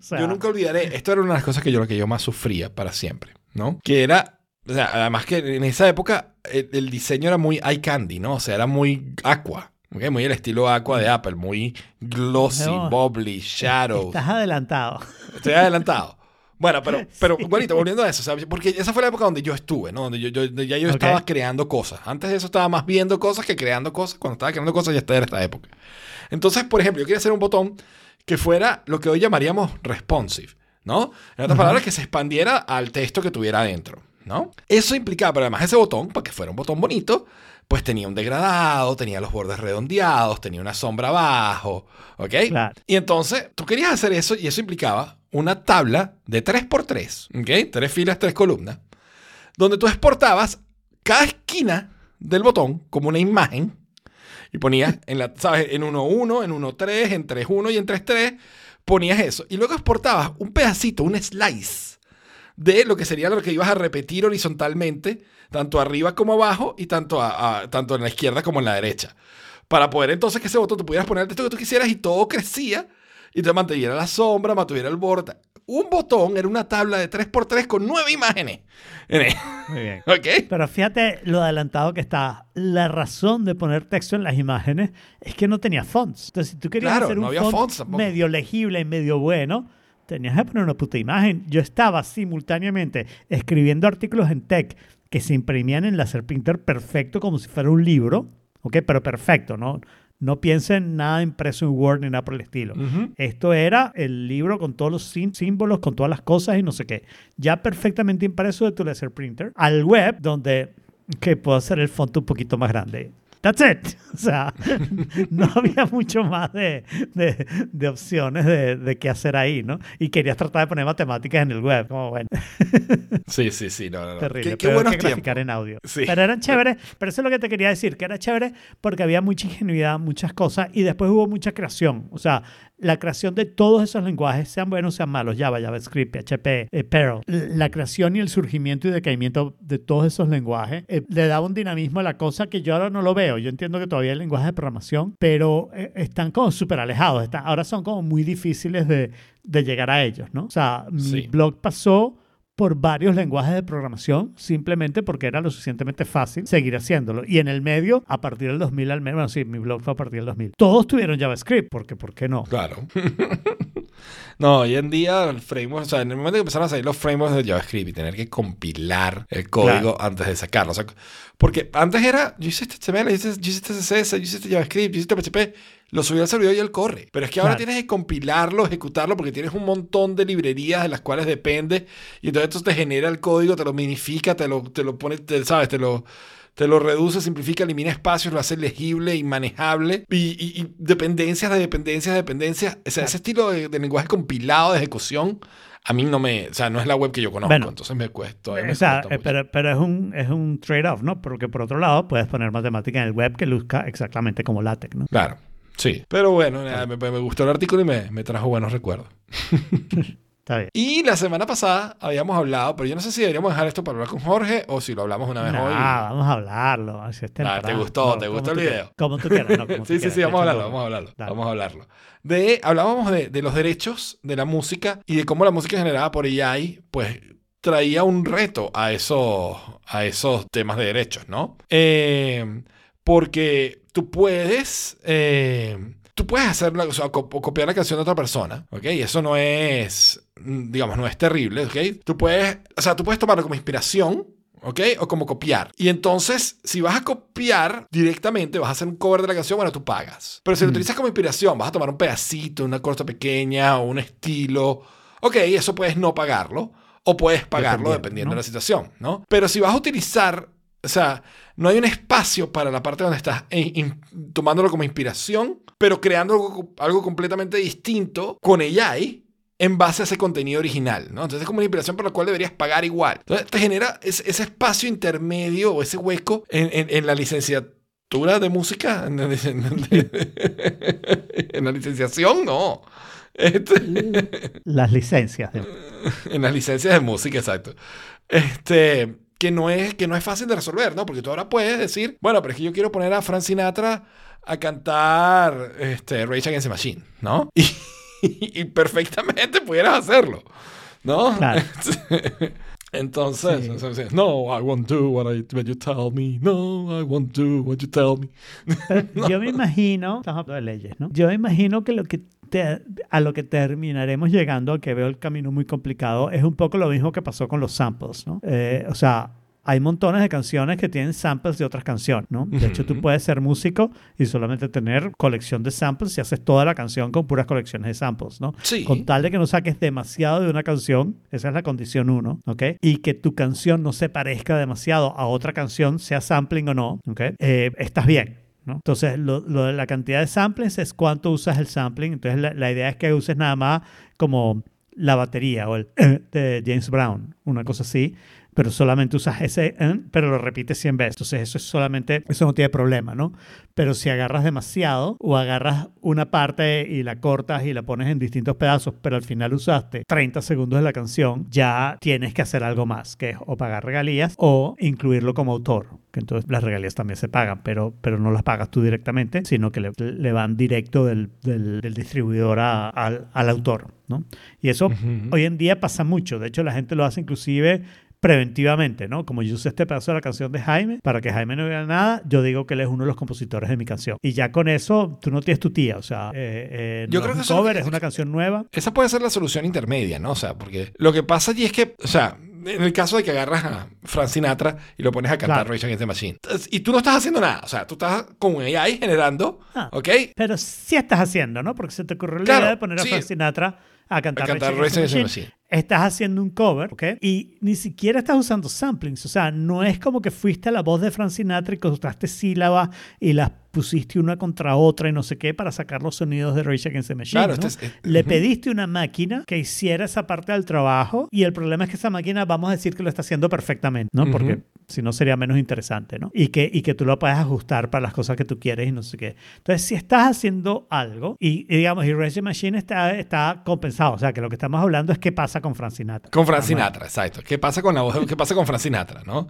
Speaker 3: O sea,
Speaker 2: Yo nunca olvidaré, esto era una de las cosas que yo, lo que yo más sufría para siempre, ¿no? Que era, o sea, además que en esa época el, el diseño era muy eye candy, ¿no? O sea, era muy aqua, ¿ok? Muy el estilo aqua de Apple, muy glossy, bubbly, shadows.
Speaker 3: Estás adelantado.
Speaker 2: Estoy adelantado. Bueno, pero, pero igualito, volviendo a eso, ¿sabes? porque esa fue la época donde yo estuve, ¿no? Donde yo, yo- ya yo
Speaker 3: Ok.
Speaker 2: estaba creando cosas. Antes de eso estaba más viendo cosas que creando cosas. Cuando estaba creando cosas ya estaba en esta época. Entonces, por ejemplo, yo quería hacer un botón que fuera lo que hoy llamaríamos responsive, ¿no? En otras palabras, que se expandiera al texto que tuviera adentro, ¿no? Eso implicaba, pero además ese botón, para que fuera un botón bonito, pues tenía un degradado, tenía los bordes redondeados, tenía una sombra abajo, ¿ok?
Speaker 3: Claro.
Speaker 2: Y entonces tú querías hacer eso y eso implicaba una tabla de 3x3, ¿ok? Tres filas, tres columnas, donde tú exportabas cada esquina del botón como una imagen y ponías en la, ¿sabes? En 1.1, en 1.3, en 3.1 y en 3.3, ponías eso. Y luego exportabas un pedacito, un slice de lo que sería lo que ibas a repetir horizontalmente, tanto arriba como abajo y tanto, a- a- tanto en la izquierda como en la derecha. Para poder entonces que ese botón tú pudieras poner el texto que tú quisieras y todo crecía y te mantuviera la sombra, mantuviera el borde. Un botón era una tabla de 3x3 con nueve imágenes.
Speaker 3: Muy bien.
Speaker 2: ¿Ok?
Speaker 3: Pero fíjate lo adelantado que está. La razón de poner texto en las imágenes es que no tenía fonts. Entonces, si tú querías
Speaker 2: Claro,
Speaker 3: hacer
Speaker 2: no
Speaker 3: un font
Speaker 2: fonts
Speaker 3: medio legible y medio bueno, tenías que poner una puta imagen. Yo estaba simultáneamente escribiendo artículos en tech que se imprimían en láser printer perfecto como si fuera un libro, ¿ok? Pero perfecto, ¿no? No piensen nada impreso en Word ni nada por el estilo.
Speaker 2: Ujú.
Speaker 3: Esto era el libro con todos los símbolos, con todas las cosas y no sé qué. Ya perfectamente impreso de tu laser printer al web, donde que puedo hacer el font un poquito más grande. That's it. O sea, no había mucho más de, de- de opciones de, de qué hacer ahí, ¿no? Y querías tratar de poner matemáticas en el web. Como bueno,
Speaker 2: Sí, sí, sí. No, no, no.
Speaker 3: terrible.
Speaker 2: Qué, qué buenos
Speaker 3: que graficar en audio.
Speaker 2: Sí.
Speaker 3: Pero eran chéveres. Pero eso es lo que te quería decir, que era chévere porque había mucha ingenuidad, muchas cosas y después hubo mucha creación. O sea, la creación de todos esos lenguajes, sean buenos, sean malos, Java, JavaScript, PHP, eh, Perl, la creación y el surgimiento y decaimiento de todos esos lenguajes eh, le daba un dinamismo a la cosa que yo ahora no lo veo. Yo entiendo que todavía hay lenguajes de programación, pero eh, están como súper alejados. Están- ahora son como muy difíciles de, de llegar a ellos, ¿no? O sea, mi
Speaker 2: Sí.
Speaker 3: blog pasó por varios lenguajes de programación simplemente porque era lo suficientemente fácil seguir haciéndolo. Y en el medio, a partir del 2000 al menos, bueno, sí, mi blog fue a partir del 2000. Todos tuvieron JavaScript, porque ¿por qué no?
Speaker 2: Claro. no, hoy en día el framework, o sea, en el momento que empezaron a salir los frameworks de JavaScript y tener que compilar el código antes de sacarlo. O sea, porque antes era, yo hice este HTML, yo hice, yo hice este CSS, yo hice este JavaScript, yo hice este PHP, lo subí al servidor y él corre. Pero es que ahora
Speaker 3: Claro.
Speaker 2: tienes que compilarlo, ejecutarlo, porque tienes un montón de librerías de las cuales depende. Y entonces esto te genera el código, te lo minifica, te lo, te lo pone, te- ¿sabes? Te lo, te lo reduce, simplifica, elimina espacios, lo hace legible y manejable. Y, y- y dependencias de dependencias de dependencias. O sea, ese estilo de, de lenguaje compilado de ejecución, a mí no me. O sea, no es la web que yo conozco.
Speaker 3: Bueno,
Speaker 2: entonces me cuesta. todavía me
Speaker 3: O sea,
Speaker 2: cuesta
Speaker 3: eh, pero, pero es un, es un trade-off, ¿no? Porque por otro lado, puedes poner matemática en el web que luzca exactamente como LaTeX, ¿no?
Speaker 2: Claro. Sí. Pero bueno, nada, me, me gustó el artículo y me, me trajo buenos recuerdos.
Speaker 3: Está bien.
Speaker 2: Y la semana pasada habíamos hablado, pero yo no sé si deberíamos dejar esto para hablar con Jorge o si lo hablamos una vez
Speaker 3: Nah,
Speaker 2: hoy.
Speaker 3: vamos a hablarlo.
Speaker 2: Ah,
Speaker 3: temprano.
Speaker 2: ¿te gustó? ¿Te gustó el video?
Speaker 3: quieras, Como tú quieras, no, como tú
Speaker 2: Sí, sí,
Speaker 3: quieras,
Speaker 2: sí, vamos a hablarlo, vamos a hablarlo.
Speaker 3: Dale.
Speaker 2: Vamos a hablarlo. De, hablábamos de, de los derechos de la música y de cómo la música generada por AI, pues traía un reto a esos, a esos temas de derechos, ¿no? Eh, porque tú puedes, eh, tú puedes hacer, la- o sea, co- copiar la canción de otra persona, ¿ok? Y eso no es, mm, digamos, no es terrible, ¿ok? Tú puedes, o sea, tú puedes tomarlo como inspiración, ¿ok? O como copiar. Y entonces, si vas a copiar directamente, vas a hacer un cover de la canción, bueno, tú pagas. Pero si lo utilizas como inspiración, vas a tomar un pedacito, una cosa pequeña o un estilo, ok, eso puedes no pagarlo. O puedes pagarlo
Speaker 3: Dependiendo,
Speaker 2: dependiendo
Speaker 3: ¿no?
Speaker 2: de la situación, ¿no? Pero si vas a utilizar, o sea, no hay un espacio para la parte donde estás eh, in- tomándolo como inspiración, pero creando algo, algo completamente distinto con AI en base a ese contenido original, ¿no? Entonces es como una inspiración por la cual deberías pagar igual. Entonces te genera ese, ese espacio intermedio o ese hueco en, en- en la licenciatura de música, en en la licenciación, no. Este-
Speaker 3: Las licencias. de-
Speaker 2: en las licencias de música, exacto. Este, que no es, que no es fácil de resolver, ¿no? Porque tú ahora puedes decir, bueno, pero es que yo quiero poner a Frank Sinatra a cantar este, Rage Against the Machine, ¿no? Y, y perfectamente pudieras hacerlo, ¿no?
Speaker 3: Claro.
Speaker 2: Entonces,
Speaker 3: Sí.
Speaker 2: entonces, no, I won't do what, I, what you tell me. No, I won't do what you tell me.
Speaker 3: Pero Yo me imagino, estamos hablando de leyes, ¿no? Yo me imagino que lo que te- a lo que terminaremos llegando, que veo el camino muy complicado, es un poco lo mismo que pasó con los samples, ¿no? Eh, o sea, hay montones de canciones que tienen samples de otras canciones, ¿no? De hecho, tú puedes ser músico y solamente tener colección de samples y haces toda la canción con puras colecciones de samples, ¿no?
Speaker 2: Sí.
Speaker 3: Con tal de que no saques demasiado de una canción, esa es la condición uno, ¿ok? Y que tu canción no se parezca demasiado a otra canción, sea sampling o no, ¿ok? Eh, estás bien. Entonces, lo, lo la cantidad de samples es cuánto usas el sampling. Entonces, la, la idea es que uses nada más como la batería o el eh, de James Brown, una cosa así, pero solamente usas ese, eh, pero lo repites 100 veces. Entonces, eso es solamente, eso no tiene problema, ¿no? Pero si agarras demasiado o agarras una parte y la cortas y la pones en distintos pedazos, pero al final usaste 30 segundos de la canción, ya tienes que hacer algo más, que es o pagar regalías o incluirlo como autor. Que entonces las regalías también se pagan, pero, pero no las pagas tú directamente, sino que le, le van directo del, del- del distribuidor a- al, al autor, ¿no? Y eso
Speaker 2: Ujú.
Speaker 3: hoy en día pasa mucho. De hecho, la gente lo hace inclusive preventivamente, ¿no? Como yo usé este pedazo de la canción de Jaime, para que Jaime no vea nada, yo digo que él es uno de los compositores de mi canción. Y ya con eso, tú no tienes tu tía, o sea, eh, eh,
Speaker 2: Yo
Speaker 3: no
Speaker 2: creo
Speaker 3: es
Speaker 2: que
Speaker 3: un
Speaker 2: es
Speaker 3: cover,
Speaker 2: que-
Speaker 3: es una canción nueva.
Speaker 2: Esa puede ser la solución intermedia, ¿no? O sea, porque lo que pasa allí es que, o sea, en el caso de que agarras a Frank Sinatra y lo pones a cantar
Speaker 3: Claro.
Speaker 2: Rage Against the Machine, y tú no estás haciendo nada, o sea, tú estás con AI generando,
Speaker 3: Ah.
Speaker 2: ¿ok?
Speaker 3: Pero sí estás haciendo, ¿no? Porque se te ocurrió la
Speaker 2: Claro,
Speaker 3: idea de poner a
Speaker 2: sí.
Speaker 3: Frank Sinatra a cantar,
Speaker 2: A cantar
Speaker 3: Rage Against the Machine. Estás haciendo un cover, ¿ok? Y ni siquiera estás usando samplings. O sea, no es como que fuiste a la voz de Frank Sinatra y cortaste sílabas y las pusiste una contra otra y no sé qué para sacar los sonidos de Rage Against the Machine.
Speaker 2: Claro,
Speaker 3: ¿no?
Speaker 2: este es- eh,
Speaker 3: Le
Speaker 2: ujú.
Speaker 3: pediste una máquina que hiciera esa parte del trabajo y el problema es que esa máquina, vamos a decir que lo está haciendo perfectamente, ¿no? Porque
Speaker 2: Ujú.
Speaker 3: Si no sería menos interesante, ¿no? Y que, y que tú lo puedes ajustar para las cosas que tú quieres y no sé qué. Entonces, si estás haciendo algo y, y digamos, y Rage Machine está, está compensado, o sea, que lo que estamos hablando es qué pasa con Frank Sinatra.
Speaker 2: Con. Sinatra, exacto. ¿Qué pasa con la voz? ¿Qué pasa con Frank Sinatra, no?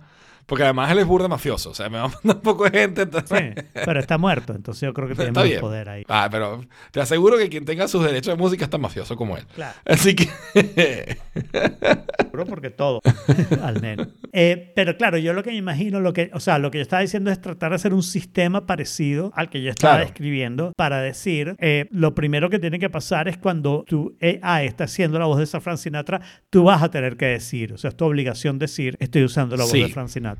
Speaker 2: Porque además él es burda mafioso, o sea, me va a mandar un poco de gente, entonces...
Speaker 3: Sí, pero está muerto, entonces yo creo que tiene
Speaker 2: Está
Speaker 3: más
Speaker 2: bien.
Speaker 3: poder ahí.
Speaker 2: Ah, pero te aseguro que quien tenga sus derechos de música es tan mafioso como él.
Speaker 3: Claro.
Speaker 2: Así que...
Speaker 3: Seguro porque todo, al menos. Eh, pero claro, yo lo que me imagino, lo que, o sea, lo que yo estaba diciendo es tratar de hacer un sistema parecido al que yo estaba
Speaker 2: Claro.
Speaker 3: describiendo para decir, eh, lo primero que tiene que pasar es cuando tu AI está haciendo la voz de esa Frank Sinatra, tú vas a tener que decir, o sea, es tu obligación decir, estoy usando la voz
Speaker 2: Sí.
Speaker 3: de Frank Sinatra.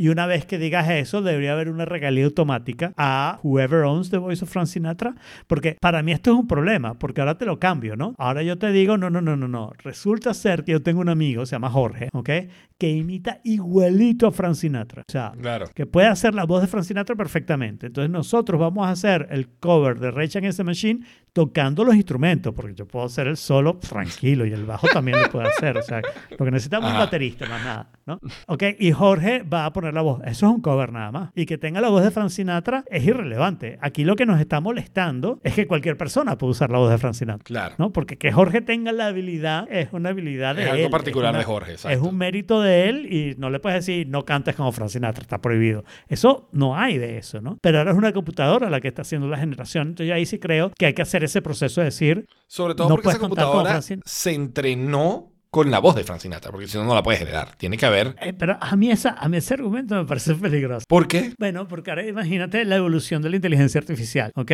Speaker 3: Y una vez que digas eso, debería haber una regalía automática a whoever owns the voice of Frank Sinatra, porque para mí esto es un problema, porque ahora te lo cambio, ¿no? Ahora yo te digo, no, no, no, no, no. Resulta ser que yo tengo un amigo, se llama Jorge, ¿ok? Que imita igualito a Frank Sinatra. O sea,
Speaker 2: Claro.
Speaker 3: que puede hacer la voz de Frank Sinatra perfectamente. Entonces nosotros vamos a hacer el cover de Rage Against the Machine tocando los instrumentos, porque yo puedo hacer el solo tranquilo y el bajo también lo puedo hacer. O sea, lo que necesitamos es un baterista, más nada, ¿no? Ok, y Jorge va a poner la voz. Eso es un cover nada más. Y que tenga la voz de Frank Sinatra es irrelevante. Aquí lo que nos está molestando es que cualquier persona puede usar la voz de Frank Sinatra.
Speaker 2: Claro.
Speaker 3: ¿no? Porque que Jorge tenga la habilidad es una habilidad de
Speaker 2: Es
Speaker 3: él.
Speaker 2: algo particular
Speaker 3: una-
Speaker 2: de Jorge,
Speaker 3: Es
Speaker 2: exacto.
Speaker 3: un mérito de él y no le puedes decir no cantes como Frank Sinatra, está prohibido. Eso no hay de eso, ¿no? Pero ahora es una computadora la que está haciendo la generación. Entonces ahí sí creo que hay que hacer ese proceso de decir,
Speaker 2: Sobre todo
Speaker 3: No
Speaker 2: porque esa computadora se entrenó con la voz de Frank Sinatra, porque si no, no la puedes generar. Tiene que haber...
Speaker 3: eh, pero a mí, esa, a mí ese argumento me parece peligroso.
Speaker 2: ¿Por qué?
Speaker 3: Bueno, porque ahora imagínate la evolución de la inteligencia artificial, ¿ok?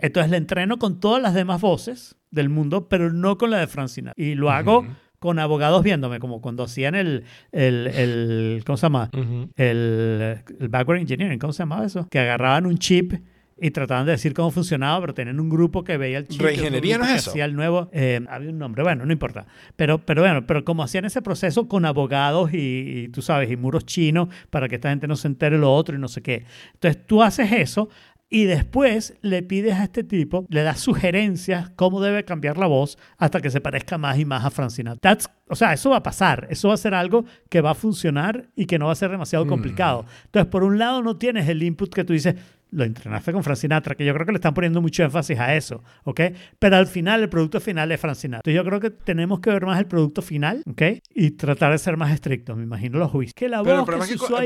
Speaker 3: Entonces le entreno con todas las demás voces del mundo, pero no con la de Frank Sinatra. Y lo hago con abogados viéndome, como cuando hacían el, el, el ¿cómo se llama? El, el backward engineering, ¿cómo se llamaba eso? Que agarraban un chip y trataban de decir cómo funcionaba, pero tenían un grupo que veía el chip.
Speaker 2: ¿Reingeniería no es eso?
Speaker 3: Hacía el nuevo, eh, había un nombre, bueno, no importa. Pero, pero bueno, pero como hacían ese proceso con abogados y, y tú sabes, y muros chinos para que esta gente no se entere lo otro y no sé qué. Entonces tú haces eso y después le pides a este tipo, le das sugerencias cómo debe cambiar la voz hasta que se parezca más y más a Frank Sinatra. That's- o sea, eso va a pasar, eso va a ser algo que va a funcionar y que no va a ser demasiado complicado. Entonces, por un lado no tienes el input que tú dices, lo entrenaste con Frank Sinatra, que yo creo que le están poniendo mucho énfasis a eso, ¿ok? Pero al final, el producto final es Frank Sinatra. Entonces, yo creo que tenemos que ver más el producto final, ¿ok? Y tratar de ser más estrictos, me imagino los juicios. Que la voz que
Speaker 2: es que con-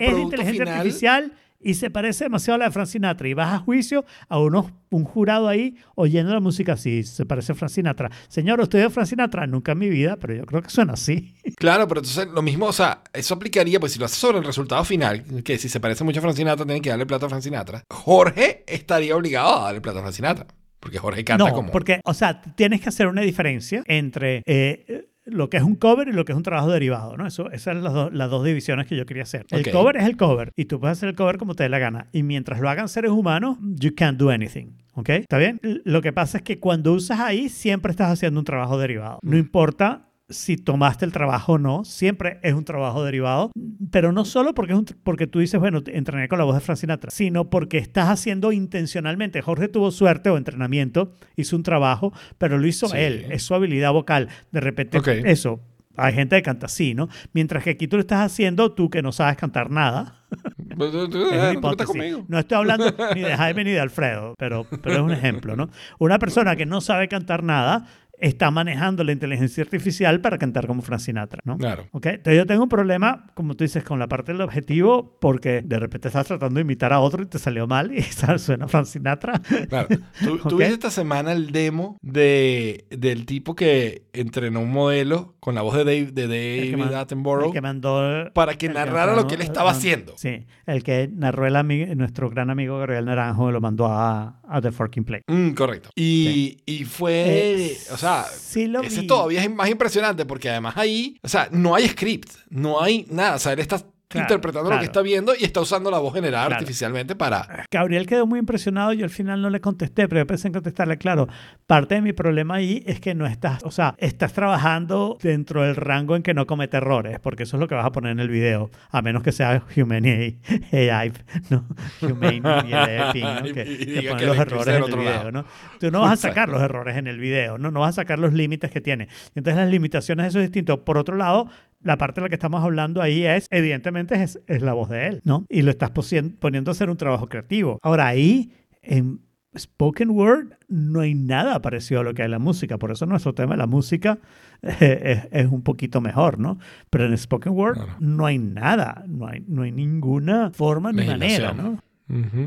Speaker 2: el es
Speaker 3: de inteligencia
Speaker 2: final.
Speaker 3: artificial y se parece demasiado a la de Frank Sinatra y vas a juicio a unos, un jurado ahí oyendo la música así, se parece a Frank Sinatra. Señor, ¿usted a Frank Sinatra? Nunca en mi vida, pero yo creo que suena así.
Speaker 2: Claro, pero entonces lo mismo, o sea, eso aplicaría, pues si lo haces sobre el resultado final, que si se parece mucho a Frank Sinatra, tienen que darle plata a Frank Sinatra. Jorge estaría obligado a darle plata a Frank Sinatra. Porque Jorge canta
Speaker 3: no,
Speaker 2: como.
Speaker 3: porque, o sea, tienes que hacer una diferencia entre eh, lo que es un cover y lo que es un trabajo derivado, ¿no? Eso, esas son las, dos- las dos divisiones que yo quería hacer. El cover es el cover y tú puedes hacer el cover como te dé la gana. Y mientras lo hagan seres humanos, you can't do anything. ¿Ok? ¿Está bien? Lo que pasa es que cuando usas ahí, siempre estás haciendo un trabajo derivado. No importa si tomaste el trabajo o no, siempre es un trabajo derivado, pero no solo porque, es un- porque tú dices, bueno, entrené con la voz de Frank Sinatra, sino porque estás haciendo intencionalmente. Jorge tuvo suerte o entrenamiento, hizo un trabajo, pero lo hizo
Speaker 2: Sí.
Speaker 3: él, es su habilidad vocal. De repente,
Speaker 2: Ok.
Speaker 3: eso, hay gente que canta así, ¿no? Mientras que aquí tú lo estás haciendo, tú que no sabes cantar nada.
Speaker 2: Pues,
Speaker 3: Es
Speaker 2: no conmigo.
Speaker 3: No estoy hablando ni de Jaime ni de Alfredo, pero, pero es un ejemplo, ¿no? Una persona que no sabe cantar nada está manejando la inteligencia artificial para cantar como Frank Sinatra, ¿no?
Speaker 2: Claro.
Speaker 3: ¿Ok? Entonces yo tengo un problema, como tú dices, con la parte del objetivo, porque de repente estás tratando de imitar a otro y te salió mal y suena Frank Sinatra.
Speaker 2: Claro. ¿Tú, tú
Speaker 3: Ok.
Speaker 2: viste esta semana el demo de, del tipo que entrenó un modelo con la voz de Dave, de David
Speaker 3: man-
Speaker 2: Attenborough
Speaker 3: el que mandó
Speaker 2: para que narrara lo que él estaba haciendo?
Speaker 3: Sí, el que narró el ami- nuestro gran amigo Gabriel Naranjo lo mandó a, a The Forking Play.
Speaker 2: Mm, correcto. Y, y fue,
Speaker 3: Eh,
Speaker 2: o sea,
Speaker 3: sí
Speaker 2: ese
Speaker 3: vi.
Speaker 2: todavía es más impresionante porque además ahí, o sea, no hay script, no hay nada, o sea, él está
Speaker 3: Claro,
Speaker 2: interpretando lo
Speaker 3: claro.
Speaker 2: que está viendo y está usando la voz generada
Speaker 3: Claro.
Speaker 2: artificialmente para...
Speaker 3: Gabriel quedó muy impresionado. Yo al final no le contesté, pero yo pensé en contestarle. Claro, parte de mi problema ahí es que no estás, o sea, estás trabajando dentro del rango en que no comete errores, porque eso es lo que vas a poner en el video, a menos que sea Humane AI, ¿no? El ping, ¿no?
Speaker 2: Y-
Speaker 3: Que, que ponen los errores en
Speaker 2: del
Speaker 3: el
Speaker 2: otro
Speaker 3: video,
Speaker 2: lado.
Speaker 3: ¿no? Tú no vas a sacar los errores en el video, ¿no? No vas a sacar los límites que tiene. Entonces las limitaciones, eso es distinto. Por otro lado, la parte de la que estamos hablando ahí es, evidentemente, es, es la voz de él, ¿no? Y lo estás poniendo a hacer un trabajo creativo. Ahora, ahí, en spoken word, no hay nada parecido a lo que hay en la música. Por eso nuestro tema de la música eh, es, es un poquito mejor, ¿no? Pero en spoken word
Speaker 2: Claro.
Speaker 3: no hay nada, no hay, no hay ninguna forma ni manera,
Speaker 2: Legislación.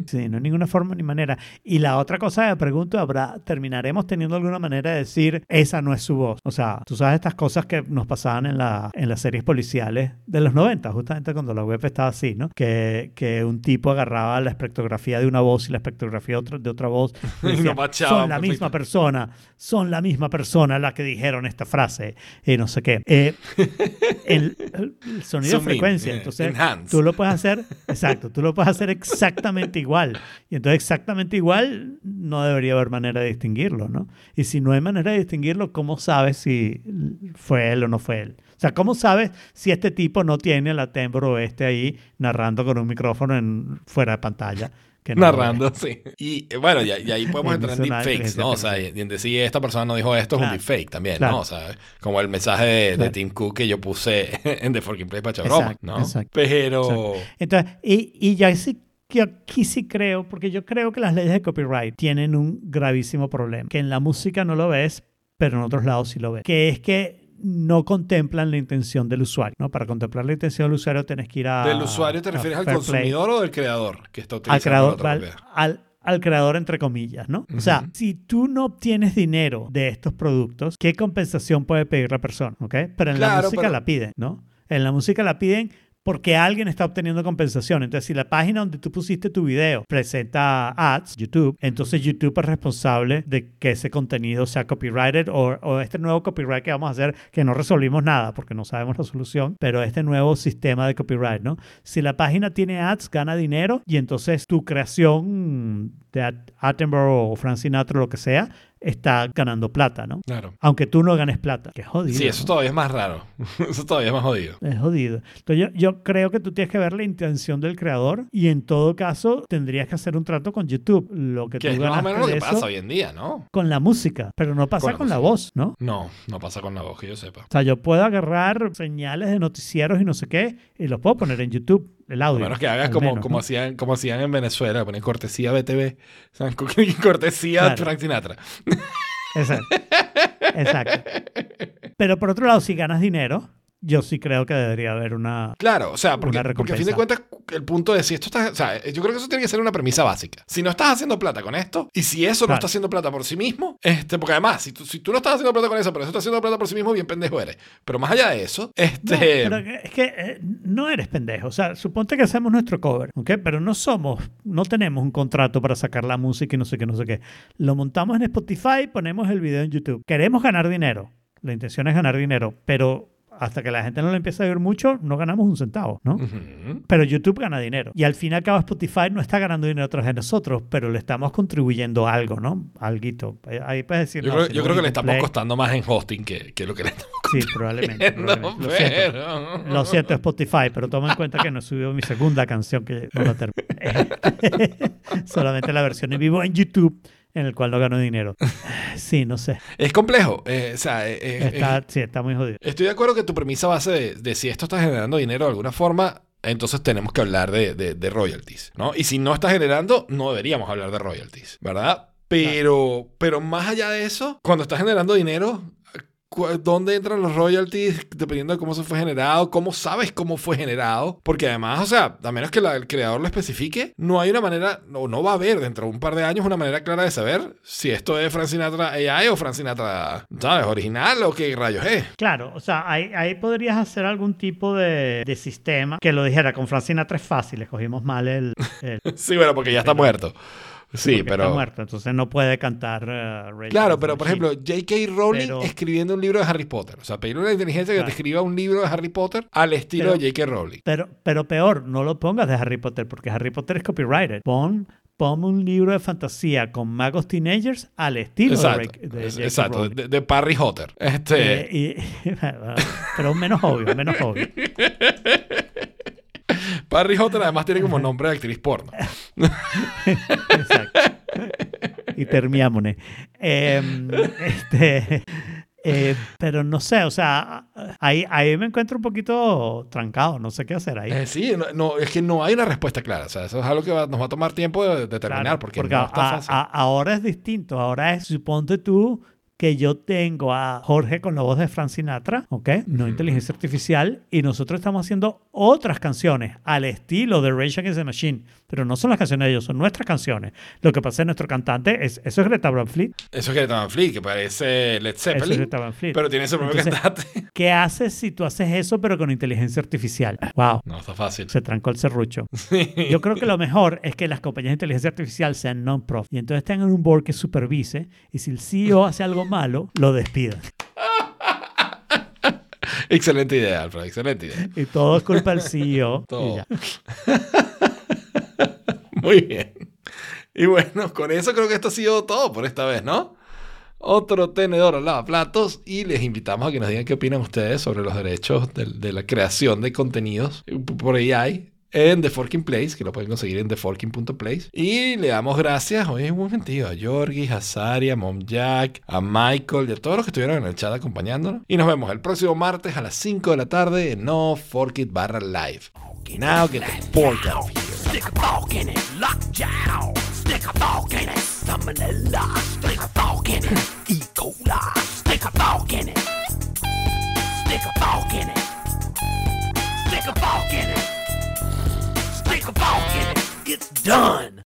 Speaker 3: Sí, no hay ninguna forma ni manera. Y la otra cosa que pregunto, ¿habrá, terminaremos teniendo alguna manera de decir, esa no es su voz? O sea, tú sabes estas cosas que nos pasaban en, la, en las series policiales de los 90, justamente cuando la web estaba así, ¿no? Que, que un tipo agarraba la espectrografía de una voz y la espectrografía de otra, de otra voz. y decía, son la
Speaker 2: perfecto.
Speaker 3: misma persona, son la misma persona la que dijeron esta frase y no sé qué. Eh, el, el sonido de frecuencia,
Speaker 2: eh,
Speaker 3: entonces
Speaker 2: enhance.
Speaker 3: tú lo puedes hacer, exacto, tú lo puedes hacer exactamente igual. Y entonces exactamente igual no debería haber manera de distinguirlo, ¿no? Y si no hay manera de distinguirlo, ¿cómo sabes si fue él o no fue él? O sea, ¿cómo sabes si este tipo no tiene la Tembro este ahí narrando con un micrófono en, fuera de pantalla? Que no?
Speaker 2: Narrando, sí. Y bueno, y, y ahí podemos entrar en deepfakes, ¿no? O sea, y en decir esta persona no dijo esto es un
Speaker 3: Claro.
Speaker 2: deepfake también,
Speaker 3: Claro.
Speaker 2: ¿no? O sea, como el mensaje de, de
Speaker 3: Claro.
Speaker 2: Tim Cook que yo puse en The Forking Play para echar broma,
Speaker 3: Exacto,
Speaker 2: ¿no?
Speaker 3: exacto,
Speaker 2: Pero...
Speaker 3: Entonces, y, y ya sí, que aquí sí creo, porque yo creo que las leyes de copyright tienen un gravísimo problema, que en la música no lo ves, pero en otros lados sí lo ves, que es que no contemplan la intención del usuario, ¿no? Para contemplar la intención del usuario tienes que ir a...
Speaker 2: ¿Del usuario te refieres al
Speaker 3: Fair Play.
Speaker 2: consumidor o del creador que está
Speaker 3: al
Speaker 2: utilizando
Speaker 3: creador,
Speaker 2: la otra
Speaker 3: al, al- al creador entre comillas, ¿no? O sea, si tú no obtienes dinero de estos productos, ¿qué compensación puede pedir la persona? ¿Ok? Pero en la
Speaker 2: Claro,
Speaker 3: música
Speaker 2: pero-
Speaker 3: la piden, ¿no? En la música la piden porque alguien está obteniendo compensación. Entonces, si la página donde tú pusiste tu video presenta ads, YouTube, entonces YouTube es responsable de que ese contenido sea copyrighted o, o este nuevo copyright que vamos a hacer, que no resolvimos nada porque no sabemos la solución, pero este nuevo sistema de copyright, ¿no? Si la página tiene ads, gana dinero y entonces tu creación de Attenborough o Frank Sinatra lo que sea, está ganando plata, ¿no?
Speaker 2: Claro.
Speaker 3: Aunque tú no ganes plata. Que jodido.
Speaker 2: Sí, eso
Speaker 3: ¿no?
Speaker 2: todavía es más raro. eso todavía es más jodido.
Speaker 3: Es jodido. Entonces yo, yo creo que tú tienes que ver la intención del creador y en todo caso tendrías que hacer un trato con YouTube. Lo que
Speaker 2: Que
Speaker 3: tú
Speaker 2: es más o menos lo que
Speaker 3: eso
Speaker 2: pasa hoy en día, ¿no?
Speaker 3: con la música, pero no pasa
Speaker 2: Con
Speaker 3: con,
Speaker 2: la
Speaker 3: voz, ¿no?
Speaker 2: No, no pasa con la voz, que yo sepa.
Speaker 3: O sea, yo puedo agarrar señales de noticieros y no sé qué y los puedo poner en YouTube, el audio.
Speaker 2: menos que hagas como,
Speaker 3: menos,
Speaker 2: como,
Speaker 3: ¿no?
Speaker 2: hacían, como hacían en Venezuela, ponen cortesía BTV, ¿saben? cortesía
Speaker 3: Claro.
Speaker 2: Frank Sinatra.
Speaker 3: Exacto. Exacto. Pero por otro lado, si ganas dinero, yo sí creo que debería haber una...
Speaker 2: Claro, o sea, porque, a fin de cuentas, el punto de si esto está. O sea, yo creo que eso tiene que ser una premisa básica. Si no estás haciendo plata con esto, y si eso no está haciendo plata por sí mismo, este, porque además, si tú, si tú no estás haciendo plata con eso, pero eso está haciendo plata por sí mismo, bien pendejo eres. Pero más allá de eso,
Speaker 3: No,
Speaker 2: este.
Speaker 3: pero es que eh, no eres pendejo. O sea, suponte que hacemos nuestro cover, ¿ok? Pero no somos, no tenemos un contrato para sacar la música y no sé qué, no sé qué. Lo montamos en Spotify, ponemos el video en YouTube. Queremos ganar dinero. La intención es ganar dinero, pero hasta que la gente no lo empiece a ver mucho, no ganamos un centavo, ¿no?
Speaker 2: Ujú.
Speaker 3: Pero YouTube gana dinero. Y al fin y al cabo Spotify no está ganando dinero tras de nosotros, pero le estamos contribuyendo algo, ¿no? Alguito. Ahí puedes decir...
Speaker 2: Yo,
Speaker 3: no,
Speaker 2: creo,
Speaker 3: si
Speaker 2: yo
Speaker 3: no,
Speaker 2: creo que le estamos
Speaker 3: Play.
Speaker 2: costando más en hosting que, que lo que le estamos
Speaker 3: Sí, probablemente. probablemente. Lo siento.
Speaker 2: pero...
Speaker 3: Lo siento, Spotify, pero toma en cuenta que no he subido mi segunda canción que no la terminé. Solamente la versión en vivo en YouTube, en el cual no gano dinero. Sí, no sé.
Speaker 2: Es complejo. eh, o sea, eh, eh,
Speaker 3: Está, sí, está muy jodido.
Speaker 2: Estoy de acuerdo que tu premisa base de, de si esto está generando dinero de alguna forma, entonces tenemos que hablar de, de- de royalties, ¿no? Y si no está generando, no deberíamos hablar de royalties, ¿verdad? Pero, pero más allá de eso, cuando está generando dinero, ¿dónde entran los royalties? Dependiendo de cómo se fue generado, cómo sabes cómo fue generado. Porque además, o sea, a menos que la- el creador lo especifique, no hay una manera, o no va a haber dentro de un par de años una manera clara de saber si esto es Frank Sinatra AI o Frank Sinatra, ¿sabes? Original o qué rayos es.
Speaker 3: Claro, o sea, ahí, ahí podrías hacer algún tipo de, de sistema que lo dijera. Con Francina 3 fácil, escogimos mal el... el
Speaker 2: Sí, bueno, porque ya está muerto. Sí, pero.
Speaker 3: Está muerto, entonces no puede cantar... uh, Rage
Speaker 2: Claro, pero por ejemplo, J.K. Rowling
Speaker 3: Pero-
Speaker 2: escribiendo un libro de Harry Potter. O sea, pedirle una inteligencia que te escriba un libro de Harry Potter al estilo
Speaker 3: Pero-
Speaker 2: de J.K. Rowling.
Speaker 3: Pero, pero peor, no lo pongas de Harry Potter, porque Harry Potter es copyrighted. Pon, pon un libro de fantasía con magos teenagers al estilo
Speaker 2: Exacto,
Speaker 3: de, Rick- de
Speaker 2: exacto de, de Parry Hotter. Este,
Speaker 3: Eh, y- pero menos obvio, menos obvio.
Speaker 2: Parry Hotter además tiene como nombre de actriz porno.
Speaker 3: Exacto. Y termiámone. Eh, este, eh, pero no sé, o sea, ahí, ahí me encuentro un poquito trancado, no sé qué hacer ahí.
Speaker 2: Eh, sí, no, no, es que no hay una respuesta clara. O sea, eso es algo que va- nos va a tomar tiempo de determinar
Speaker 3: Claro,
Speaker 2: porque,
Speaker 3: porque
Speaker 2: no
Speaker 3: a-
Speaker 2: está
Speaker 3: a-
Speaker 2: fácil.
Speaker 3: a- ahora es distinto. Ahora es, suponte tú que yo tengo a Jorge con la voz de Frank Sinatra, ¿ok? No inteligencia artificial, y nosotros estamos haciendo otras canciones al estilo de Rage Against the Machine, pero no son las canciones de ellos, son nuestras canciones. Lo que pasa es que nuestro cantante, es, eso es Greta Van Fleet,
Speaker 2: Eso es que Van Fleet, que parece Led
Speaker 3: eso es
Speaker 2: Zeppelin,
Speaker 3: Greta Van Fleet.
Speaker 2: pero tiene su propio
Speaker 3: Entonces,
Speaker 2: cantante.
Speaker 3: ¿Qué haces si tú haces eso pero con inteligencia artificial? Wow,
Speaker 2: No, está fácil.
Speaker 3: se trancó el serrucho. Yo creo que lo mejor es que las compañías de inteligencia artificial sean non-profit y entonces tengan un board que supervise y si el CEO hace algo malo, lo despidan.
Speaker 2: excelente idea, Alfred, excelente idea.
Speaker 3: Y todo es culpa del CEO. y
Speaker 2: Todo.
Speaker 3: ya.
Speaker 2: Muy bien. Y bueno, con eso creo que esto ha sido todo por esta vez, ¿no? Otro tenedor al lavaplatos y les invitamos a que nos digan qué opinan ustedes sobre los derechos de, la creación de contenidos por AI en The Forking Place, que lo pueden conseguir en theforking.place. Y le damos gracias, hoy un sentido, a Yorgi, a Sari, a Mom Jack, a Michael y a todos los que estuvieron en el chat acompañándonos. Y nos vemos el próximo martes a las 5 de la tarde en No Fork It barra live. fork in it. Now get the fork out here.
Speaker 1: Stick a fork in it. Lockjaw. Stick a fork in it. Salmonella. Stick a fork in it. E. coli. Stick a fork in it. Stick a fork in it. Stick a fork in it. Stick a fork in it. It's done.